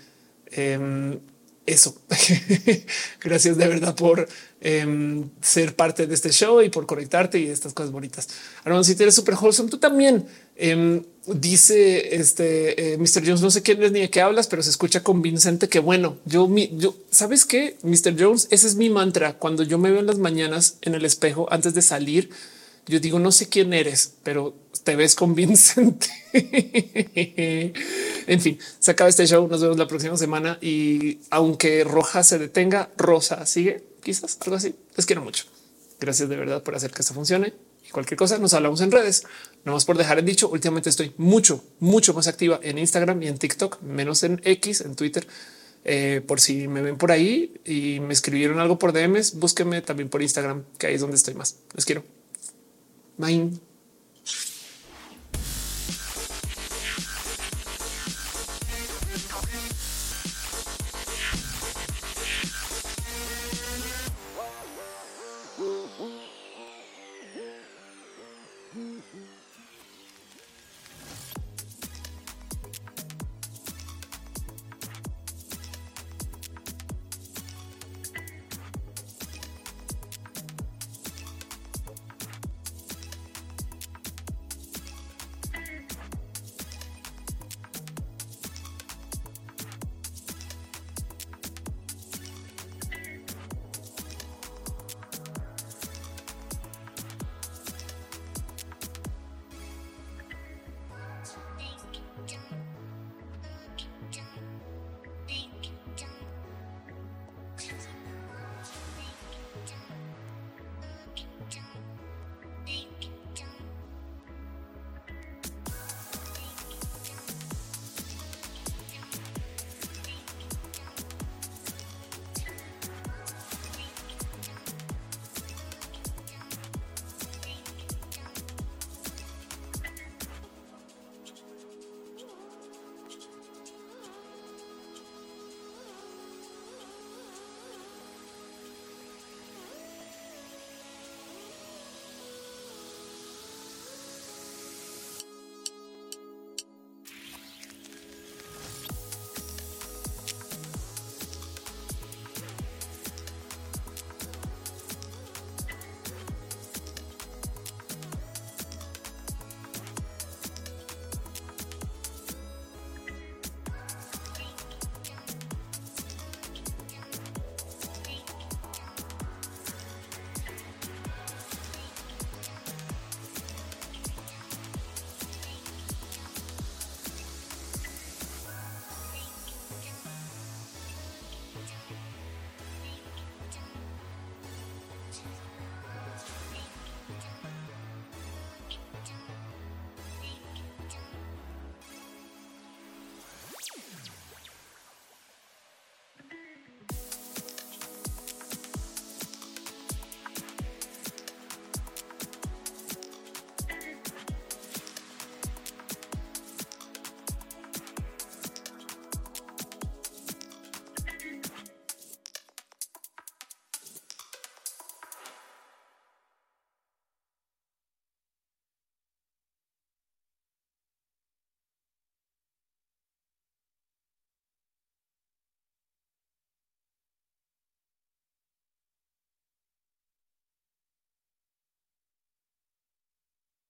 em, eso. Gracias de verdad por em, ser parte de este show y por conectarte y estas cosas bonitas. Aaron, si eres súper wholesome, tú también em, dice este eh, Mr. Jones. No sé quién es ni de qué hablas, pero se escucha convincente que bueno, yo, yo sabes que Mr. Jones, ese es mi mantra. Cuando yo me veo en las mañanas en el espejo antes de salir, yo digo, no sé quién eres, pero te ves convincente. en fin, se acaba este show. Nos vemos la próxima semana y aunque Roja se detenga, Rosa sigue, quizás algo así. Les quiero mucho. Gracias de verdad por hacer que esto funcione y cualquier cosa nos hablamos en redes. No más por dejar en dicho. Últimamente estoy mucho, mucho más activa en Instagram y en TikTok, menos en X, en Twitter. Eh, por si me ven por ahí y me escribieron algo por DMs, búsquenme también por Instagram, que ahí es donde estoy más. Les quiero. Bye.